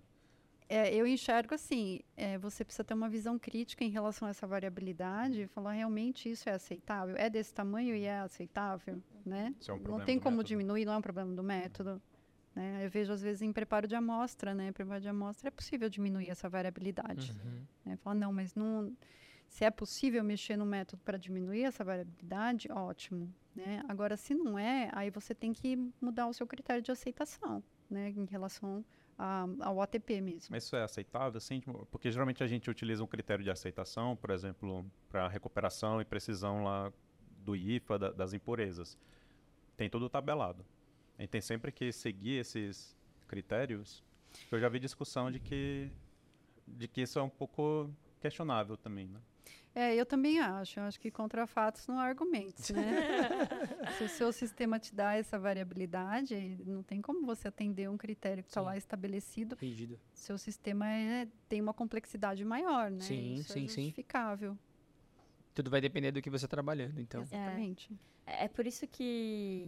É, eu enxergo assim, é, você precisa ter uma visão crítica em relação a essa variabilidade e falar realmente isso é aceitável, é desse tamanho e é aceitável, né? É um não tem como método? diminuir, não é um problema do método. Né? Eu vejo às vezes em preparo de amostra, né? Preparo de amostra é possível diminuir essa variabilidade. Uhum. Né? Falar, não, mas não, se é possível mexer no método para diminuir essa variabilidade, ótimo. Né? Agora, se não é, aí você tem que mudar o seu critério de aceitação, né? Em relação a- ao ATP mesmo. Mas isso é aceitável, assim? Tipo, Porque geralmente a gente utiliza um critério de aceitação, por exemplo, para recuperação e precisão lá do IFA, da- das impurezas. Tem tudo tabelado. A gente tem sempre que seguir esses critérios. Eu já vi discussão de que, de que isso é um pouco questionável também, né? É, eu também acho. Eu acho que contra fatos não há argumentos, né? Se o seu sistema te dá essa variabilidade, não tem como você atender um critério que está Sim. lá estabelecido. Rígido. Seu sistema é- tem uma complexidade maior, né? Sim, Isso sim, é sim. justificável. Tudo vai depender do que você está trabalhando, então. Exatamente. É, é por isso que.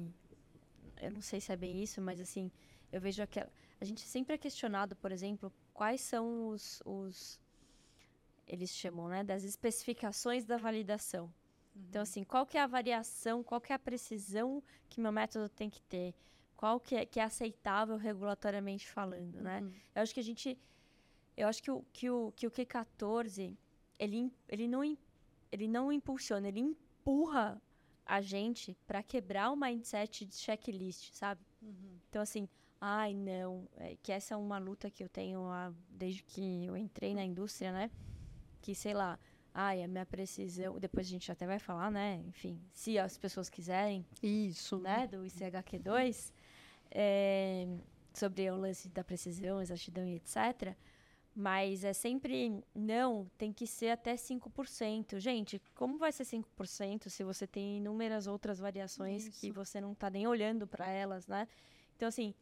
Eu não sei se é bem isso, mas assim, eu vejo aquela. A gente sempre é questionado, por exemplo, quais são os. os eles chamam, né? Das especificações da validação. Então, assim, qual que é a variação, qual que é a precisão que meu método tem que ter? Qual que é, que é aceitável regulatoriamente falando, né? Uhum. Eu acho que a gente. Eu acho que o, que o, que o Q14, ele, ele, não, ele não impulsiona, ele empurra a gente para quebrar o mindset de checklist, sabe? Então, assim, ai, não. é que essa é uma luta que eu tenho há- desde que eu entrei na indústria, né? Que, sei lá, ai, a minha precisão. Depois a gente até vai falar, né? Enfim, se as pessoas quiserem, Isso, né, do ICHQ2, é, sobre o lance da precisão, exatidão e etc. Mas é sempre, não, tem que ser até 5%. Gente, como vai ser 5% se você tem inúmeras outras variações que Isso. você não está nem olhando para elas, né? Então, assim,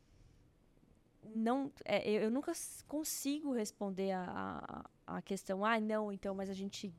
não, é, eu, nunca consigo responder a, a, a questão, ah, não, então, mas a gente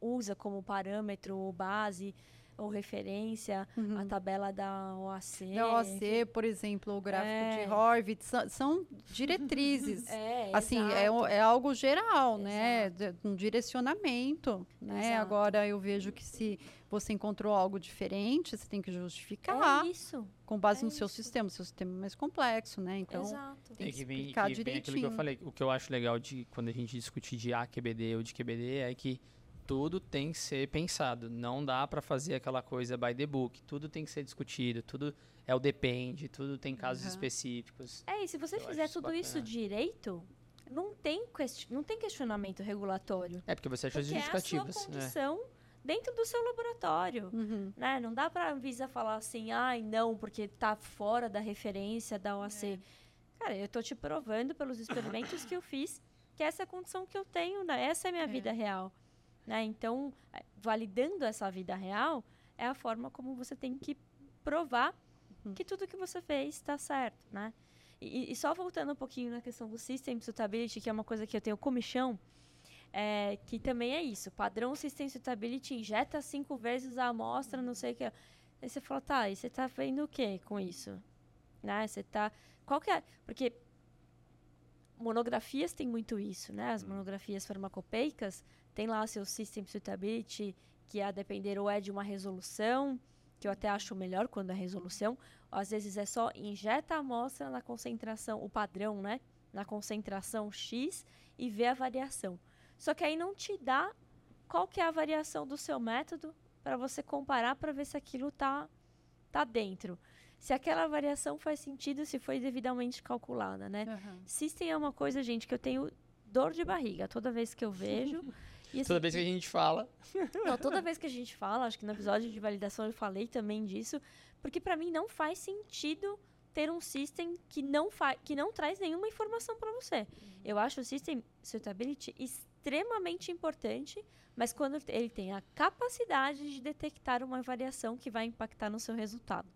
usa como parâmetro ou base ou referência a tabela da OAC. Da OAC, por exemplo, o gráfico É. de Horvitz, são, são diretrizes. É, assim, é, exato. é algo geral, né? De- Um direcionamento, né? Exato. Agora eu vejo que se você encontrou algo diferente, você tem que justificar É isso. com base é no seu isso. sistema. O seu sistema é mais complexo, né? Então, Exato. tem É que explicar que vem aquilo que eu direitinho. falei. O que eu acho legal de quando a gente discute de AQBD ou de QBD é que tudo tem que ser pensado. Não dá pra fazer aquela coisa by the book. Tudo tem que ser discutido. Tudo é o depende. Tudo tem casos Aham. específicos. É, e se você Eu fizer tudo isso direito, não tem, não tem questionamento regulatório. É porque você acha Porque é a sua justificativas. né? Dentro do seu laboratório. Uhum. Né? Não dá pra Anvisa falar assim, ai, não, porque tá fora da referência da OAC. Cara, eu tô te provando pelos experimentos que eu fiz que essa é a condição que eu tenho, né? essa é a minha vida real. Né? Então, eh, validando essa vida real, é a forma como você tem que provar que tudo que você fez está certo, né? E, e só voltando um pouquinho na questão do System Suitability, que é uma coisa que eu tenho comichão, é, que também é isso. Padrão System Suitability injeta cinco vezes a amostra, não sei o que. Aí você fala, tá, e você tá vendo o que com isso? Né? Você tá... Qual que é... Porque monografias têm muito isso, né? As monografias farmacopeicas tem lá seu System Suitability, que a depender ou é de uma resolução, que eu até acho melhor quando é resolução, ou às vezes é só injeta a amostra na concentração, o padrão, né? Na concentração X e vê a variação. Só que aí não te dá qual que é a variação do seu método para você comparar para ver se aquilo tá tá dentro. se aquela variação faz sentido, se foi devidamente calculada, né? Aham. System é uma coisa, gente, que eu tenho dor de barriga toda vez que eu vejo. E, Toda assim, vez que a gente fala. não, toda vez que a gente fala, acho que no episódio de validação eu falei também disso, porque para mim não faz sentido ter um system que não fa que não traz nenhuma informação para você. Eu acho o system suitability extremamente importante, mas quando ele tem a capacidade de detectar uma variação que vai impactar no seu resultado.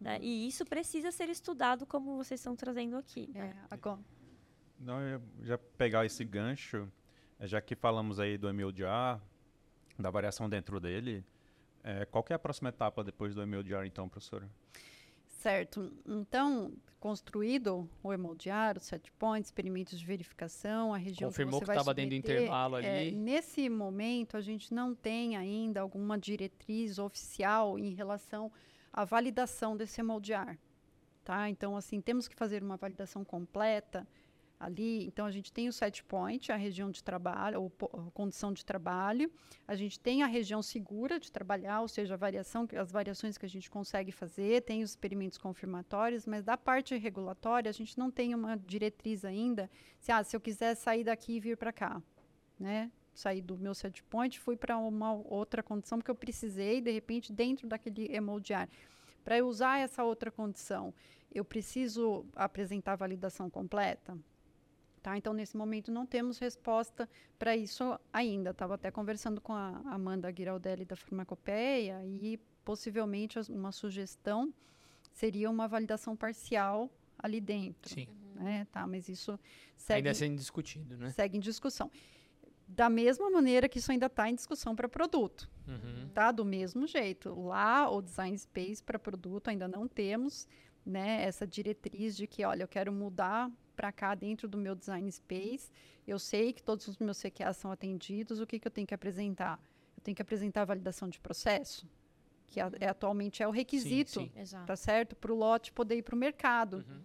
né? E isso precisa ser estudado como vocês estão trazendo aqui. né? É, agora, Não, já pegar esse gancho, eh, já que falamos aí do MLDR, da variação dentro dele, eh, qual que é a próxima etapa depois do MLDR, então, professora? Certo. Então, construído o os set points, experimentos de verificação, a região Confirmou que estava dentro do intervalo é, ali. nesse momento, a gente não tem ainda alguma diretriz oficial em relação à validação desse emoldear. Tá? Então, assim, temos que fazer uma validação completa ali. Então, a gente tem o set point, a região de trabalho, ou condição de trabalho. A gente tem a região segura de trabalhar, ou seja, a variação, as variações que a gente consegue fazer, tem os experimentos confirmatórios, mas da parte regulatória, a gente não tem uma diretriz ainda. Se, ah, se eu quiser sair daqui e vir para cá, né? Sair do meu set point, fui para uma outra condição porque eu precisei, de repente, dentro daquele emoldear. Para usar essa outra condição, eu preciso apresentar validação completa? Tá? Então, nesse momento, não temos resposta para isso ainda. Estava até conversando com a Amanda Giraldelli da Farmacopeia e possivelmente uma sugestão seria uma validação parcial ali dentro. Sim. Né? Tá, mas isso segue, Ainda sendo discutido, né? segue em discussão. Da mesma maneira que isso ainda está em discussão para produto Uhum. tá? Do mesmo jeito. Lá, o design space para produto ainda não temos, né? Essa diretriz de que, olha, eu quero mudar para cá dentro do meu design space. Eu sei que todos os meus CQAs são atendidos. O que, que eu tenho que apresentar? Eu tenho que apresentar a validação de processo, que a- é, atualmente é o requisito, sim. Exato. tá certo? Para o lote poder ir para o mercado. Uhum.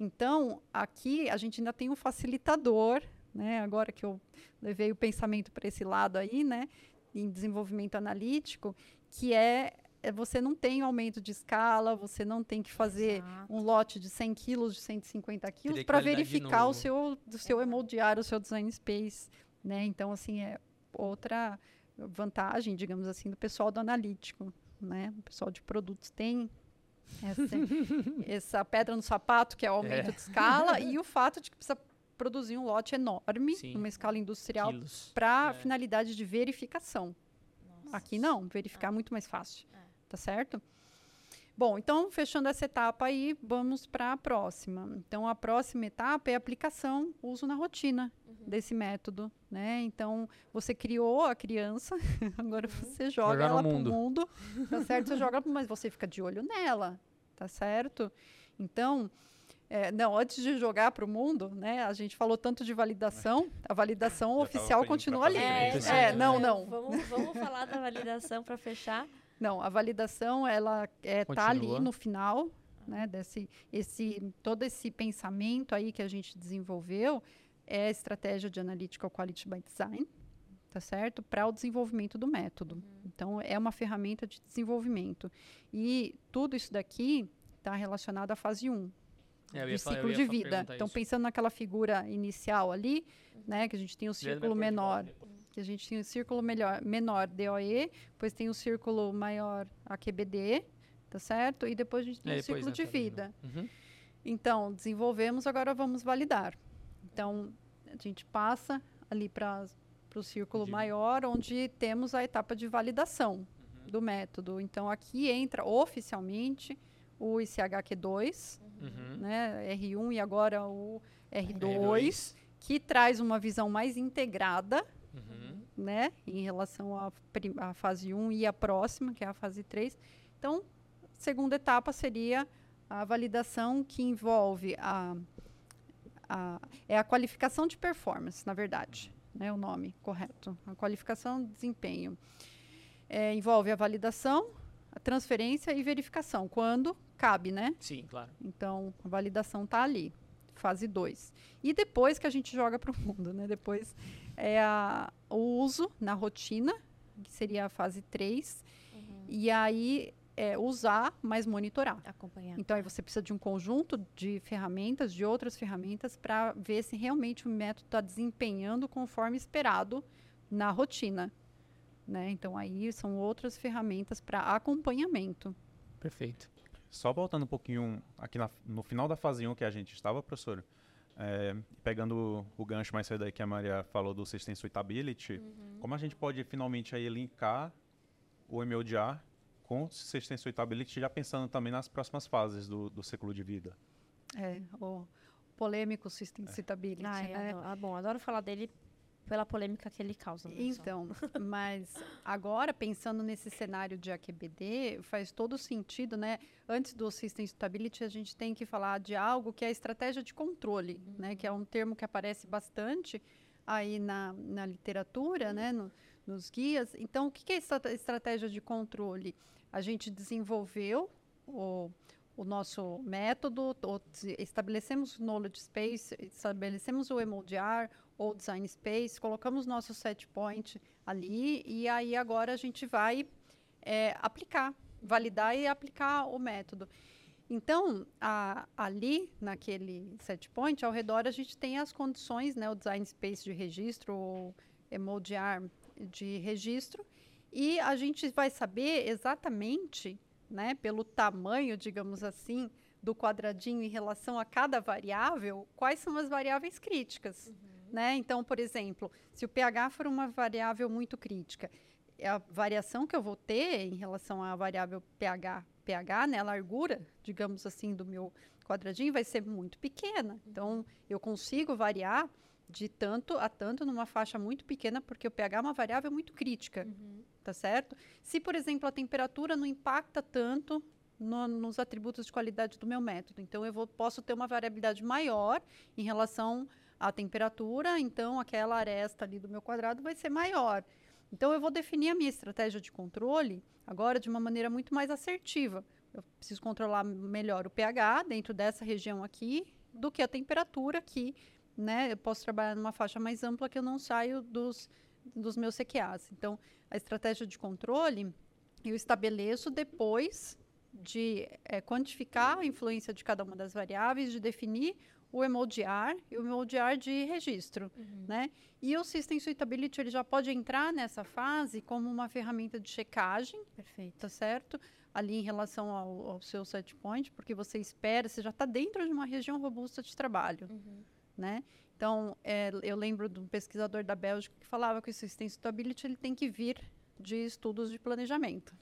Então, aqui a gente ainda tem um facilitador, né? Agora que eu levei o pensamento para esse lado aí, né? Em desenvolvimento analítico, que é, é você não tem aumento de escala, você não tem que fazer Exato. um lote de 100 quilos, de 150 quilos, para verificar o seu, do seu emoldear, o seu design space, né? Então, assim, é outra vantagem, digamos assim, do pessoal do analítico, né? O pessoal de produtos tem essa, essa pedra no sapato, que é o aumento É. de escala, e o fato de que precisa produzir um lote enorme, Sim. numa escala industrial, para É. finalidade de verificação. Aqui não, verificar é muito mais fácil. Tá certo? Bom, então, fechando essa etapa aí, vamos para a próxima. Então, a próxima etapa é a aplicação, uso na rotina desse método, né? Então, você criou a criança, agora você joga Jogar no ela mundo. pro mundo, tá certo? Você joga, mas você fica de olho nela, tá certo? Então, é, não, antes de jogar para o mundo, né? A gente falou tanto de validação, a validação oficial continua ali. isso. É, É, não, é, não. Vamos, vamos falar da validação para fechar. Não, a validação ela é, tá ali Continua. no final, né? Desse, esse, todo esse pensamento aí que a gente desenvolveu é a estratégia de Analytical Quality by Design, tá certo? Para o desenvolvimento do método. Então, é uma ferramenta de desenvolvimento. E tudo isso daqui está relacionado à fase 1, É, de falar- eu ciclo de vida. Então, isso. pensando naquela figura inicial ali, né, que a gente tem o Juliana círculo menor, depois. Que a gente tem o círculo melhor, menor DOE, depois tem o círculo maior AQBD, tá certo? E depois a gente tem É, o ciclo né, de vida. Uhum. Então, desenvolvemos, agora vamos validar. Então, a gente passa ali para o círculo De- maior, onde temos a etapa de validação do método. Então, aqui entra oficialmente o ICHQ2, Uhum. né, R1 e agora o R2, R2. que traz uma visão mais integrada, Uhum. né, em relação à, à fase 1 e à próxima, que é a fase 3. Então, segunda etapa seria a validação que envolve a, a é a qualificação de performance, na verdade, né, o nome correto, a qualificação de desempenho. É, envolve a validação, a transferência e verificação, quando cabe, né? Sim, claro. Então, a validação está ali, fase 2. E depois que a gente joga para o mundo, né? Depois é a, o uso na rotina, que seria a fase 3. E aí é, usar, mas monitorar. Acompanhar. Então, aí você precisa de um conjunto de ferramentas, de outras ferramentas, para ver se realmente o método está desempenhando conforme esperado na rotina. Né? Então, aí são outras ferramentas para acompanhamento. Perfeito. Só voltando um pouquinho aqui na- no final da fase 1 que a gente estava, professor, é, pegando o gancho mais cedo aí que a Maria falou do System Suitability, como a gente pode finalmente aí linkar o MLDR com o System Suitability, já pensando também nas próximas fases do, do ciclo de vida? É, o polêmico System Suitability. Ah, é, né? adoro- ah, bom, adoro falar dele pela polêmica que ele causa. né. Então, mas agora pensando nesse cenário de AQBD, faz todo sentido, né? Antes do System Stability, a gente tem que falar de algo que é a estratégia de controle, né? Que é um termo que aparece bastante aí na, na literatura, né? No- nos guias. Então, o que é essa estratégia de controle? A gente desenvolveu o, o nosso método, estabelecemos o Knowledge Space, estabelecemos o MODR, ou Design Space, colocamos nosso set point ali e aí agora a gente vai é, aplicar, validar e aplicar o método. Então, a- ali naquele set point, ao redor a gente tem as condições, né, o Design Space de registro, o MODR de registro, e a gente vai saber exatamente, né, pelo tamanho, digamos assim, do quadradinho em relação a cada variável, quais são as variáveis críticas. Né? Então, por exemplo, se o pH for uma variável muito crítica, é a variação que eu vou ter em relação à variável pH, pH, né, a largura, digamos assim, do meu quadradinho vai ser muito pequena. Então, eu consigo variar de tanto a tanto numa faixa muito pequena, porque o pH é uma variável muito crítica, tá certo? Se, por exemplo, a temperatura não impacta tanto no- nos atributos de qualidade do meu método, então eu vou, posso ter uma variabilidade maior em relação à temperatura, então aquela aresta ali do meu quadrado vai ser maior. Então eu vou definir a minha estratégia de controle agora de uma maneira muito mais assertiva. Eu preciso controlar melhor o pH dentro dessa região aqui do que a temperatura aqui, né? Eu posso trabalhar numa faixa mais ampla que eu não saio dos, dos meus CQAs. Então, a estratégia de controle eu estabeleço depois de eh, quantificar a influência de cada uma das variáveis, de definir o MODR e o MODR de registro, né? E o System Suitability ele já pode entrar nessa fase como uma ferramenta de checagem, Perfeito. tá certo? Ali em relação ao, ao seu set point, porque você espera, você já está dentro de uma região robusta de trabalho, né? Então, é, eu lembro de um pesquisador da Bélgica que falava que o System Suitability ele tem que vir de estudos de planejamento.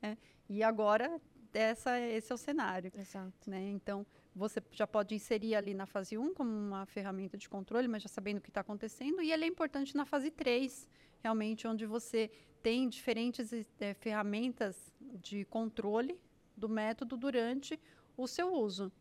né? E agora, essa, esse é o cenário Exato. né? Então, você já pode inserir ali na fase 1 como uma ferramenta de controle, mas já sabendo o que está acontecendo. E ele é importante na fase 3, realmente, onde você tem diferentes eh, ferramentas de controle do método durante o seu uso.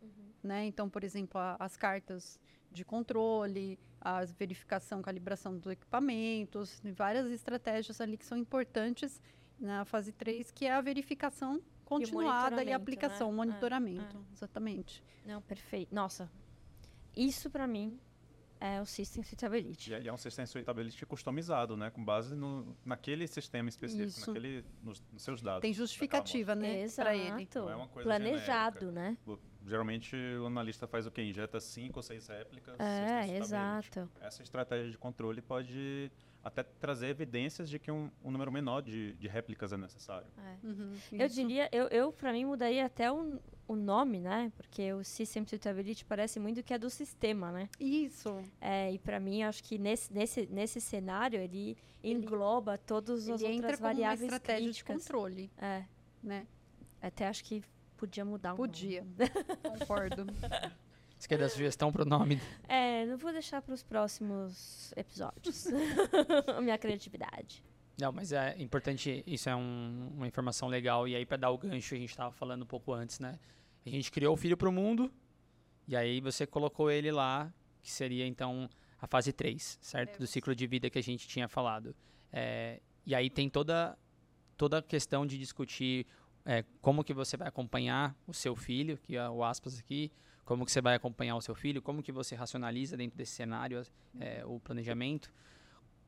Né? Então, por exemplo, a- as cartas de controle, a verificação, calibração dos equipamentos, várias estratégias ali que são importantes na fase 3, que é a verificação continuada e monitoramento, aplicação, né? Monitoramento. Exatamente. Não, perfeito. Nossa, isso pra mim é o System Suitability. E é- e é um sistema suitability customizado, né? Com base no, naquele sistema específico, Isso. naquele, nos, nos seus dados. Tem daquela justificativa, né, Exato. para ele. Não é uma coisa Planejado, né? Geralmente o analista faz o quê? Injeta cinco ou seis réplicas. É, exato. Essa estratégia de controle pode até trazer evidências de que um, um número menor de, de réplicas é necessário. Uhum, Eu diria, eu, eu para mim mudaria até o, o nome, né? Porque o System Suitability parece muito que é do sistema, né? Isso. É, e para mim, acho que nesse, nesse, nesse cenário ele engloba todas as Ele entra outras como uma variáveis estratégia de críticas. controle, É, né? até acho que podia mudar o Podia. Concordo. Você quer dar sugestão pro nome? É, não vou deixar para os próximos episódios. A minha criatividade. Não, mas é importante, isso é um- uma informação legal. E aí, para dar o gancho, a gente estava falando um pouco antes, né? A gente criou o filho para o mundo, e aí você colocou ele lá, que seria então a fase 3, certo? Do ciclo de vida que a gente tinha falado. É, e aí tem toda, toda a questão de discutir é, como que você vai acompanhar o seu filho, que é o aspas aqui, como que você vai acompanhar o seu filho, como que você racionaliza dentro desse cenário é, o planejamento.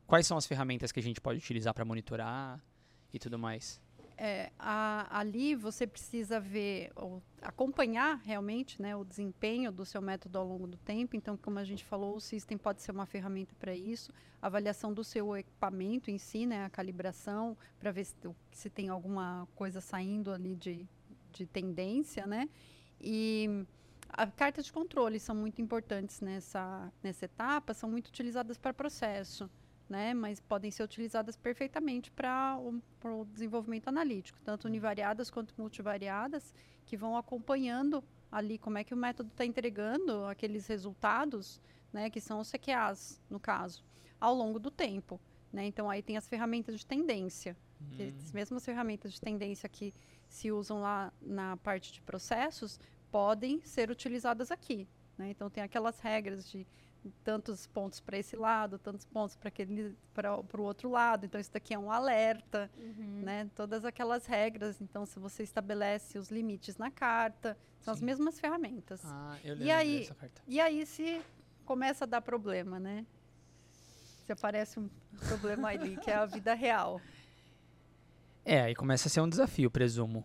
Quais são as ferramentas que a gente pode utilizar para monitorar e tudo mais? É, a- ali você precisa ver, ou acompanhar realmente né, o desempenho do seu método ao longo do tempo. Então, como a gente falou, o System pode ser uma ferramenta para isso. Avaliação do seu equipamento em si, né, a calibração, para ver se, se tem alguma coisa saindo ali de, de tendência, né? E a carta de controle são muito importantes nessa, nessa etapa, são muito utilizadas para processo né? Mas podem ser utilizadas perfeitamente para o, o desenvolvimento analítico, tanto univariadas quanto multivariadas, que vão acompanhando ali como é que o método está entregando aqueles resultados, né? Que são os CQAs, no caso, ao longo do tempo. Né? Então aí tem as ferramentas de tendência, que as mesmas ferramentas de tendência que se usam lá na parte de processos podem ser utilizadas aqui. Né? Então tem aquelas regras de tantos pontos para esse lado, tantos pontos para aquele para o outro lado. Então isso daqui é um alerta, Uhum. né? Todas aquelas regras. Então se você estabelece os limites na carta, são as Sim. mesmas ferramentas. Ah, eu E lembro aí- dessa carta. E aí se começa a dar problema, né? Se aparece um problema ali, que é a vida real. É, aí começa a ser um desafio, presumo.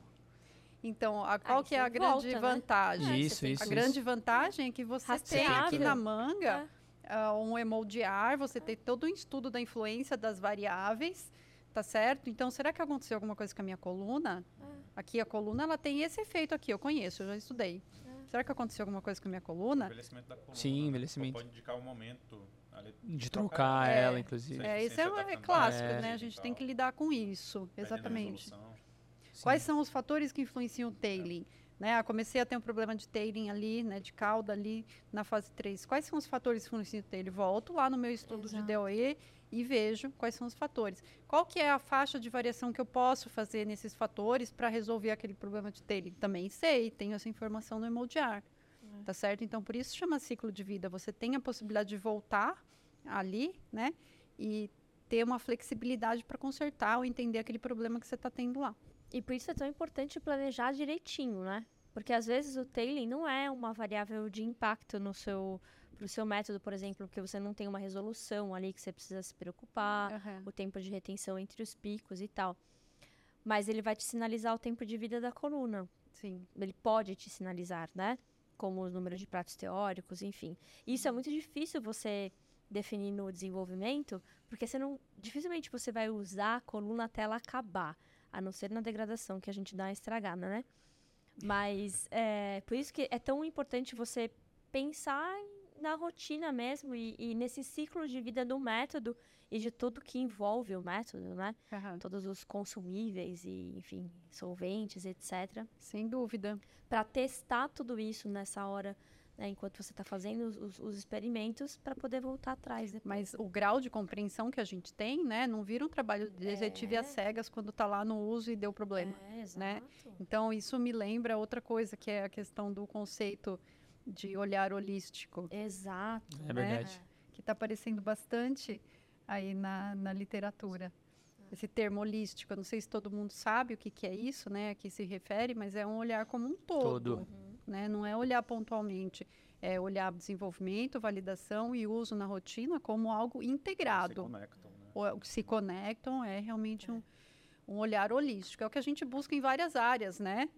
Então, a, qual Aí que é a você grande volta, né? vantagem? É, isso, isso, A isso. grande vantagem é que você tem aqui Rastreável. na manga É. ah, um emoldear, você tem todo um estudo da influência das variáveis, tá certo? Então, será que aconteceu alguma coisa com a minha coluna? Aqui a coluna, ela tem esse efeito aqui, eu conheço, eu já estudei. Será que aconteceu alguma coisa com a minha coluna? Envelhecimento da coluna. Sim, né? envelhecimento. Pode indicar um momento De trocar É, ela, inclusive. É, isso é, tá é clássico, baixa né? A gente tem que lidar com isso, exatamente. Sim. Quais são os fatores que influenciam o tailing? Né, ah, comecei a ter um problema de tailing ali, né, de cauda ali na fase 3. Quais são os fatores que influenciam o tailing? Volto lá no meu estudo Exato. de DOE e vejo quais são os fatores. Qual que é a faixa de variação que eu posso fazer nesses fatores para resolver aquele problema de tailing? Também sei, tenho essa informação no Emoldear. Tá certo? Então, por isso chama ciclo de vida. Você tem a possibilidade de voltar ali, né? E ter uma flexibilidade para consertar ou entender aquele problema que você está tendo lá. E por isso é tão importante planejar direitinho, né? Porque às vezes o tailing não é uma variável de impacto no seu pro seu método, por exemplo, porque você não tem uma resolução ali que você precisa se preocupar, Aham. o tempo de retenção entre os picos e tal. Mas ele vai te sinalizar o tempo de vida da coluna. Sim. Ele pode te sinalizar, né? Como os números de pratos teóricos, enfim. Isso é muito difícil você definir no desenvolvimento, porque você não, dificilmente você vai usar a coluna até ela acabar, a não ser na degradação que a gente dá uma estragada, né? Mas é por isso que é tão importante você pensar na rotina mesmo e, e nesse ciclo de vida do método e de tudo que envolve o método, né? Aham. Todos os consumíveis e, enfim, solventes, etc Sem dúvida. para testar tudo isso nessa hora, né, enquanto você está fazendo os, os- os experimentos, para poder voltar atrás depois. Mas o grau de compreensão que a gente tem, né, não vira um trabalho de detetive às cegas quando está lá no uso e deu problema. É, exato. né? Então, isso me lembra outra coisa, que é a questão do conceito de olhar holístico, Exato. É né? verdade. que está aparecendo bastante aí na, na literatura. Esse termo holístico, eu não sei se todo mundo sabe o que, que é isso, né, a que se refere, mas é um olhar como um todo, Todo. Né? Não é olhar pontualmente, é olhar desenvolvimento, validação e uso na rotina como algo Se integrado. conectam, né? ou- se conectam, é realmente um, um olhar holístico. É o que a gente busca em várias áreas, né?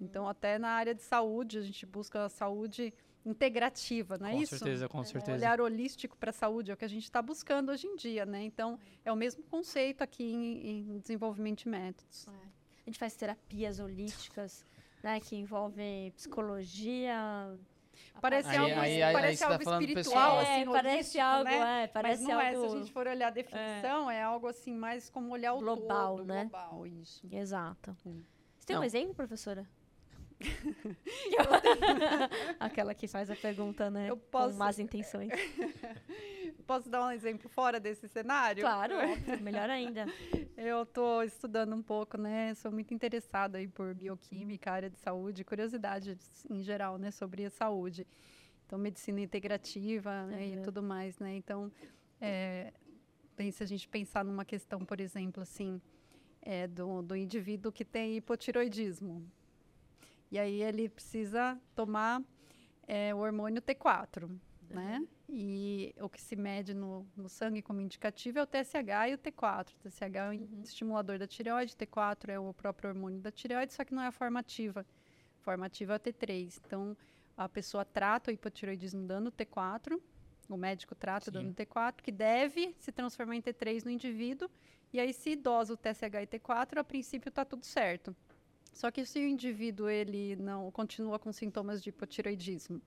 Então, até na área de saúde, a gente busca a saúde integrativa, não é com isso? certeza, com Um certeza. olhar holístico para a saúde é o que a gente está buscando hoje em dia, né? Então, é o mesmo conceito aqui em, em desenvolvimento de métodos. A gente faz terapias holísticas, né, que envolvem psicologia. Parece Aí- algo, aí- aí parece tá algo falando do espiritual, pessoal. assim, é, parece algo, né? é, parece Mas não é, se algo a gente for olhar a definição, é, algo assim, mais como olhar o Global, todo, né? global, isso. Exato. Hum. Você tem um Não. exemplo, professora? Aquela que faz a pergunta, né? Eu posso- Com más intenções. Posso dar um exemplo fora desse cenário? Claro, óbvio, melhor ainda. Eu estou estudando um pouco, né? Sou muito interessada aí por bioquímica, área de saúde, curiosidade em geral, né, sobre a saúde. Então, medicina integrativa né, e Uhum. tudo mais, né? Então, é, se a gente pensar numa questão, por exemplo, assim, é, do, do indivíduo que tem hipotiroidismo. E aí ele precisa tomar é, o hormônio T4, né? E o que se mede no, no sangue como indicativo é o TSH e o T4. O TSH é o Uhum. estimulador da tireoide, T4 é o próprio hormônio da tireoide, só que não é a forma ativa. A forma ativa é o T3. Então, a pessoa trata o hipotireoidismo dando T4, o médico trata Sim. dando T4, que deve se transformar em T3 no indivíduo, e aí se dosa o TSH e T4, a princípio está tudo certo. Só que se o indivíduo ele não continua com sintomas de hipotireoidismo,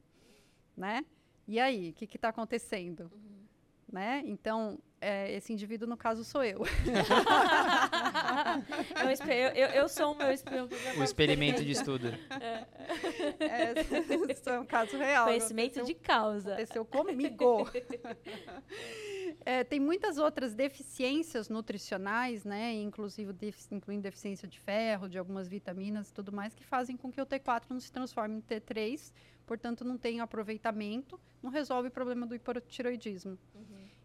né? E aí, o que está acontecendo? Né? Então, é, esse indivíduo, no caso, sou eu. eu, espe- eu, eu, eu sou o meu espião. O experimento de estudo. É, isso é um caso real. Conhecimento de causa. aconteceu comigo. É, tem muitas outras deficiências nutricionais, né, inclusive defi- incluindo deficiência de ferro, de algumas vitaminas e tudo mais, que fazem com que o T4 não se transforme em T3, portanto não tenha aproveitamento, não resolve o problema do hipotiroidismo.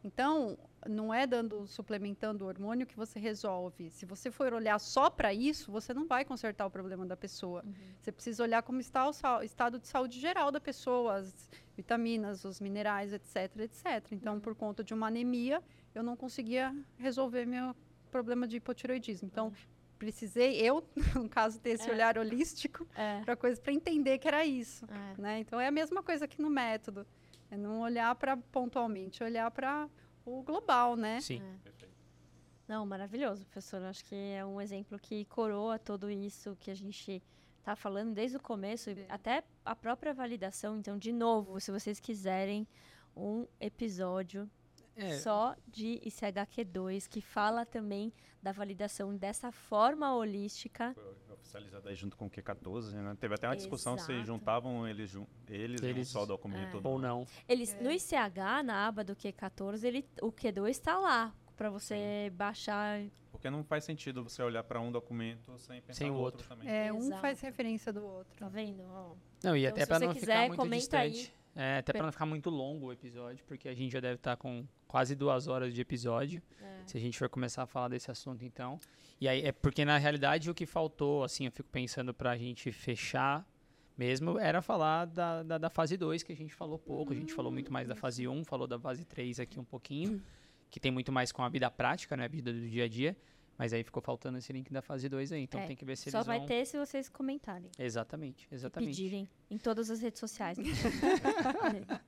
Então, não é dando, suplementando o hormônio que você resolve. Se você for olhar só para isso, você não vai consertar o problema da pessoa. Você precisa olhar como está o estado de saúde geral da pessoa, as vitaminas, os minerais, etc, etc. Então, por conta de uma anemia, eu não conseguia resolver meu problema de hipotiroidismo. Então, precisei, eu, no caso, ter esse É. olhar holístico É, para coisa para entender que era isso. é. Né? Então, é a mesma coisa que no método. É não olhar para pontualmente, olhar para o global, né? Sim. Não, maravilhoso, professor. Acho que é um exemplo que coroa tudo isso que a gente está falando desde o começo, até a própria validação. Então, de novo, se vocês quiserem um episódio É, só de ICHQ2, que fala também da validação dessa forma holística. Foi oficializado aí junto com o Q14, né? Teve até uma discussão se Exato. juntavam eles, jun eles, em um Eles- só documento. É. ou não. Eles, No ICH, na aba do Q14, ele, o Q2 está lá para você baixar. Porque não faz sentido você olhar para um documento sem pensar Sem no o outro, outro. também. É, um Exato. faz referência do outro. Tá vendo? Ó, Não, e Então, até para não quiser, ficar muito comenta aí. distante. É, até para não ficar muito longo o episódio, porque a gente já deve estar com quase duas horas de episódio. É. Se a gente for começar a falar desse assunto, então. E aí, é porque na realidade o que faltou, assim, eu fico pensando pra gente fechar mesmo, era falar da, da, da fase 2, que a gente falou pouco. A gente falou muito mais da fase 1, falou da fase 3 aqui um pouquinho, que tem muito mais com a vida prática, né? A vida do dia a dia. Mas aí ficou faltando esse link da fase 2 aí. Então É, tem que ver se Só eles vai vão. ter se vocês comentarem. Exatamente, E exatamente. pedirem em todas as redes sociais.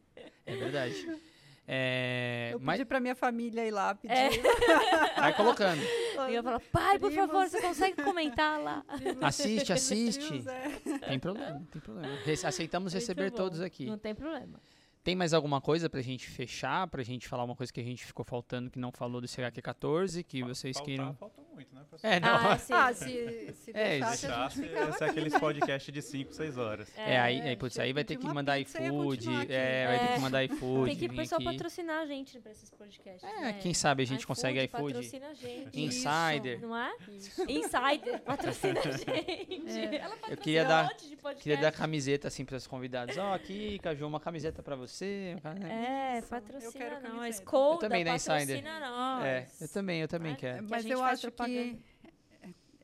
É verdade. É, Eu mas pedi para minha família ir lá pedir. É. vai colocando. E eu falo, pai, por Primos. favor, você consegue comentar lá? Assiste, assiste. Tios, é. Tem problema, não tem problema. Aceitamos receber todos aqui. Não tem problema. Tem mais alguma coisa pra gente fechar? Pra gente falar uma coisa que a gente ficou faltando, que não falou do CHQ14, que vocês Faltar, queiram. Muito, né, professor? É, não. Ah, sim. Ah, se, se É, deixasse, a gente esse é aqui, aqueles né? podcast de 5, 6 horas. É, aí, aí, É, putz, aí vai que ter que uma mandar iFood. É, vai ter É. que mandar iFood. Tem que o pessoal patrocinar a gente pra esses podcasts. É, né? quem sabe a gente consegue iFood. patrocina a gente. Insider. Não é? Isso. Insider patrocina a gente. É. Ela patrocina queria um dar- monte de podcast. Queria dar camiseta assim para os convidados. Ó, aqui, Caju, uma camiseta pra você. É, Isso, patrocina eu quero nós. camiseta. Coda, Eu também, da Insider. patrocina nós. É, eu também, eu também quero. que Mas eu acho propaganda. Que.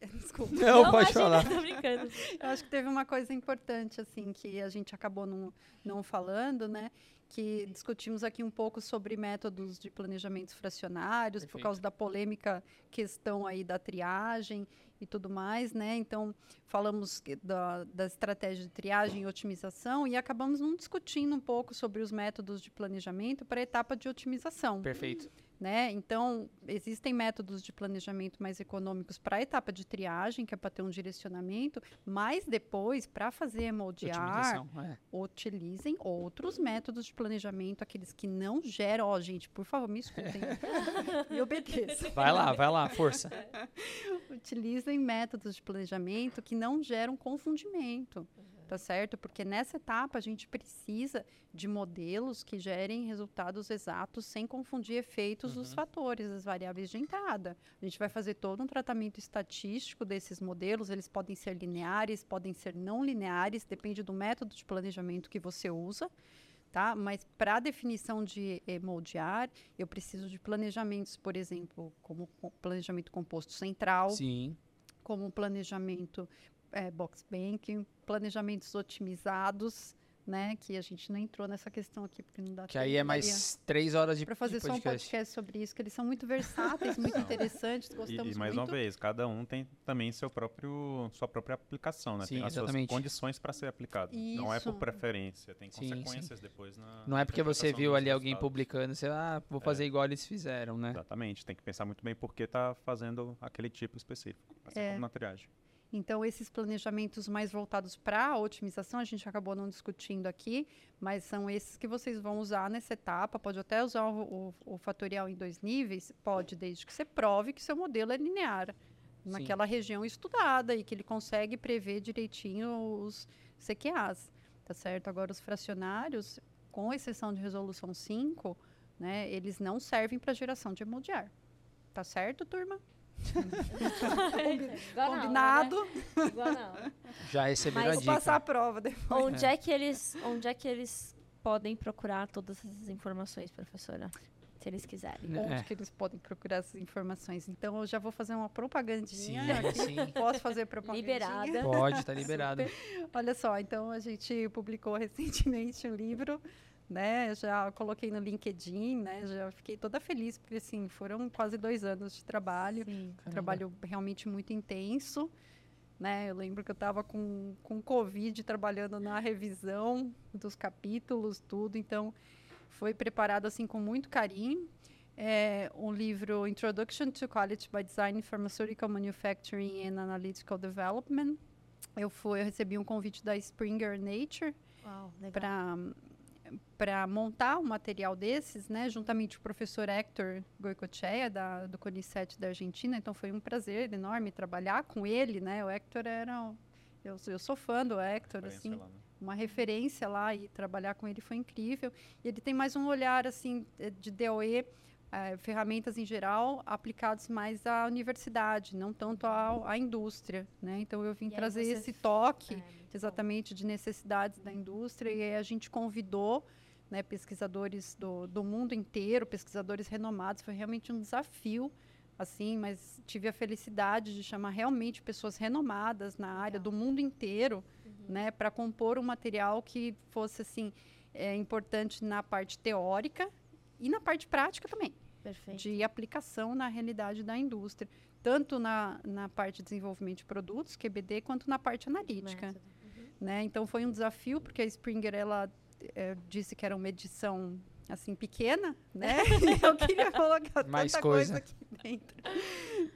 Desculpa. Não, pode imagina, falar. Tô brincando. Eu acho que teve uma coisa importante, assim, que a gente acabou não, não falando, né? Que discutimos aqui um pouco sobre métodos de planejamentos fracionários, por Perfeito. causa da polêmica questão aí da triagem e tudo mais, né? Então, falamos da, da estratégia de triagem e otimização e acabamos não discutindo um pouco sobre os métodos de planejamento para a etapa de otimização Perfeito. Né? Então, existem métodos de planejamento mais econômicos para a etapa de triagem, que é para ter um direcionamento, mas depois, para fazer hemodiar, Otimização. É. utilizem outros métodos de planejamento, aqueles que não geram. Ó, gente, por favor, me escutem e obedeçam. Vai lá, vai lá, força. Utilizem métodos de planejamento que não geram confundimento. Tá certo? Porque nessa etapa a gente precisa de modelos que gerem resultados exatos sem confundir efeitos dos Uhum. fatores, das variáveis de entrada. A gente vai fazer todo um tratamento estatístico desses modelos, eles podem ser lineares, podem ser não lineares, depende do método de planejamento que você usa. Tá? Mas para a definição de hemodiar, eu preciso de planejamentos, por exemplo, como co- planejamento composto central, Sim. como planejamento é, box banking, planejamentos otimizados, né? Que a gente não entrou nessa questão aqui, porque não dá Que aí é mais três horas de para fazer de só um podcast. sobre isso, que eles são muito versáteis, muito interessantes, E, gostamos e mais muito. uma vez, cada um tem também seu próprio, sua própria aplicação, né? Sim, tem as exatamente. suas condições para ser aplicado. Não é por Isso. preferência, tem Sim, consequências depois na. Não é porque você viu ali alguém resultados. publicando, você, ah, vou fazer igual eles fizeram, né? Exatamente, tem que pensar muito bem por que está fazendo aquele tipo específico, assim É. como na triagem. Então, esses planejamentos mais voltados para a otimização, a gente acabou não discutindo aqui, mas são esses que vocês vão usar nessa etapa. Pode até usar o, o- o fatorial em dois níveis? Pode, desde que você prove que seu modelo é linear, naquela região estudada e que ele consegue prever direitinho os CQAs, tá certo? Agora, os fracionários, com exceção de resolução 5, né, eles não servem para geração de emodiar. Tá certo, turma? Igual não, Combinado? né? Igual não. Já receberam Mas a dica. passar a prova depois. Onde é que eles, onde é que eles podem procurar todas essas informações, professora? Se eles quiserem. onde É. que eles podem procurar essas informações. Então, eu já vou fazer uma propagandinha Sim, aqui. sim. Posso fazer propagandinha? Liberada. Pode, tá liberado. Olha só, então a gente publicou recentemente um livro, né? Já coloquei no LinkedIn, né? Já fiquei toda feliz, porque assim, foram quase dois anos de trabalho. Sim. Um trabalho realmente muito intenso. Né? Eu lembro que eu estava com, com Covid trabalhando na revisão dos capítulos, tudo, então foi preparado assim com muito carinho. É um livro Introduction to Quality by Design, Pharmaceutical Manufacturing and Analytical Development. Eu fui, eu recebi um convite da Springer Nature para para montar um material desses, né, juntamente com o professor Hector Goicoechea, da, do CONICET da Argentina. Então, foi um prazer enorme trabalhar com ele, né? O Hector era... um- Eu, sou- eu sou fã do Hector, assim, lá, né? uma referência lá e trabalhar com ele foi incrível. E ele tem mais um olhar, assim, eh, de DOE, eh, ferramentas em geral, aplicados mais à universidade, não tanto à, à indústria, né? Então, eu vim E trazer você esse toque É. exatamente de necessidades da indústria e aí a gente convidou né, pesquisadores do, do mundo inteiro, pesquisadores renomados, foi realmente um desafio, assim, mas tive a felicidade de chamar realmente pessoas renomadas na área do mundo inteiro, né, para compor um material que fosse assim é, importante na parte teórica e na parte prática também Perfeito. de aplicação na realidade da indústria, tanto na, na parte de desenvolvimento de produtos, QBD, quanto na parte analítica. Método. Né? Então foi um desafio, porque a Springer ela eh, disse que era uma edição assim pequena, né? e eu queria colocar Mais tanta coisa. coisa aqui dentro.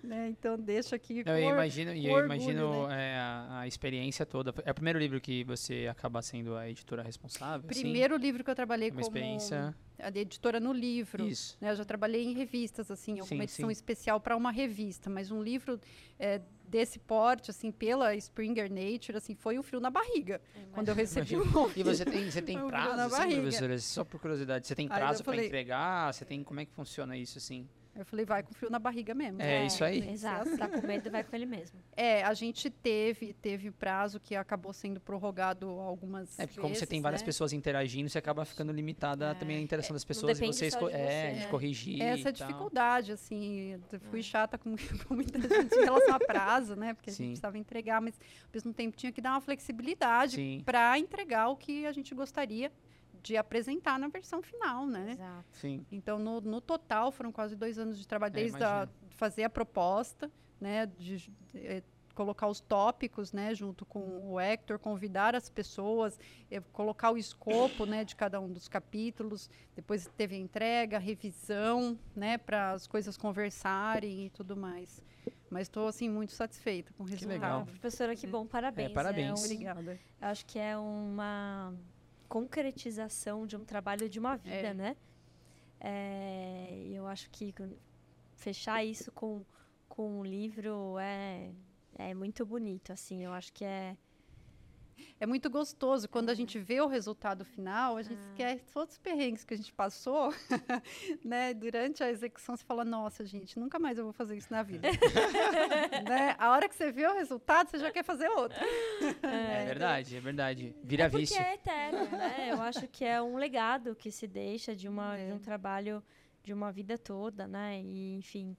né? Então deixa aqui Não, eu imagino, e eu orgulho, imagino né? é, a, a experiência toda. É o primeiro livro que você acaba sendo a editora responsável? assim? Primeiro livro que eu trabalhei É uma como experiência. a editora no livro. Isso. né? Eu já trabalhei em revistas, assim, alguma Sim, edição sim. especial para uma revista, mas um livro eh, desse porte, assim, pela Springer Nature, assim, foi um frio na barriga. Quando eu recebi o E você tem, você tem frio prazo, assim, professora? Só por curiosidade, você tem prazo para falei- entregar? Você tem como é que funciona isso assim? Eu falei, vai com frio na barriga mesmo. É, isso aí. Exato. Tá com medo, vai com ele mesmo. É, a gente teve, teve prazo que acabou sendo prorrogado algumas É porque como você tem várias né? pessoas interagindo, você acaba ficando limitada É, também à interação das não pessoas e depende você só esco- de é, você, de né? corrigir. Essa e tal. dificuldade, assim, eu fui É. chata com, com muita gente em relação a prazo, né? Porque a Sim. gente precisava entregar, mas ao mesmo tempo tinha que dar uma flexibilidade para entregar o que a gente gostaria de apresentar na versão final, né? Exato. sim. Então, no, no total, foram quase dois anos de trabalho, É, desde a, fazer a proposta, né, de eh, colocar os tópicos, né, junto com o Hector, convidar as pessoas, eh, colocar o escopo, né, de cada um dos capítulos. Depois teve a entrega, a revisão, né, para as coisas conversarem e tudo mais. Mas estou assim muito satisfeita com o resultado. legal. Ah, professora, que bom, parabéns. parabéns. um- Obrigada. acho que é uma concretização de um trabalho de uma vida, É. né? É, eu acho que fechar isso com, com um livro é, é muito bonito, assim. Eu acho que é... É muito gostoso. Quando a gente vê o resultado final, a gente esquece todos os perrengues que a gente passou, né? Durante a execução, você fala, nossa, gente, nunca mais eu vou fazer isso na vida. né? A hora que você vê o resultado, você já quer fazer outro. É verdade, é verdade. Vira é porque vício. é eterno, né? Eu acho que é um legado que se deixa de, uma, de um trabalho de uma vida toda, né? E, enfim,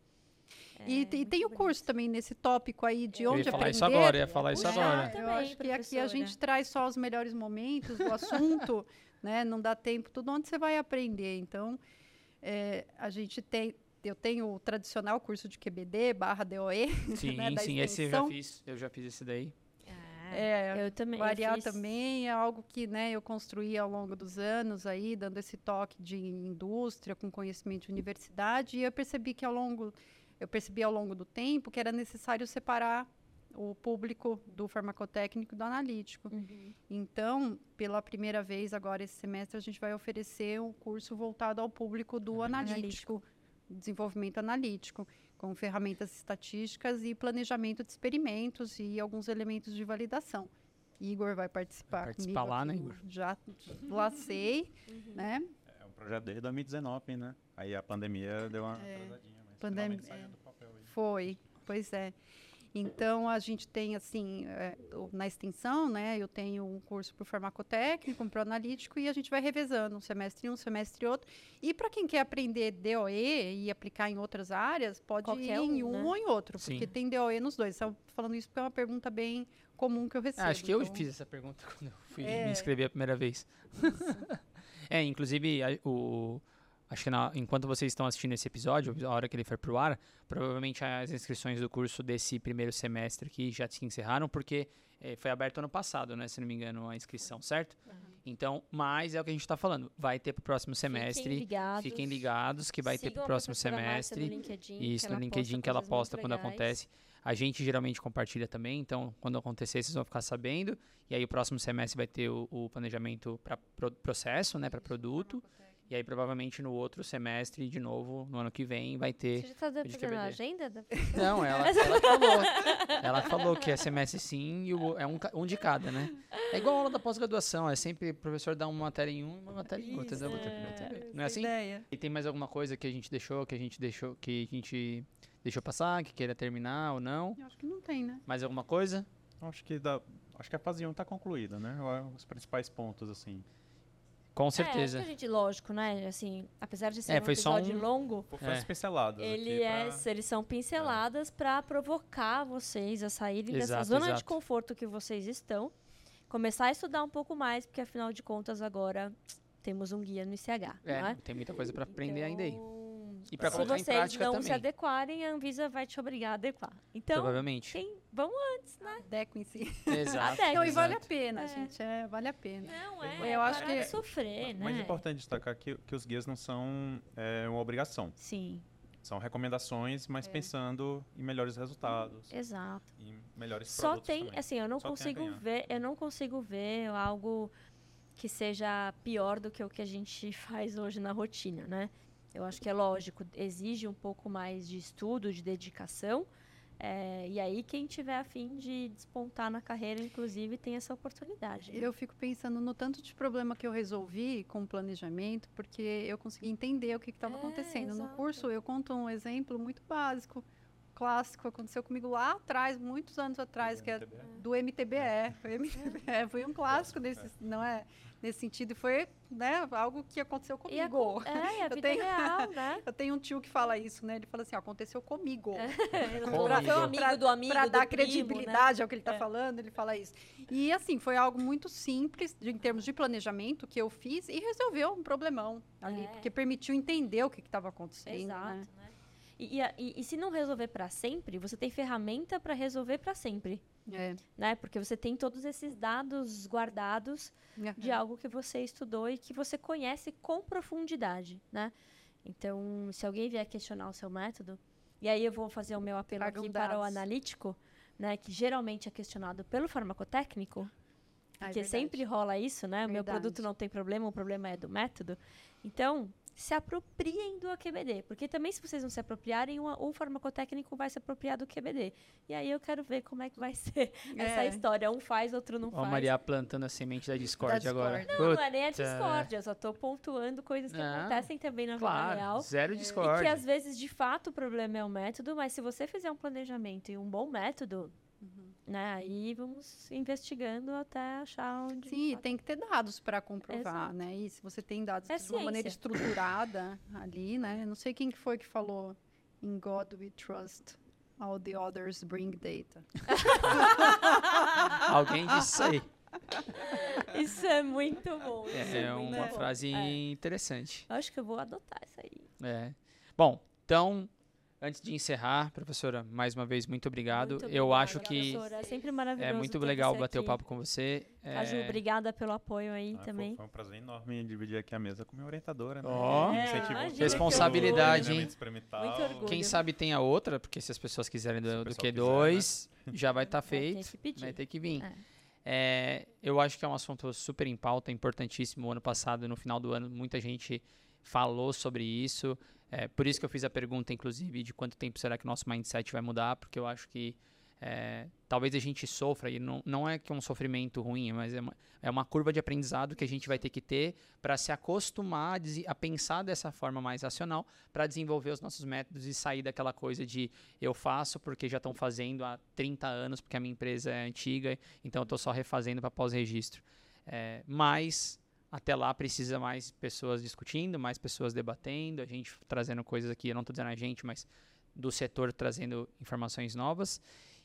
É, e muito tem o bonito. curso também nesse tópico aí de Eu onde ia falar aprender. isso agora, eu ia falar isso agora. Eu Também, acho que aqui a gente traz só os melhores momentos do assunto, né? Não dá tempo, tudo onde você vai aprender. Então, é, a gente tem, eu tenho o tradicional curso de QBD barra DOE, Sim, né, sim, esse eu já fiz. Eu já fiz esse daí. É, Eu também. eu variar também é algo que né, eu construí ao longo dos anos aí, dando esse toque de indústria com conhecimento de universidade, e eu percebi que ao longo, eu percebi ao longo do tempo que era necessário separar o público do farmacotécnico e do analítico. Uhum. Então, pela primeira vez agora esse semestre, a gente vai oferecer um curso voltado ao público do analítico, desenvolvimento analítico, com ferramentas estatísticas e planejamento de experimentos e alguns elementos de validação. Igor vai participar, Vai participar comigo lá, né. Igor? Já lacei, né? É um projeto desde 2019, né? Aí a pandemia deu uma atrasadinha, mas Pandemia- finalmente saiu do papel aí. Foi, pois é. Então, a gente tem, assim, é, na extensão, né, eu tenho um curso para o farmacotécnico, um para o analítico, e a gente vai revezando, um semestre um, semestre outro. E para quem quer aprender DOE e aplicar em outras áreas, pode Qualquer ir em um, um né? ou em outro, Sim. porque tem DOE nos dois. Estou falando isso porque é uma pergunta bem comum que eu recebo. Ah, acho que eu então- fiz essa pergunta quando eu fui É. me inscrever a primeira vez. é, inclusive, a- o, acho que na- enquanto vocês estão assistindo esse episódio, a hora que ele for pro ar, provavelmente as inscrições do curso desse primeiro semestre aqui já se encerraram, porque eh, foi aberto ano passado, né, se não me engano, a inscrição, certo? Então, mas é o que a gente está falando, vai ter pro próximo semestre. Fiquem ligados. Fiquem ligados que vai ter Sigam pro a próximo semestre. No LinkedIn, Isso, no LinkedIn que ela posta quando legais. acontece. A gente geralmente compartilha também, então quando acontecer vocês vão ficar sabendo. E aí o próximo semestre vai ter o, o planejamento para processo, né, para produto. E aí provavelmente no outro semestre, de novo, no ano que vem, vai Você ter. já está de fazendo a agenda? da- Não, ela, ela falou. Ela falou que é semestre sim e o- é um, um de cada, né? É igual a aula da pós-graduação, é sempre o professor dá uma matéria em um e uma matéria em outra. É, Não é assim? Ideia. E tem mais alguma coisa que a gente deixou, que a gente deixou, que a gente deixou passar, que queira terminar ou não? Eu acho que não tem, né? Mais alguma coisa? Acho que, dá, acho que a fase 1 está concluída, né? Os principais pontos, assim. Com É, certeza. acho que a gente, lógico, né? Assim, apesar de ser É, um foi só episódio um- longo, Foi É. pinceladas ele é, pra- eles são pinceladas para provocar vocês a saírem dessa Exato, zona de exato. conforto que vocês estão, começar a estudar um pouco mais, porque afinal de contas agora temos um guia no ICH, É, não é? tem muita coisa pra aprender ainda aí. Então, E se colocar em vocês prática não se também. adequarem, a Anvisa vai te obrigar a adequar. Então, Provavelmente. quem, vão antes, né? Deco em si. Exato. Até Não, e vale a pena, É. gente. É, vale a pena. Não, Eu é, acho parar que- sofrer, né? Mas é importante destacar que, que os guias não são é, uma obrigação. Sim, São recomendações, É. mas pensando em melhores resultados, exato. em melhores Só produtos tem, também. assim, eu não Só a consigo ver, eu não consigo ver algo que seja pior do que o que a gente faz hoje na rotina, né? Eu acho que é lógico, exige um pouco mais de estudo, de dedicação. é, e aí, quem tiver afim de despontar na carreira, inclusive, tem essa oportunidade. Eu fico pensando no tanto de problema que eu resolvi com o planejamento, porque eu consegui entender o que estava É, acontecendo. No exato. curso, eu conto um exemplo muito básico, clássico, aconteceu comigo lá atrás, muitos anos atrás, que é do MTBE. Foi, MTBE, foi um clássico desse, não é? Nesse sentido, e foi né, algo que aconteceu E a, comigo. é, e a Eu tenho- real, né? Eu tenho um tio que fala isso, né? Ele fala assim, ó, aconteceu comigo. Comigo. foi um amigo do amigo, Para do dar primo, né? credibilidade ao que ele está É. falando, ele fala isso. E assim, foi algo muito simples de- em termos de planejamento que eu fiz e resolveu um problemão ali, É. porque permitiu entender o que estava acontecendo. Exato, né? E, e e- se não resolver para sempre, você tem ferramenta para resolver para sempre, É. né? Porque você tem todos esses dados guardados de algo que você estudou e que você conhece com profundidade, né? Então, se alguém vier questionar o seu método, e aí eu vou fazer o meu apelo Tragam aqui para o dados. analítico, né? Que geralmente é questionado pelo farmacotécnico, Ah, é porque verdade. sempre rola isso, né? O meu produto não tem problema, o problema é do método. Então, se apropriem do QBD, porque também se vocês não se apropriarem, o, o farmacotécnico vai se apropriar do QBD. E aí eu quero ver como é que vai ser essa É. história. Um faz, outro não Ó, faz. Maria plantando a semente da Discord agora. Discord. Não, não é nem a Puta. discórdia, eu só tô pontuando coisas que Não, acontecem também na vida Claro, real. zero E Discord. que às vezes, de fato, o problema é o método, mas se você fizer um planejamento e um bom método, Uhum. né, aí vamos investigando até achar onde. Sim, tem que ter dados para comprovar, Exato. né? E se você tem dados É de uma maneira ciência. estruturada ali, né? Não sei quem que foi que falou In God we trust. All the others bring data. Alguém disse isso aí. Isso é muito bom. isso É, muito uma bom. frase É. interessante. Acho que eu vou adotar isso aí. É. Bom, então, antes de encerrar, professora, mais uma vez, muito obrigado. Muito Eu obrigada, acho que professora. É sempre maravilhoso é muito ter legal você bater o aqui. papo com você. Caju, É, obrigada pelo apoio aí Ah, foi- também. Foi um prazer enorme dividir aqui a mesa com minha orientadora. Né? Ó. Me É, Responsabilidade, hein? Muito orgulho. Quem sabe tem a outra, porque se as pessoas quiserem Se o do, do pessoal Q2, já vai estar Vai ter feito. que pedir. Vai ter que vir. É. É, eu acho que é um assunto super em pauta, importantíssimo. Ano passado, no final do ano, muita gente falou sobre isso. É, por isso que eu fiz a pergunta, inclusive, de quanto tempo será que nosso mindset vai mudar, porque eu acho que é, talvez a gente sofra, e não, não é que é um sofrimento ruim, mas é uma, é uma curva de aprendizado que a gente vai ter que ter para se acostumar a, a pensar dessa forma mais racional, para desenvolver os nossos métodos e sair daquela coisa de eu faço porque já estão fazendo há 30 anos, porque a minha empresa é antiga, então eu estou só refazendo para pós-registro. É, mas até lá precisa mais pessoas discutindo, mais pessoas debatendo, a gente trazendo coisas aqui, eu não estou dizendo a gente, mas do setor trazendo informações novas.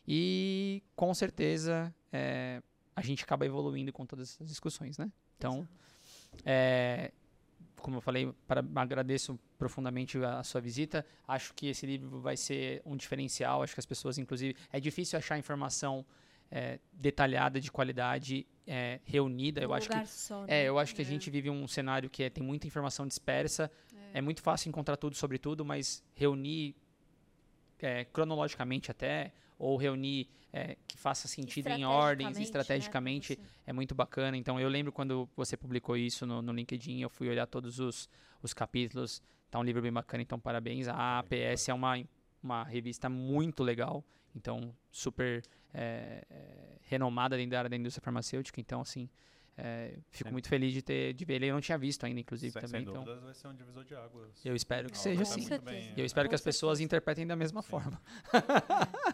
E com certeza é, a gente acaba evoluindo com todas essas discussões, né? Então, é, como eu falei, para, agradeço profundamente a, a sua visita. Acho que esse livro vai ser um diferencial. Acho que as pessoas, inclusive, é difícil achar informação é, detalhada, de qualidade, é, reunida. Eu Num acho que só, é, né? eu acho que a gente vive um cenário que é- tem muita informação dispersa. É. muito fácil encontrar tudo sobre tudo, mas reunir é, cronologicamente até, ou reunir é, que faça sentido em ordens, né, estrategicamente, você. é muito bacana. Então, eu lembro quando você publicou isso no, no LinkedIn, eu fui olhar todos os, os capítulos. Tá um livro bem bacana, então parabéns. A APS é uma, uma revista muito legal, então super é, é, renomada dentro da área da indústria farmacêutica. Então, assim, é, fico Sem- muito feliz de ter de ver ele. Eu não tinha visto ainda, inclusive, Sem, também. sem Então, dúvidas vai ser um divisor de águas. eu espero que seja tá assim. Bem, E eu espero Com que as pessoas certeza. interpretem da mesma Sim. forma.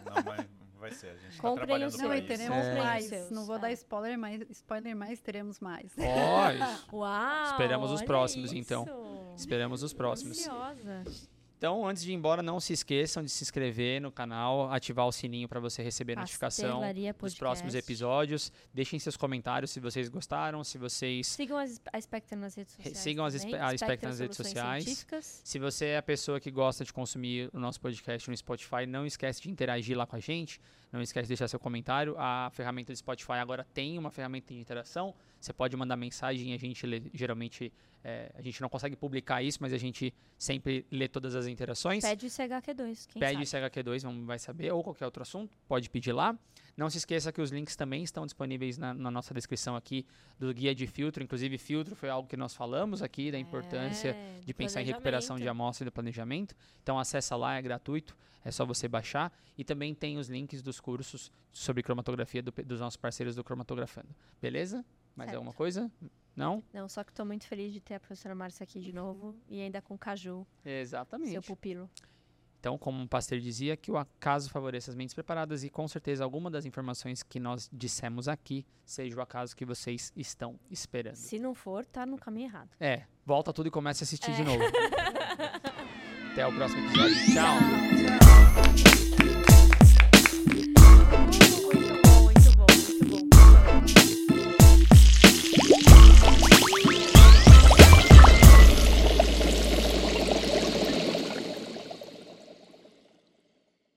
Não, vai, vai ser. A gente Comprem trabalhando os seus. isso. teremos É. mais. Não vou é. dar spoiler, mas spoiler mais teremos mais. Ó, Uau! Esperamos os próximos, então. isso. esperamos os próximos. Ansiosa. Então, antes de ir embora, não se esqueçam de se inscrever no canal, ativar o sininho para você receber a notificação dos próximos episódios. Deixem seus comentários se vocês gostaram, se vocês Sigam as- a Spectre nas redes sociais. sigam as também. A Spectre nas redes sociais. Se você é a pessoa que gosta de consumir o nosso podcast no Spotify, não esquece de interagir lá com a gente. Não esquece de deixar seu comentário. A ferramenta do Spotify agora tem uma ferramenta de interação. Você pode mandar mensagem, a gente lê, geralmente é, a gente não consegue publicar isso, mas a gente sempre lê todas as interações. Pede o CHQ2, quem Pede sabe. o CHQ2, vamos, vai saber, ou qualquer outro assunto, pode pedir lá. Não se esqueça que os links também estão disponíveis na, na nossa descrição aqui do guia de filtro. Inclusive, filtro foi algo que nós falamos aqui, da importância É, de pensar em recuperação de amostra e do planejamento. Então acessa lá, é gratuito, é só você baixar. E também tem os links dos cursos sobre cromatografia do dos nossos parceiros do Cromatografando. Beleza? Mais Certo. alguma coisa? Não? Não, só que estou muito feliz de ter a professora Márcia aqui de novo e ainda com o Caju, Exatamente. seu pupilo. Então, como o Pasteur dizia, que o acaso favoreça as mentes preparadas e com certeza alguma das informações que nós dissemos aqui seja o acaso que vocês estão esperando. Se não for, tá no caminho errado. É, volta tudo e começa a assistir É. de novo. Até o próximo episódio. Tchau. Tchau.